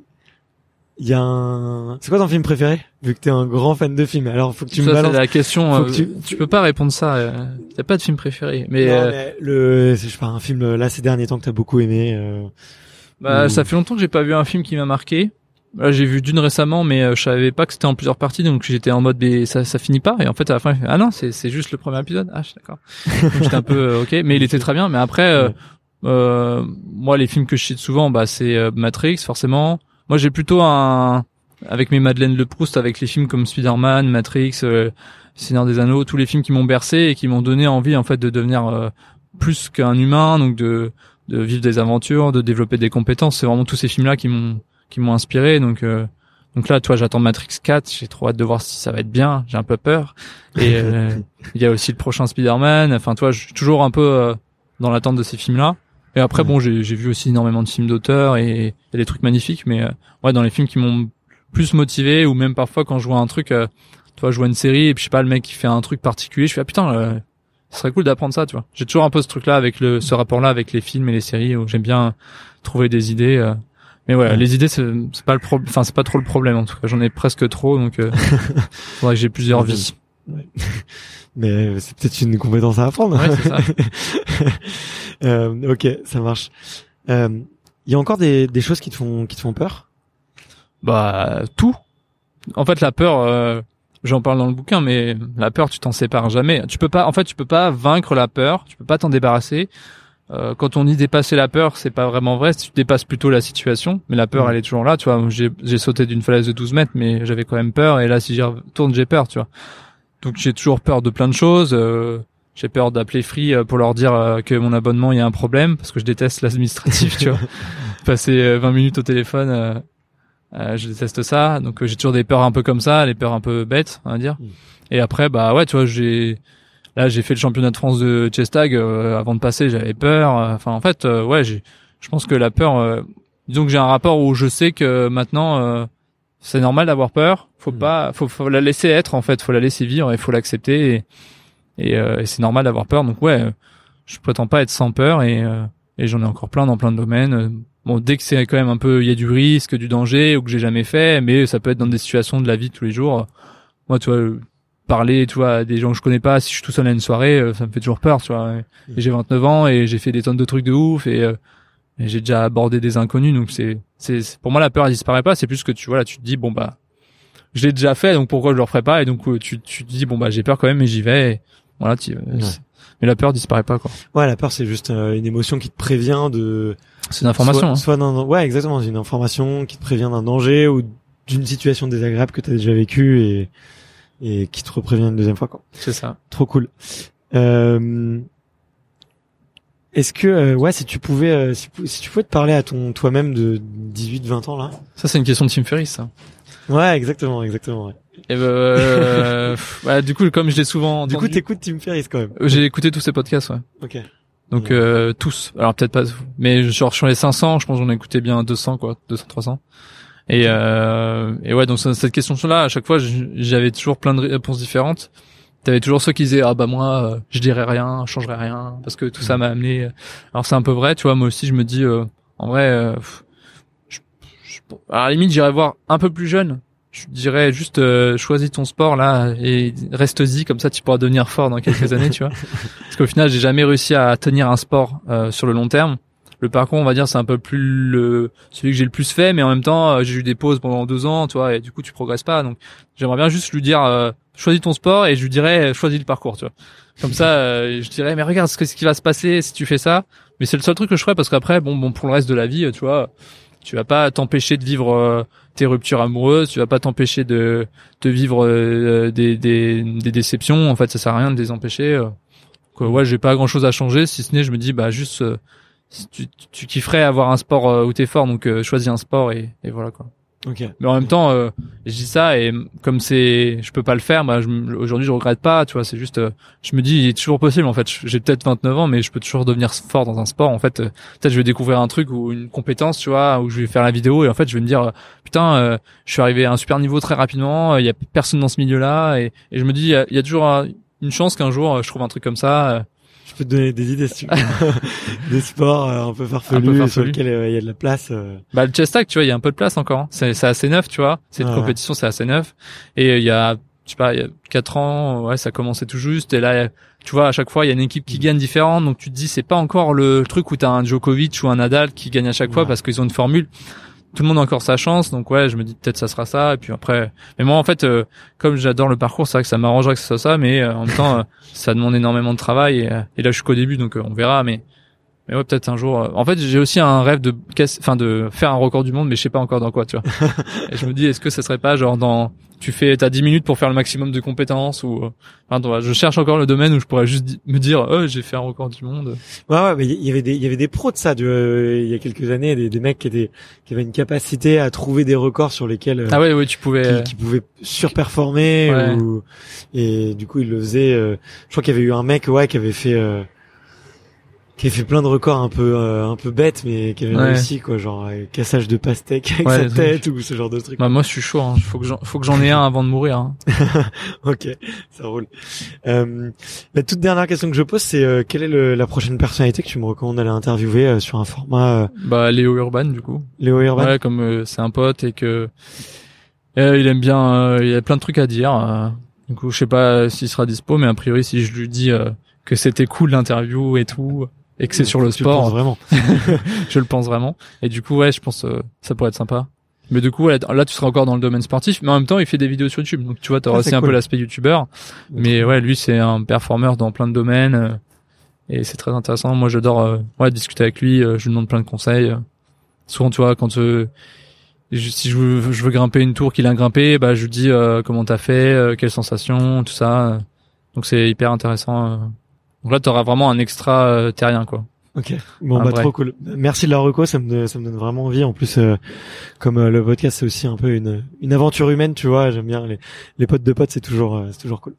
il y a un. C'est quoi ton film préféré Vu que t'es un grand fan de films, alors faut que tu me ça, balances. la question. Euh, tu- tu... peux pas répondre ça. Euh, T'as pas de film préféré, mais, Non, euh, mais le, je sais pas, un film là ces derniers temps que t'as beaucoup aimé. Bah, ou- ça fait longtemps que j'ai pas vu un film qui m'a marqué. Là, j'ai vu d'une récemment, mais euh, je savais pas que c'était en plusieurs parties, donc j'étais en mode mais ça, ça finit pas. Et en fait, à la fin, ah non, c'est c'est juste le premier épisode. Ah, d'accord. J'étais un peu euh, ok, mais il était très bien. Mais après, euh, Ouais. euh, moi, les films que je cite souvent, bah, c'est euh, Matrix, forcément. Moi, j'ai plutôt un avec mes Madeleine Le Proust, avec les films comme Spider-Man, Matrix, euh, Seigneur des Anneaux, tous les films qui m'ont bercé et qui m'ont donné envie en fait de devenir euh, plus qu'un humain, donc de de vivre des aventures, de développer des compétences. C'est vraiment tous ces films-là qui m'ont qui m'ont inspiré. Donc euh, donc là, toi, j'attends Matrix 4. J'ai trop hâte de voir si ça va être bien. J'ai un peu peur. Et euh, <laughs> il y a aussi le prochain Spider-Man. Enfin, toi, je suis toujours un peu euh, dans l'attente de ces films-là. Et après, bon, j'ai vu aussi énormément de films d'auteurs et, et des trucs magnifiques. Mais euh, ouais, dans les films qui m'ont plus motivé, ou même parfois quand je vois un truc, euh, tu vois, je vois une série et puis je sais pas, le mec qui fait un truc particulier, je fais ah putain. euh, ce serait cool d'apprendre ça, tu vois. J'ai toujours un peu ce truc-là avec le, ce rapport-là avec les films et les séries où j'aime bien trouver des idées. Euh. Mais voilà, Ouais. les idées, c'est pas le problème. Enfin, c'est pas trop le problème en tout cas. J'en ai presque trop, donc euh, <laughs> faudrait que j'ai plusieurs Ouais. vies. <laughs> Mais euh, c'est peut-être une compétence à apprendre. Ouais, c'est ça. <laughs> euh, ok, ça marche. Euh, Il y a encore des, des choses qui te font qui te font peur? Bah tout. En fait, la peur, euh, j'en parle dans le bouquin, mais la peur, tu t'en sépares jamais. Tu peux pas. En fait, tu peux pas vaincre la peur. Tu peux pas t'en débarrasser. Euh, quand on dit dépasser la peur, c'est pas vraiment vrai. Tu dépasses plutôt la situation, mais la peur, Mm. elle est toujours là. Tu vois, j'ai sauté d'une falaise de 12 mètres, mais j'avais quand même peur. Et là, si j'y retourne, j'ai peur. Tu vois. Donc j'ai toujours peur de plein de choses. euh, j'ai peur d'appeler Free euh, pour leur dire euh, que mon abonnement il y a un problème parce que je déteste l'administratif. tu vois, <laughs> passer euh, 20 minutes au téléphone. euh, je déteste ça, donc j'ai toujours des peurs un peu comme ça, les peurs un peu bêtes, on va dire. Mm. Et après, bah ouais, tu vois, j'ai là j'ai fait le championnat de France de chess tag. euh, avant de passer, j'avais peur. Enfin, en fait, euh, ouais, je pense que la peur, euh, disons que j'ai un rapport où je sais que maintenant euh, c'est normal d'avoir peur. Faut Mm. pas, faut, faut la laisser être en fait, faut la laisser vivre et faut l'accepter. Et, et, euh, et c'est normal d'avoir peur. Donc ouais, je prétends pas être sans peur et euh, et j'en ai encore plein dans plein de domaines. Bon, dès que c'est quand même un peu, il y a du risque, du danger ou que j'ai jamais fait, mais ça peut être dans des situations de la vie de tous les jours. Moi, tu vois, parler, tu vois, à des gens que je connais pas, si je suis tout seul à une soirée, euh, ça me fait toujours peur, tu vois. Et j'ai 29 ans et j'ai fait des tonnes de trucs de ouf et, euh, et j'ai déjà abordé des inconnus, donc c'est, c'est, c'est- pour moi la peur elle disparaît pas. C'est plus que tu vois là, tu te dis bon bah, je l'ai déjà fait, donc pourquoi je le referai pas? Et donc euh, tu, tu te dis bon bah j'ai peur quand même, mais j'y vais. Et voilà, tu, euh, Ouais. c'est- mais la peur disparaît pas quoi. Ouais, la peur c'est juste euh, une émotion qui te prévient de C'est une information. Soit, hein. soit ouais, exactement, une information qui te prévient d'un danger ou d'une situation désagréable que tu as déjà vécue et et qui te reprévient une deuxième fois quoi. C'est ça. Trop cool. Euh, est-ce que euh, ouais, si tu pouvais euh, si, tu pouvais te parler à ton toi-même de 18 20 ans là. Ça c'est une question de Tim Ferriss. Ça. Ouais, exactement, exactement. ouais. Et ben, euh, <laughs> bah, du coup, comme je l'ai souvent Du coup, entendu- t'écoutes Tim Ferriss quand même. j'ai écouté tous ces podcasts, ouais. OK. Donc euh, tous. Alors peut-être pas, mais genre sur les 500, je pense que j'en ai écouté bien 200 quoi, 200, 300. Et euh, et ouais, donc cette question-là, à chaque fois, j'avais toujours plein de réponses différentes. T'avais toujours ceux qui disaient ah bah moi, euh, je dirais rien, je changerais rien, parce que tout ça m'a amené. euh. Alors c'est un peu vrai, tu vois. Moi aussi, je me dis euh, en vrai, euh, je, je- à la limite, j'irais voir un peu plus jeune. Je dirais juste euh, choisis ton sport là et reste-y comme ça tu pourras devenir fort dans quelques années tu vois <laughs> parce qu'au final j'ai jamais réussi à tenir un sport euh, sur le long terme le parcours on va dire c'est un peu plus le celui que j'ai le plus fait mais en même temps euh, j'ai eu des pauses pendant deux ans tu vois et du coup tu progresses pas donc j'aimerais bien juste lui dire euh, choisis ton sport et je lui dirais euh, choisis le parcours tu vois comme ça euh, je dirais mais regarde ce, que, ce qui va se passer si tu fais ça mais c'est le seul truc que je ferais parce qu'après bon bon pour le reste de la vie euh, tu vois tu vas pas t'empêcher de vivre tes ruptures amoureuses, tu vas pas t'empêcher de de vivre euh, des, des des déceptions. En fait, ça sert à rien de les empêcher. euh. Donc, ouais, j'ai pas grand chose à changer, si ce n'est je me dis bah juste tu, tu kifferais avoir un sport euh, où t'es fort, donc euh, choisis un sport et, et voilà quoi. Ok. Mais en même temps, euh, je dis ça et comme c'est, je peux pas le faire. Bah, aujourd'hui, je regrette pas. Tu vois, c'est juste, euh, je me dis, il est toujours possible. En fait, j'ai peut-être 29 ans, mais je peux toujours devenir fort dans un sport. En fait, euh, peut-être je vais découvrir un truc ou une compétence, tu vois, où je vais faire la vidéo et en fait, je vais me dire, euh, putain, euh, je suis arrivé à un super niveau très rapidement. Il y a personne dans ce milieu-là et, et je me dis, il y y a toujours une chance qu'un jour, je trouve un truc comme ça. Je peux te donner des idées si tu veux. <laughs> des sports euh, un peu farfelus, sur lesquels euh, il y a de la place. euh. Bah le chest tu vois, il y a un peu de place encore. hein. C'est c'est assez neuf, tu vois. C'est une Ouais, ouais. compétition, c'est assez neuf. Et euh, il y a, je sais pas, il y a quatre ans, ouais, ça commençait tout juste. Et là, tu vois, à chaque fois, il y a une équipe qui gagne différente. Donc tu te dis, c'est pas encore le truc où t'as un Djokovic ou un Nadal qui gagne à chaque fois parce qu'ils ont une formule. Tout le monde a encore sa chance. Donc ouais, je me dis peut-être ça sera ça. Et puis après, mais moi en fait, euh, comme j'adore le parcours, c'est vrai que ça m'arrangerait que ce soit ça. Mais euh, en même temps, euh, ça demande énormément de travail. Et, euh, et là, je suis qu'au début, donc euh, on verra. Mais mais ouais, peut-être un jour. euh, En fait, j'ai aussi un rêve de enfin de faire un record du monde, mais je sais pas encore dans quoi, tu vois. <laughs> Et je me dis, est-ce que ça serait pas genre dans, tu fais, t'as 10 minutes pour faire le maximum de compétences ou, euh, enfin, je cherche encore le domaine où je pourrais juste me dire, oh, j'ai fait un record du monde. Ouais, ouais, mais il y avait des, il y avait des pros de ça, du, euh, il y a quelques années, des, des mecs qui étaient, qui avaient une capacité à trouver des records sur lesquels, euh, Ah ouais, ouais, tu pouvais. qui, qui pouvaient surperformer Ouais. ou, et du coup, ils le faisaient, euh, je crois qu'il y avait eu un mec, ouais, qui avait fait, euh, qui fait plein de records un peu, euh, un peu bêtes, mais qui avait Ouais. réussi, quoi, genre, euh, cassage de pastèque avec Ouais, sa tête ou ce genre de truc. Bah, moi, je suis chaud. Hein. Faut que j'en, faut que j'en ai un avant de mourir. Hein. <laughs> Ok, ça roule. Euh, la toute dernière question que je pose, c'est euh, quelle est le- la prochaine personnalité que tu me recommandes d'aller interviewer euh, sur un format Bah, Léo Urban, du coup. Léo Urban Ouais, comme euh, c'est un pote et que euh, il aime bien, euh, il a plein de trucs à dire. du coup, je sais pas s'il sera dispo, mais a priori, si je lui dis euh, que c'était cool l'interview et tout, et que c'est sur le Tu penses sport, vraiment. <laughs> je le pense vraiment. Et du coup, ouais, je pense euh, ça pourrait être sympa. Mais du coup, ouais, là, tu seras encore dans le domaine sportif, mais en même temps, il fait des vidéos sur YouTube, donc tu vois, t'auras Ah, aussi un peu l'aspect youtubeur. Mais ouais, lui, c'est un performeur dans plein de domaines. euh, et c'est très intéressant. Moi, j'adore euh, ouais, discuter avec lui. euh, je lui demande plein de conseils. Souvent, tu vois, quand euh, je- si je veux, je veux grimper une tour qu'il a grimpé, bah, je lui dis euh, comment t'as fait, euh, quelles sensations, tout ça. Donc, c'est hyper intéressant. Donc là, t'auras vraiment un extra euh, terrien, quoi. Ok. Bon Un bah vrai. trop cool. Merci de la reco, ça me ça me donne vraiment envie. En plus, euh, comme euh, le podcast c'est aussi un peu une une aventure humaine, tu vois. J'aime bien les les potes de potes, c'est toujours euh, c'est toujours cool.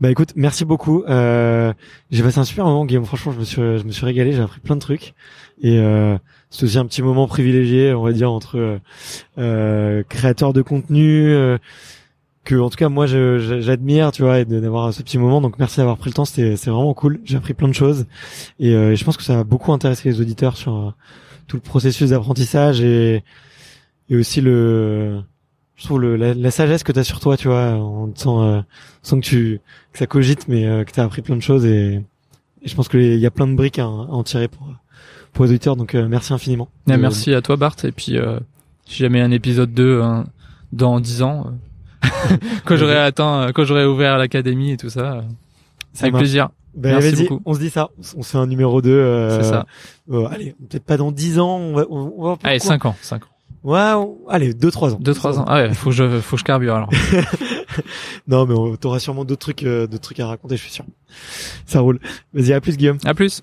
Bah écoute, merci beaucoup. Euh, j'ai passé un super moment, Guillaume. Franchement, je me suis je me suis régalé. J'ai appris plein de trucs et euh, c'est aussi un petit moment privilégié, on va dire entre créateurs de contenu. Que en tout cas moi j'admire tu vois et d'avoir ce petit moment. Donc merci d'avoir pris le temps. C'était c'est vraiment cool. J'ai appris plein de choses. Et euh, je pense que ça va beaucoup intéresser les auditeurs sur euh, tout le processus d'apprentissage et et aussi le je trouve le, la, la sagesse que tu as sur toi tu vois on te sent euh, on sent que tu que ça cogite mais euh, que tu as appris plein de choses. Et, et je pense que il y a plein de briques à, à en tirer pour pour les auditeurs. Donc euh, merci infiniment. Euh, merci à toi, Bart. Et puis, euh, si jamais un épisode 2 hein, dans 10 ans, euh, quand j'aurai atteint, euh, quand j'aurai ouvert l'académie et tout ça, euh, ça avec marche. plaisir. Ben, Merci beaucoup. on se dit ça on se fait un numéro 2 euh, C'est ça. euh, allez peut-être pas dans 10 ans on va on, on va Allez, pourquoi 5 ans, 5 ans. Ouais, allez, 2-3 ans. 2-3 ans. Ah ouais, faut que je, faut que je carbure alors. <laughs> Non, mais t'auras sûrement d'autres trucs, euh, d'autres trucs à raconter, je suis sûr. Ça roule. Vas-y, à plus, Guillaume. À plus.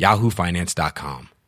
yahoofinance.com.